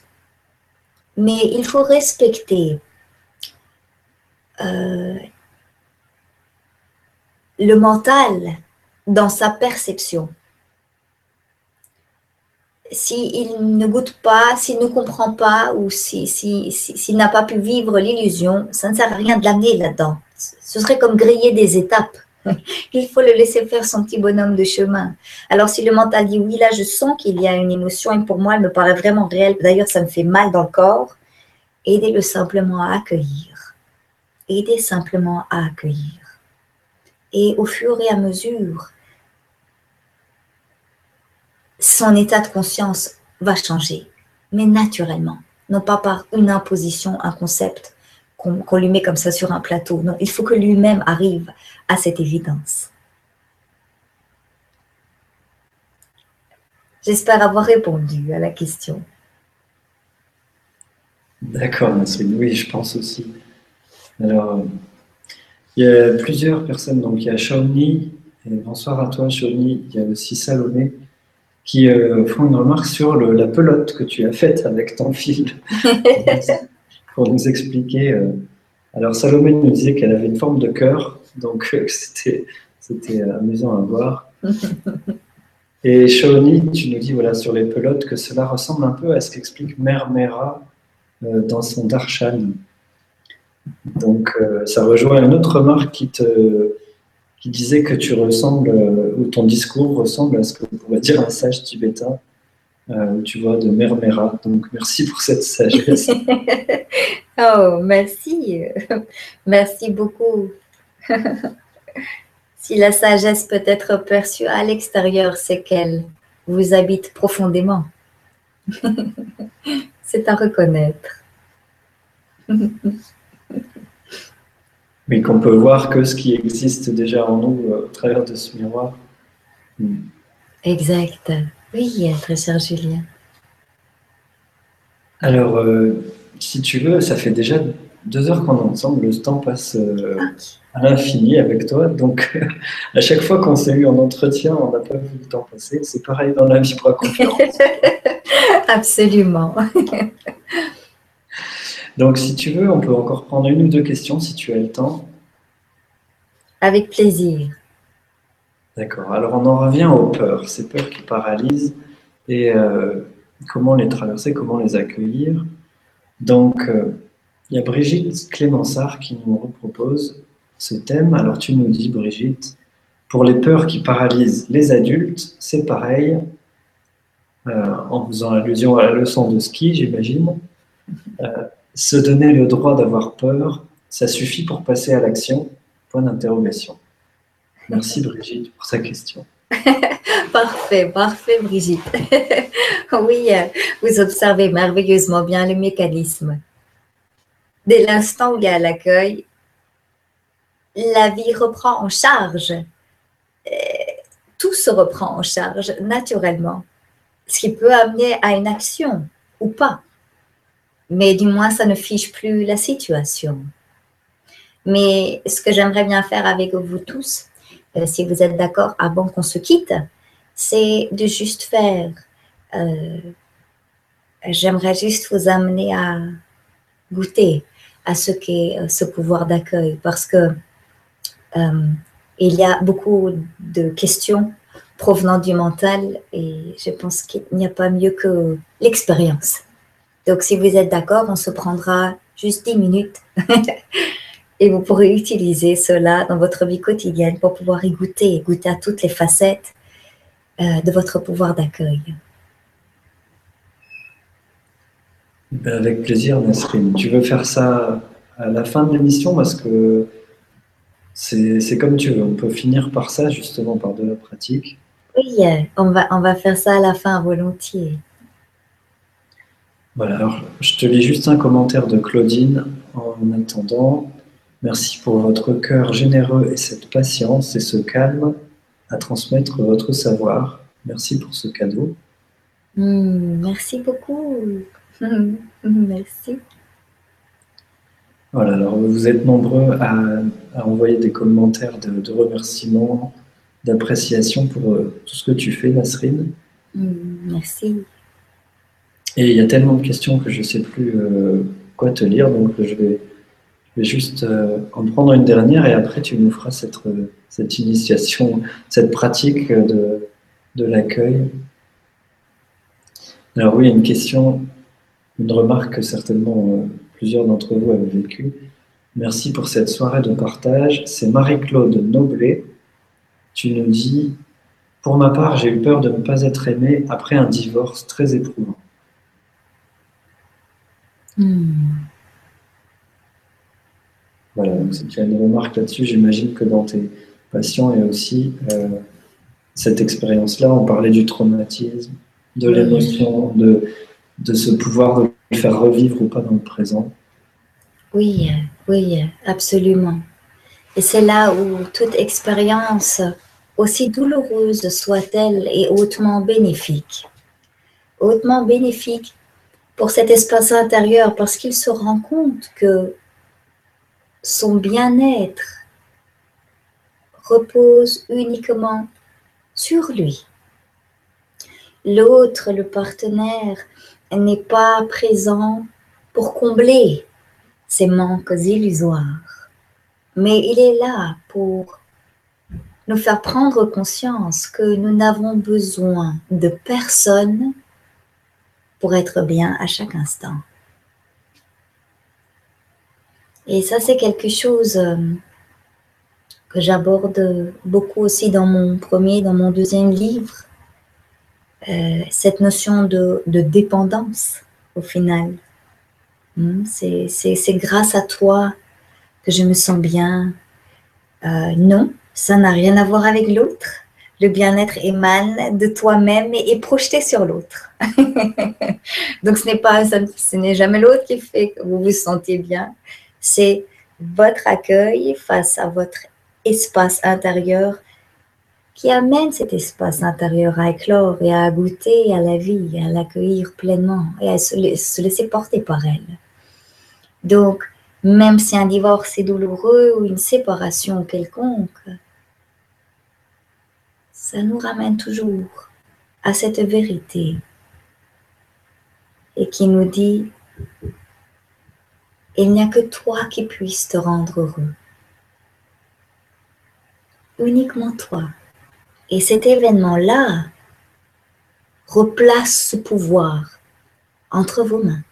Mais il faut respecter euh, le mental dans sa perception. S'il ne goûte pas, s'il ne comprend pas ou s'il si, n'a pas pu vivre l'illusion, ça ne sert à rien de l'amener là-dedans. Ce serait comme griller des étapes. Il faut le laisser faire son petit bonhomme de chemin. Alors si le mental dit oui, là je sens qu'il y a une émotion et pour moi elle me paraît vraiment réelle, d'ailleurs ça me fait mal dans le corps, aidez-le simplement à accueillir. aider simplement à accueillir. Et au fur et à mesure, son état de conscience va changer, mais naturellement, non pas par une imposition, un concept qu'on lui met comme ça sur un plateau. Non, il faut que lui-même arrive à cette évidence. J'espère avoir répondu à la question. D'accord, Oui, je pense aussi. Alors, il y a plusieurs personnes. Donc, il y a Shawnee. Et bonsoir à toi, Shawnee. Il y a aussi Salomé qui euh, font une remarque sur la pelote que tu as faite avec ton fil pour nous expliquer. Euh, alors, Salomé nous disait qu'elle avait une forme de cœur, donc euh, c'était, c'était amusant à voir. Et Shawnee, tu nous dis voilà, sur les pelotes que cela ressemble un peu à ce qu'explique Mère Mera dans son Darshan. Donc, ça rejoint une autre remarque qui te qui disait que tu ressembles, euh, ou ton discours ressemble à ce que pourrait dire un sage tibétain, euh, tu vois, de Mermera. Donc, merci pour cette sagesse. oh, merci. merci beaucoup. si la sagesse peut être perçue à l'extérieur, c'est qu'elle vous habite profondément. c'est à reconnaître. mais qu'on peut voir que ce qui existe déjà en nous euh, au travers de ce miroir. Hmm. Exact. Oui, très cher Julien. Alors, euh, si tu veux, ça fait déjà deux heures qu'on est ensemble. Le temps passe euh, à l'infini avec toi. Donc, à chaque fois qu'on s'est eu en entretien, on n'a pas vu le temps passer. C'est pareil dans la vibra-conférence. Absolument. Donc, si tu veux, on peut encore prendre une ou deux questions si tu as le temps. Avec plaisir. D'accord. Alors, on en revient aux peurs, ces peurs qui paralysent et euh, comment les traverser, comment les accueillir. Donc, euh, il y a Brigitte Clémensart qui nous propose ce thème. Alors, tu nous dis, Brigitte, pour les peurs qui paralysent les adultes, c'est pareil, euh, en faisant allusion à la leçon de ski, j'imagine. Se donner le droit d'avoir peur, ça suffit pour passer à l'action? Point d'interrogation. Merci Brigitte pour sa question. parfait, parfait Brigitte. oui, euh, vous observez merveilleusement bien le mécanisme. Dès l'instant où il y a l'accueil, la vie reprend en charge. Tout se reprend en charge naturellement, ce qui peut amener à une action ou pas mais du moins ça ne fiche plus la situation. Mais ce que j'aimerais bien faire avec vous tous, euh, si vous êtes d'accord avant qu'on se quitte, c'est de juste faire. Euh, j'aimerais juste vous amener à goûter à ce qu'est euh, ce pouvoir d'accueil parce que il y a beaucoup de questions provenant du mental et je pense qu'il n'y a pas mieux que l'expérience. Donc, si vous êtes d'accord, on se prendra juste 10 minutes et vous pourrez utiliser cela dans votre vie quotidienne pour pouvoir y goûter, goûter à toutes les facettes euh, de votre pouvoir d'accueil. Ben, avec plaisir, Nasrine. Tu veux faire ça à la fin de l'émission? Parce que c'est comme tu veux. On peut finir par ça, justement, par de la pratique. Oui, on va, on va faire ça à la fin volontiers. Voilà, alors je te lis juste un commentaire de Claudine en attendant. Merci pour votre cœur généreux et cette patience et ce calme à transmettre votre savoir. Merci pour ce cadeau. Hmm, merci beaucoup. merci. Voilà, alors vous êtes nombreux à, envoyer des commentaires de, remerciements, d'appréciation pour euh, tout ce que tu fais, Nasrine. Hmm, merci. Et il y a tellement de questions que je ne sais plus euh, quoi te lire, donc je vais, juste euh, en prendre une dernière et après tu nous feras cette, cette initiation, cette pratique de, de l'accueil. Alors oui, une question, une remarque que certainement euh, plusieurs d'entre vous avaient vécue. Merci pour cette soirée de partage. C'est Marie-Claude Noblet. Tu nous dis, pour ma part, j'ai eu peur de ne pas être aimée après un divorce très éprouvant. Hmm. Voilà, donc c'est déjà une remarque là-dessus. J'imagine que dans tes patients, il y a aussi euh, cette expérience-là. On parlait du traumatisme, de l'émotion, de, de ce pouvoir de le faire revivre ou pas dans le présent. Oui, oui, absolument. Et c'est là où toute expérience, aussi douloureuse soit-elle, est hautement bénéfique. Hautement bénéfique pour cet espace intérieur parce qu'il se rend compte que son bien-être repose uniquement sur lui. L'autre, le partenaire, n'est pas présent pour combler ses manques illusoires, mais il est là pour nous faire prendre conscience que nous n'avons besoin de personne pour être bien à chaque instant. Et ça, c'est quelque chose euh, que j'aborde beaucoup aussi dans mon premier, dans mon deuxième livre, euh, cette notion de, dépendance au final. Hmm, c'est grâce à toi que je me sens bien. Euh, non, ça n'a rien à voir avec l'autre. Le bien-être émane de toi-même et est projeté sur l'autre. Donc ce n'est pas, ce n'est jamais l'autre qui fait que vous vous sentez bien. C'est votre accueil face à votre espace intérieur qui amène cet espace intérieur à éclore et à goûter à la vie, à l'accueillir pleinement et à se, laisser porter par elle. Donc, même si un divorce est douloureux ou une séparation quelconque, ça nous ramène toujours à cette vérité et qui nous dit, il n'y a que toi qui puisses te rendre heureux. Uniquement toi. Et cet événement-là replace ce pouvoir entre vos mains.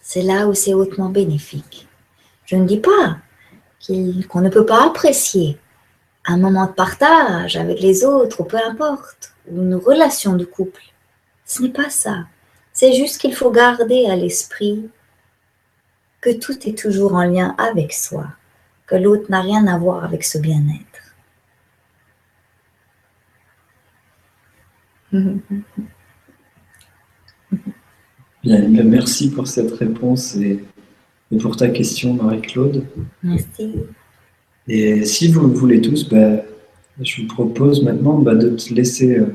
C'est là où c'est hautement bénéfique. Je ne dis pas qu'on ne peut pas apprécier un moment de partage avec les autres, ou peu importe, ou une relation de couple. Ce n'est pas ça. C'est juste qu'il faut garder à l'esprit que tout est toujours en lien avec soi, que l'autre n'a rien à voir avec ce bien-être. Bien, merci pour cette réponse et, pour ta question, Marie-Claude. Merci. Et si vous le voulez tous, bah, je vous propose maintenant bah, de te laisser euh,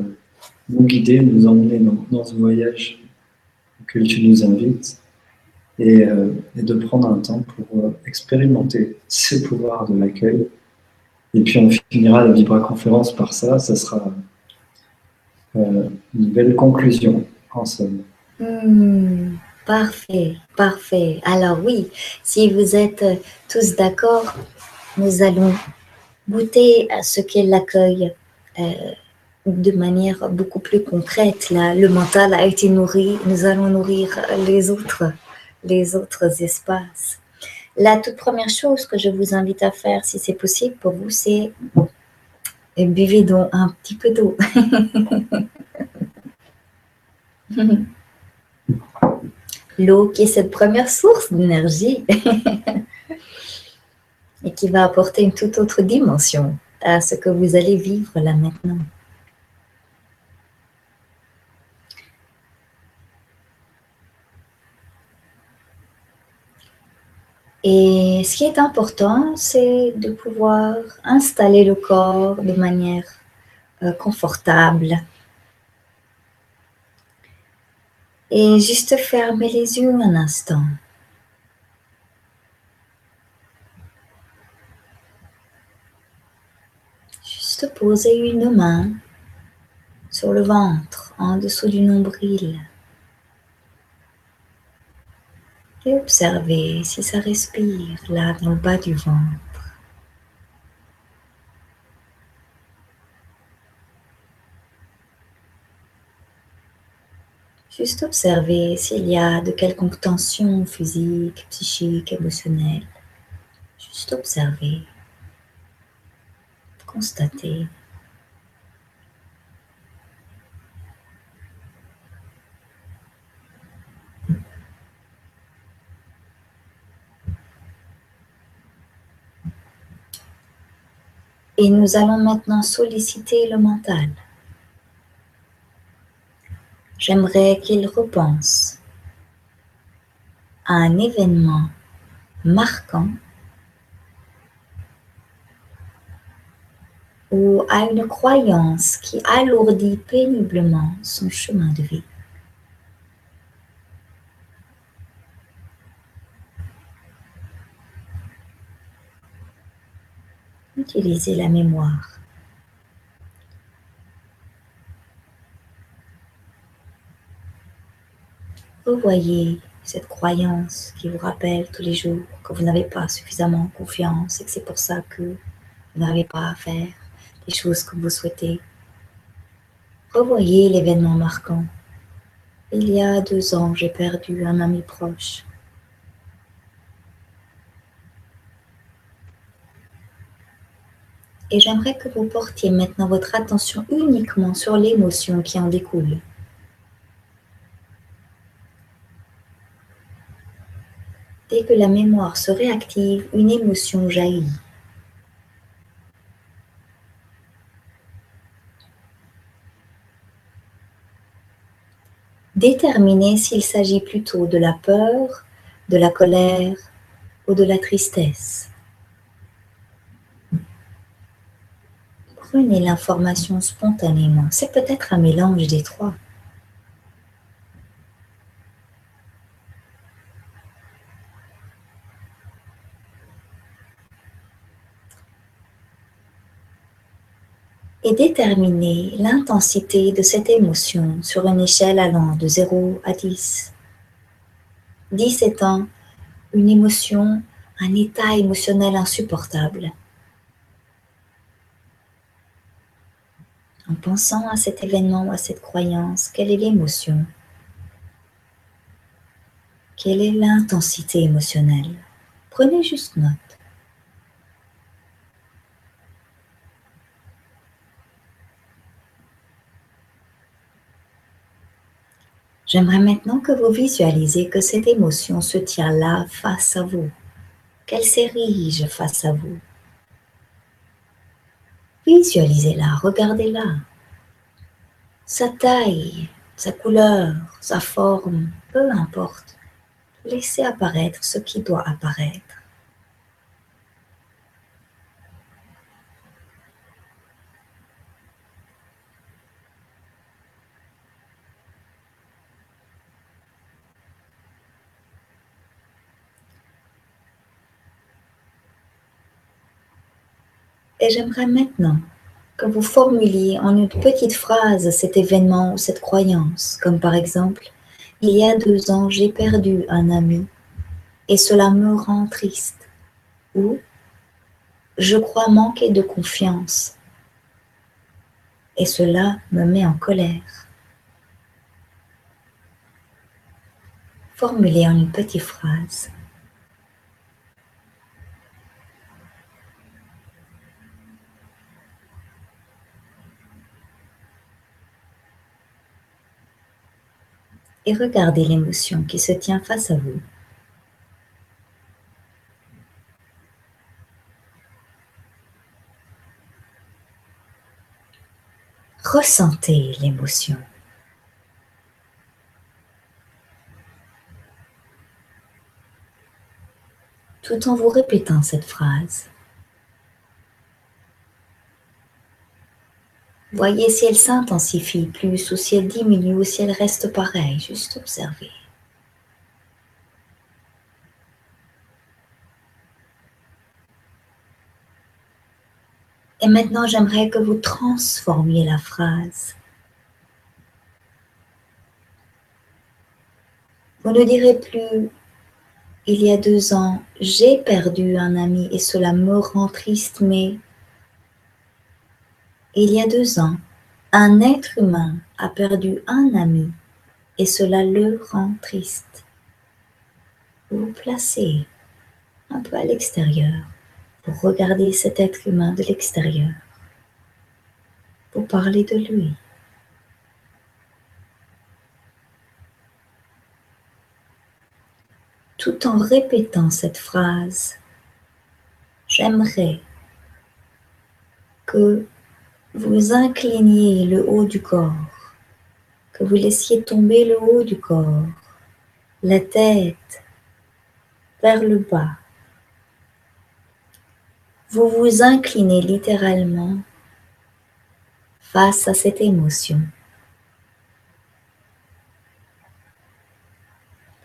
nous guider, nous emmener dans, ce voyage que tu nous invites et, euh, de prendre un temps pour euh, expérimenter ces pouvoirs de l'accueil. Et puis on finira la Vibra conférence par ça, ça sera euh, une belle conclusion ensemble. Hmm, parfait, parfait. Alors oui, si vous êtes tous d'accord, nous allons goûter à ce qu'est l'accueil de manière beaucoup plus concrète. Là, le mental a été nourri, nous allons nourrir les autres, les autres espaces. La toute première chose que je vous invite à faire, si c'est possible pour vous, c'est et buvez donc un petit peu d'eau. L'eau qui est cette première source d'énergie et qui va apporter une toute autre dimension à ce que vous allez vivre là maintenant. Et ce qui est important, c'est de pouvoir installer le corps de manière euh, confortable. Et juste fermer les yeux un instant. Juste poser une main sur le ventre, en dessous du nombril. Et observez si ça respire là dans le bas du ventre. Juste observer s'il y a de quelconque tension physique, psychique, émotionnelle. Juste observer, constater. Et nous allons maintenant solliciter le mental. J'aimerais qu'il repense à un événement marquant ou à une croyance qui alourdit péniblement son chemin de vie. Utilisez la mémoire. Revoyez cette croyance qui vous rappelle tous les jours que vous n'avez pas suffisamment confiance et que c'est pour ça que vous n'arrivez pas à faire les choses que vous souhaitez. Revoyez l'événement marquant. Il y a deux ans, j'ai perdu un ami proche. Et j'aimerais que vous portiez maintenant votre attention uniquement sur l'émotion qui en découle. Dès que la mémoire se réactive, une émotion jaillit. Déterminez s'il s'agit plutôt de la peur, de la colère ou de la tristesse. Prenez l'information spontanément. C'est peut-être un mélange des trois. et déterminer l'intensité de cette émotion sur une échelle allant de 0 à 10. 10 étant une émotion, un état émotionnel insupportable. En pensant à cet événement à cette croyance, quelle est l'émotion? Quelle est l'intensité émotionnelle? Prenez juste note. J'aimerais maintenant que vous visualisez que cette émotion se tient là face à vous, qu'elle s'érige face à vous? Visualisez-la, regardez-la. Sa taille, sa couleur, sa forme, peu importe. Laissez apparaître ce qui doit apparaître. Et j'aimerais maintenant que vous formuliez en une petite phrase cet événement ou cette croyance, comme par exemple, il y a deux ans, j'ai perdu un ami et cela me rend triste. Ou, je crois manquer de confiance et cela me met en colère. Formulez en une petite phrase. Et regardez l'émotion qui se tient face à vous. Ressentez l'émotion. Tout en vous répétant cette phrase. Voyez si elle s'intensifie plus ou si elle diminue ou si elle reste pareille. Juste observez. Et maintenant, j'aimerais que vous transformiez la phrase. Vous ne direz plus, il y a deux ans, j'ai perdu un ami et cela me rend triste, mais il y a deux ans, un être humain a perdu un ami et cela le rend triste. Vous placez un peu à l'extérieur pour regarder cet être humain de l'extérieur, pour parler de lui. Tout en répétant cette phrase, j'aimerais que vous incliniez le haut du corps, que vous laissiez tomber le haut du corps, la tête vers le bas. Vous vous inclinez littéralement face à cette émotion.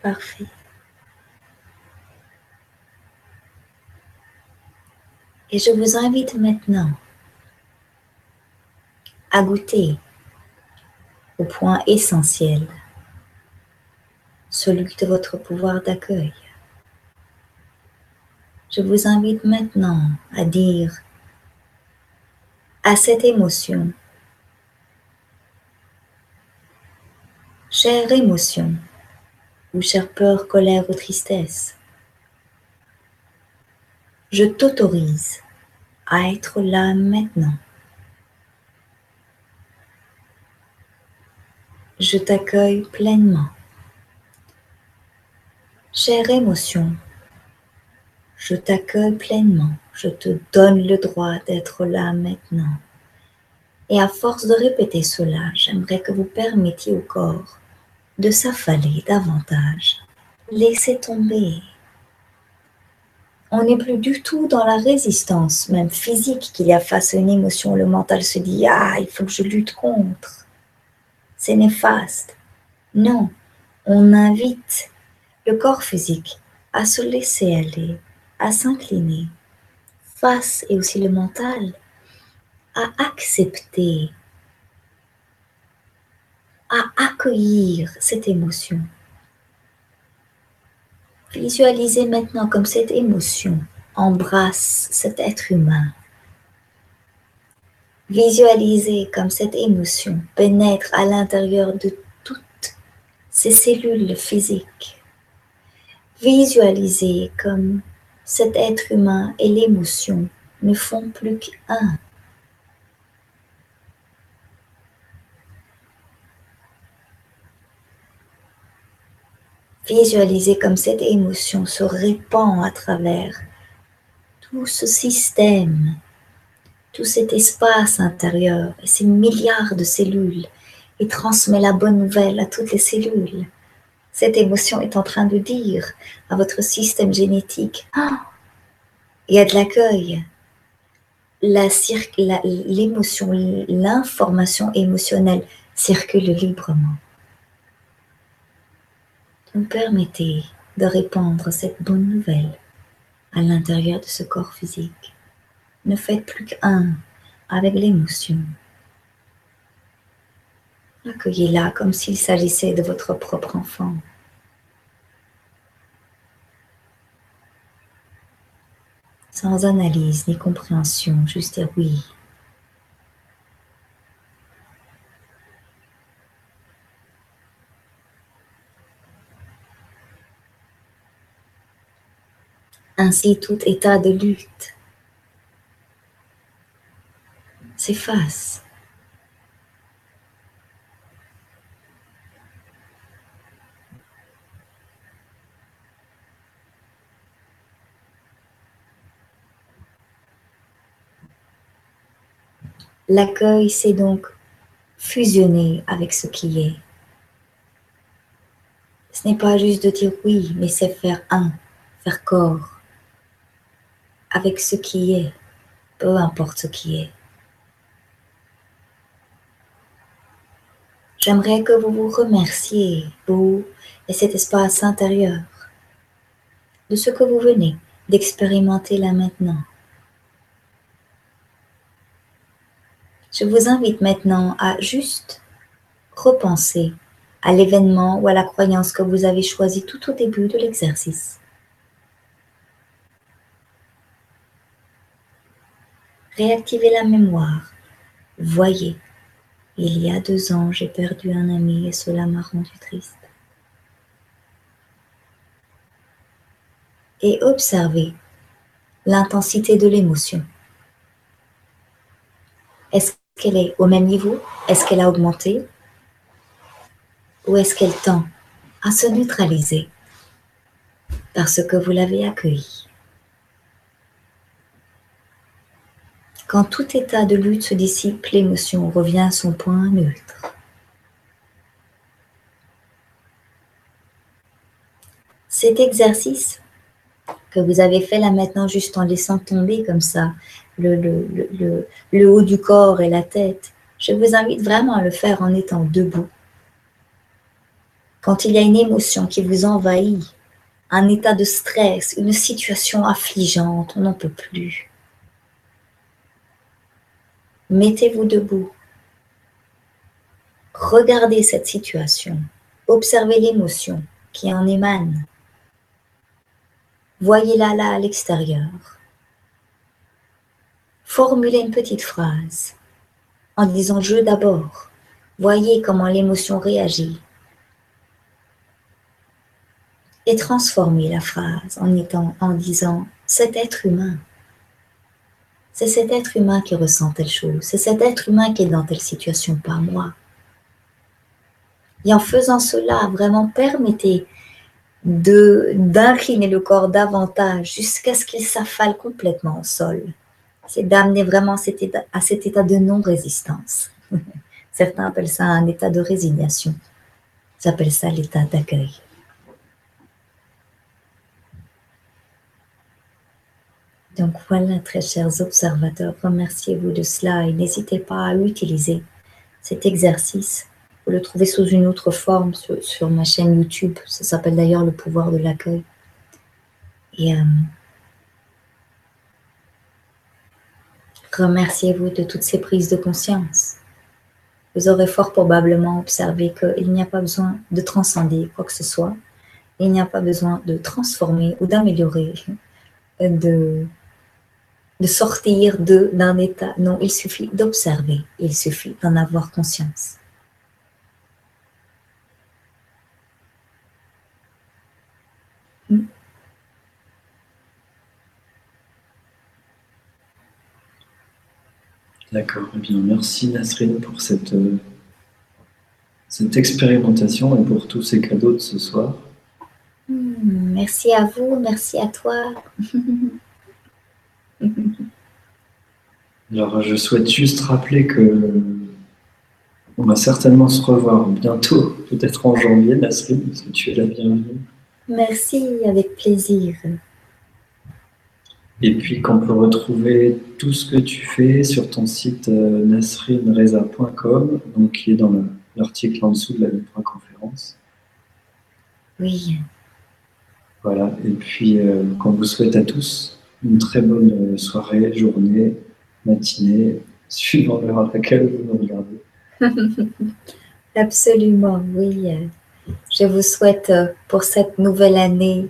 Parfait. Et je vous invite maintenant à goûter au point essentiel, celui de votre pouvoir d'accueil. Je vous invite maintenant à dire à cette émotion, chère émotion, ou chère peur, colère ou tristesse, je t'autorise à être là maintenant. Je t'accueille pleinement. Chère émotion, je t'accueille pleinement. Je te donne le droit d'être là maintenant. Et à force de répéter cela, j'aimerais que vous permettiez au corps de s'affaler davantage. Laissez tomber. On n'est plus du tout dans la résistance, même physique, qu'il y a face à une émotion. Le mental se dit Ah, il faut que je lutte contre c'est néfaste. Non, on invite le corps physique à se laisser aller, à s'incliner, face et aussi le mental, à accepter, à accueillir cette émotion. Visualisez maintenant comme cette émotion embrasse cet être humain Visualisez comme cette émotion pénètre à l'intérieur de toutes ces cellules physiques. Visualisez comme cet être humain et l'émotion ne font plus qu'un. Visualisez comme cette émotion se répand à travers tout ce système tout cet espace intérieur et ces milliards de cellules et transmet la bonne nouvelle à toutes les cellules. Cette émotion est en train de dire à votre système génétique, ah, il y a de l'accueil. L'émotion, l'information émotionnelle circule librement. Vous permettez de répandre cette bonne nouvelle à l'intérieur de ce corps physique. Ne faites plus qu'un avec l'émotion. Accueillez-la comme s'il s'agissait de votre propre enfant. Sans analyse ni compréhension, juste dire oui. Ainsi, tout état de lutte s'efface. L'accueil, c'est donc fusionner avec ce qui est. Ce n'est pas juste de dire oui, mais c'est faire un, faire corps avec ce qui est, peu importe ce qui est. J'aimerais que vous vous remerciez, vous et cet espace intérieur, de ce que vous venez d'expérimenter là maintenant. Je vous invite maintenant à juste repenser à l'événement ou à la croyance que vous avez choisi tout au début de l'exercice. Réactivez la mémoire. Voyez il y a deux ans, j'ai perdu un ami et cela m'a rendu triste. Et observez l'intensité de l'émotion. Est-ce qu'elle est au même niveau? Est-ce qu'elle a augmenté? Ou est-ce qu'elle tend à se neutraliser parce que vous l'avez accueilli? Quand tout état de lutte se dissipe, l'émotion revient à son point neutre. Cet exercice que vous avez fait là maintenant juste en laissant tomber comme ça le, haut du corps et la tête, je vous invite vraiment à le faire en étant debout. Quand il y a une émotion qui vous envahit, un état de stress, une situation affligeante, on n'en peut plus. Mettez-vous debout. Regardez cette situation. Observez l'émotion qui en émane. Voyez-la là à l'extérieur. Formulez une petite phrase en disant je d'abord. Voyez comment l'émotion réagit. Et transformez la phrase en, étant, en disant cet être humain. C'est cet être humain qui ressent telle chose. C'est cet être humain qui est dans telle situation, pas moi. Et en faisant cela, vraiment permettez de d'incliner le corps davantage jusqu'à ce qu'il s'affale complètement au sol. C'est d'amener vraiment cet état, à cet état de non-résistance. Certains appellent ça un état de résignation. Ils ça l'état d'accueil. Donc voilà, très chers observateurs, remerciez-vous de cela et n'hésitez pas à utiliser cet exercice le trouver sous une autre forme sur, ma chaîne YouTube. Ça s'appelle d'ailleurs le pouvoir de l'accueil. Et euh, remerciez-vous de toutes ces prises de conscience. Vous aurez fort probablement observé qu'il n'y a pas besoin de transcender quoi que ce soit. Il n'y a pas besoin de transformer ou d'améliorer, de, de sortir d'un état. Non, il suffit d'observer, il suffit d'en avoir conscience. D'accord. Eh bien, merci Nasrine pour cette, euh, cette expérimentation et pour tous ces cadeaux de ce soir. Hmm, merci à vous, merci à toi. Alors, je souhaite juste rappeler que on va certainement se revoir bientôt, peut-être en janvier, Nasrine, parce que tu es la bienvenue. Merci, avec plaisir. Et puis qu'on peut retrouver tout ce que tu fais sur ton site euh, nasrinreza.com, donc qui est dans l'article en dessous de la conférence. Oui. Voilà, et puis euh, qu'on vous souhaite à tous une très bonne soirée, journée, matinée, suivant l'heure à laquelle vous nous regardez. Absolument, oui. Je vous souhaite euh, pour cette nouvelle année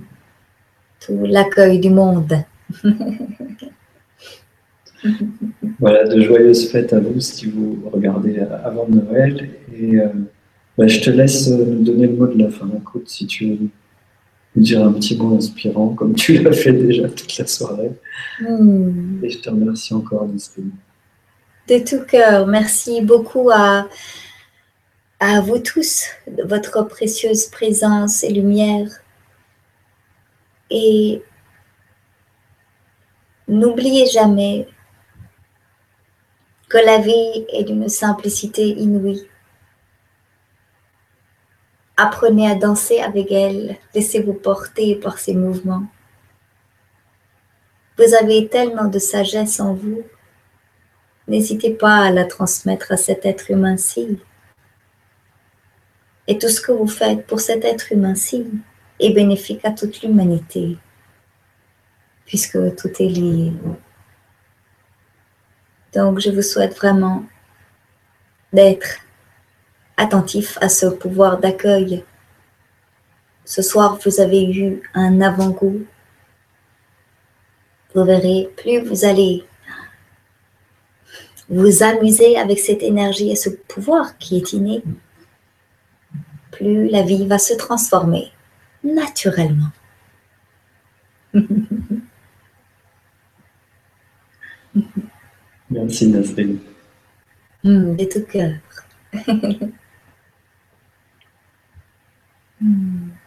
tout l'accueil du monde. voilà, de joyeuses fêtes à vous si vous regardez avant Noël. Et euh, bah, je te laisse euh, nous donner le mot de la fin. Écoute, si tu veux dire un petit mot inspirant, comme tu l'as fait déjà toute la soirée. Hmm. Et je te remercie encore, Nisrine. De tout cœur, merci beaucoup à, à vous tous de votre précieuse présence et lumière. Et N'oubliez jamais que la vie est d'une simplicité inouïe. Apprenez à danser avec elle, laissez-vous porter par ses mouvements. Vous avez tellement de sagesse en vous, n'hésitez pas à la transmettre à cet être humain-ci. Et tout ce que vous faites pour cet être humain-ci est bénéfique à toute l'humanité puisque tout est lié. Donc, je vous souhaite vraiment d'être attentif à ce pouvoir d'accueil. Ce soir, vous avez eu un avant-goût. Vous verrez, plus vous allez vous amuser avec cette énergie et ce pouvoir qui est inné, plus la vie va se transformer naturellement. Merci Nasrine. Mmh, de tout cœur. うん。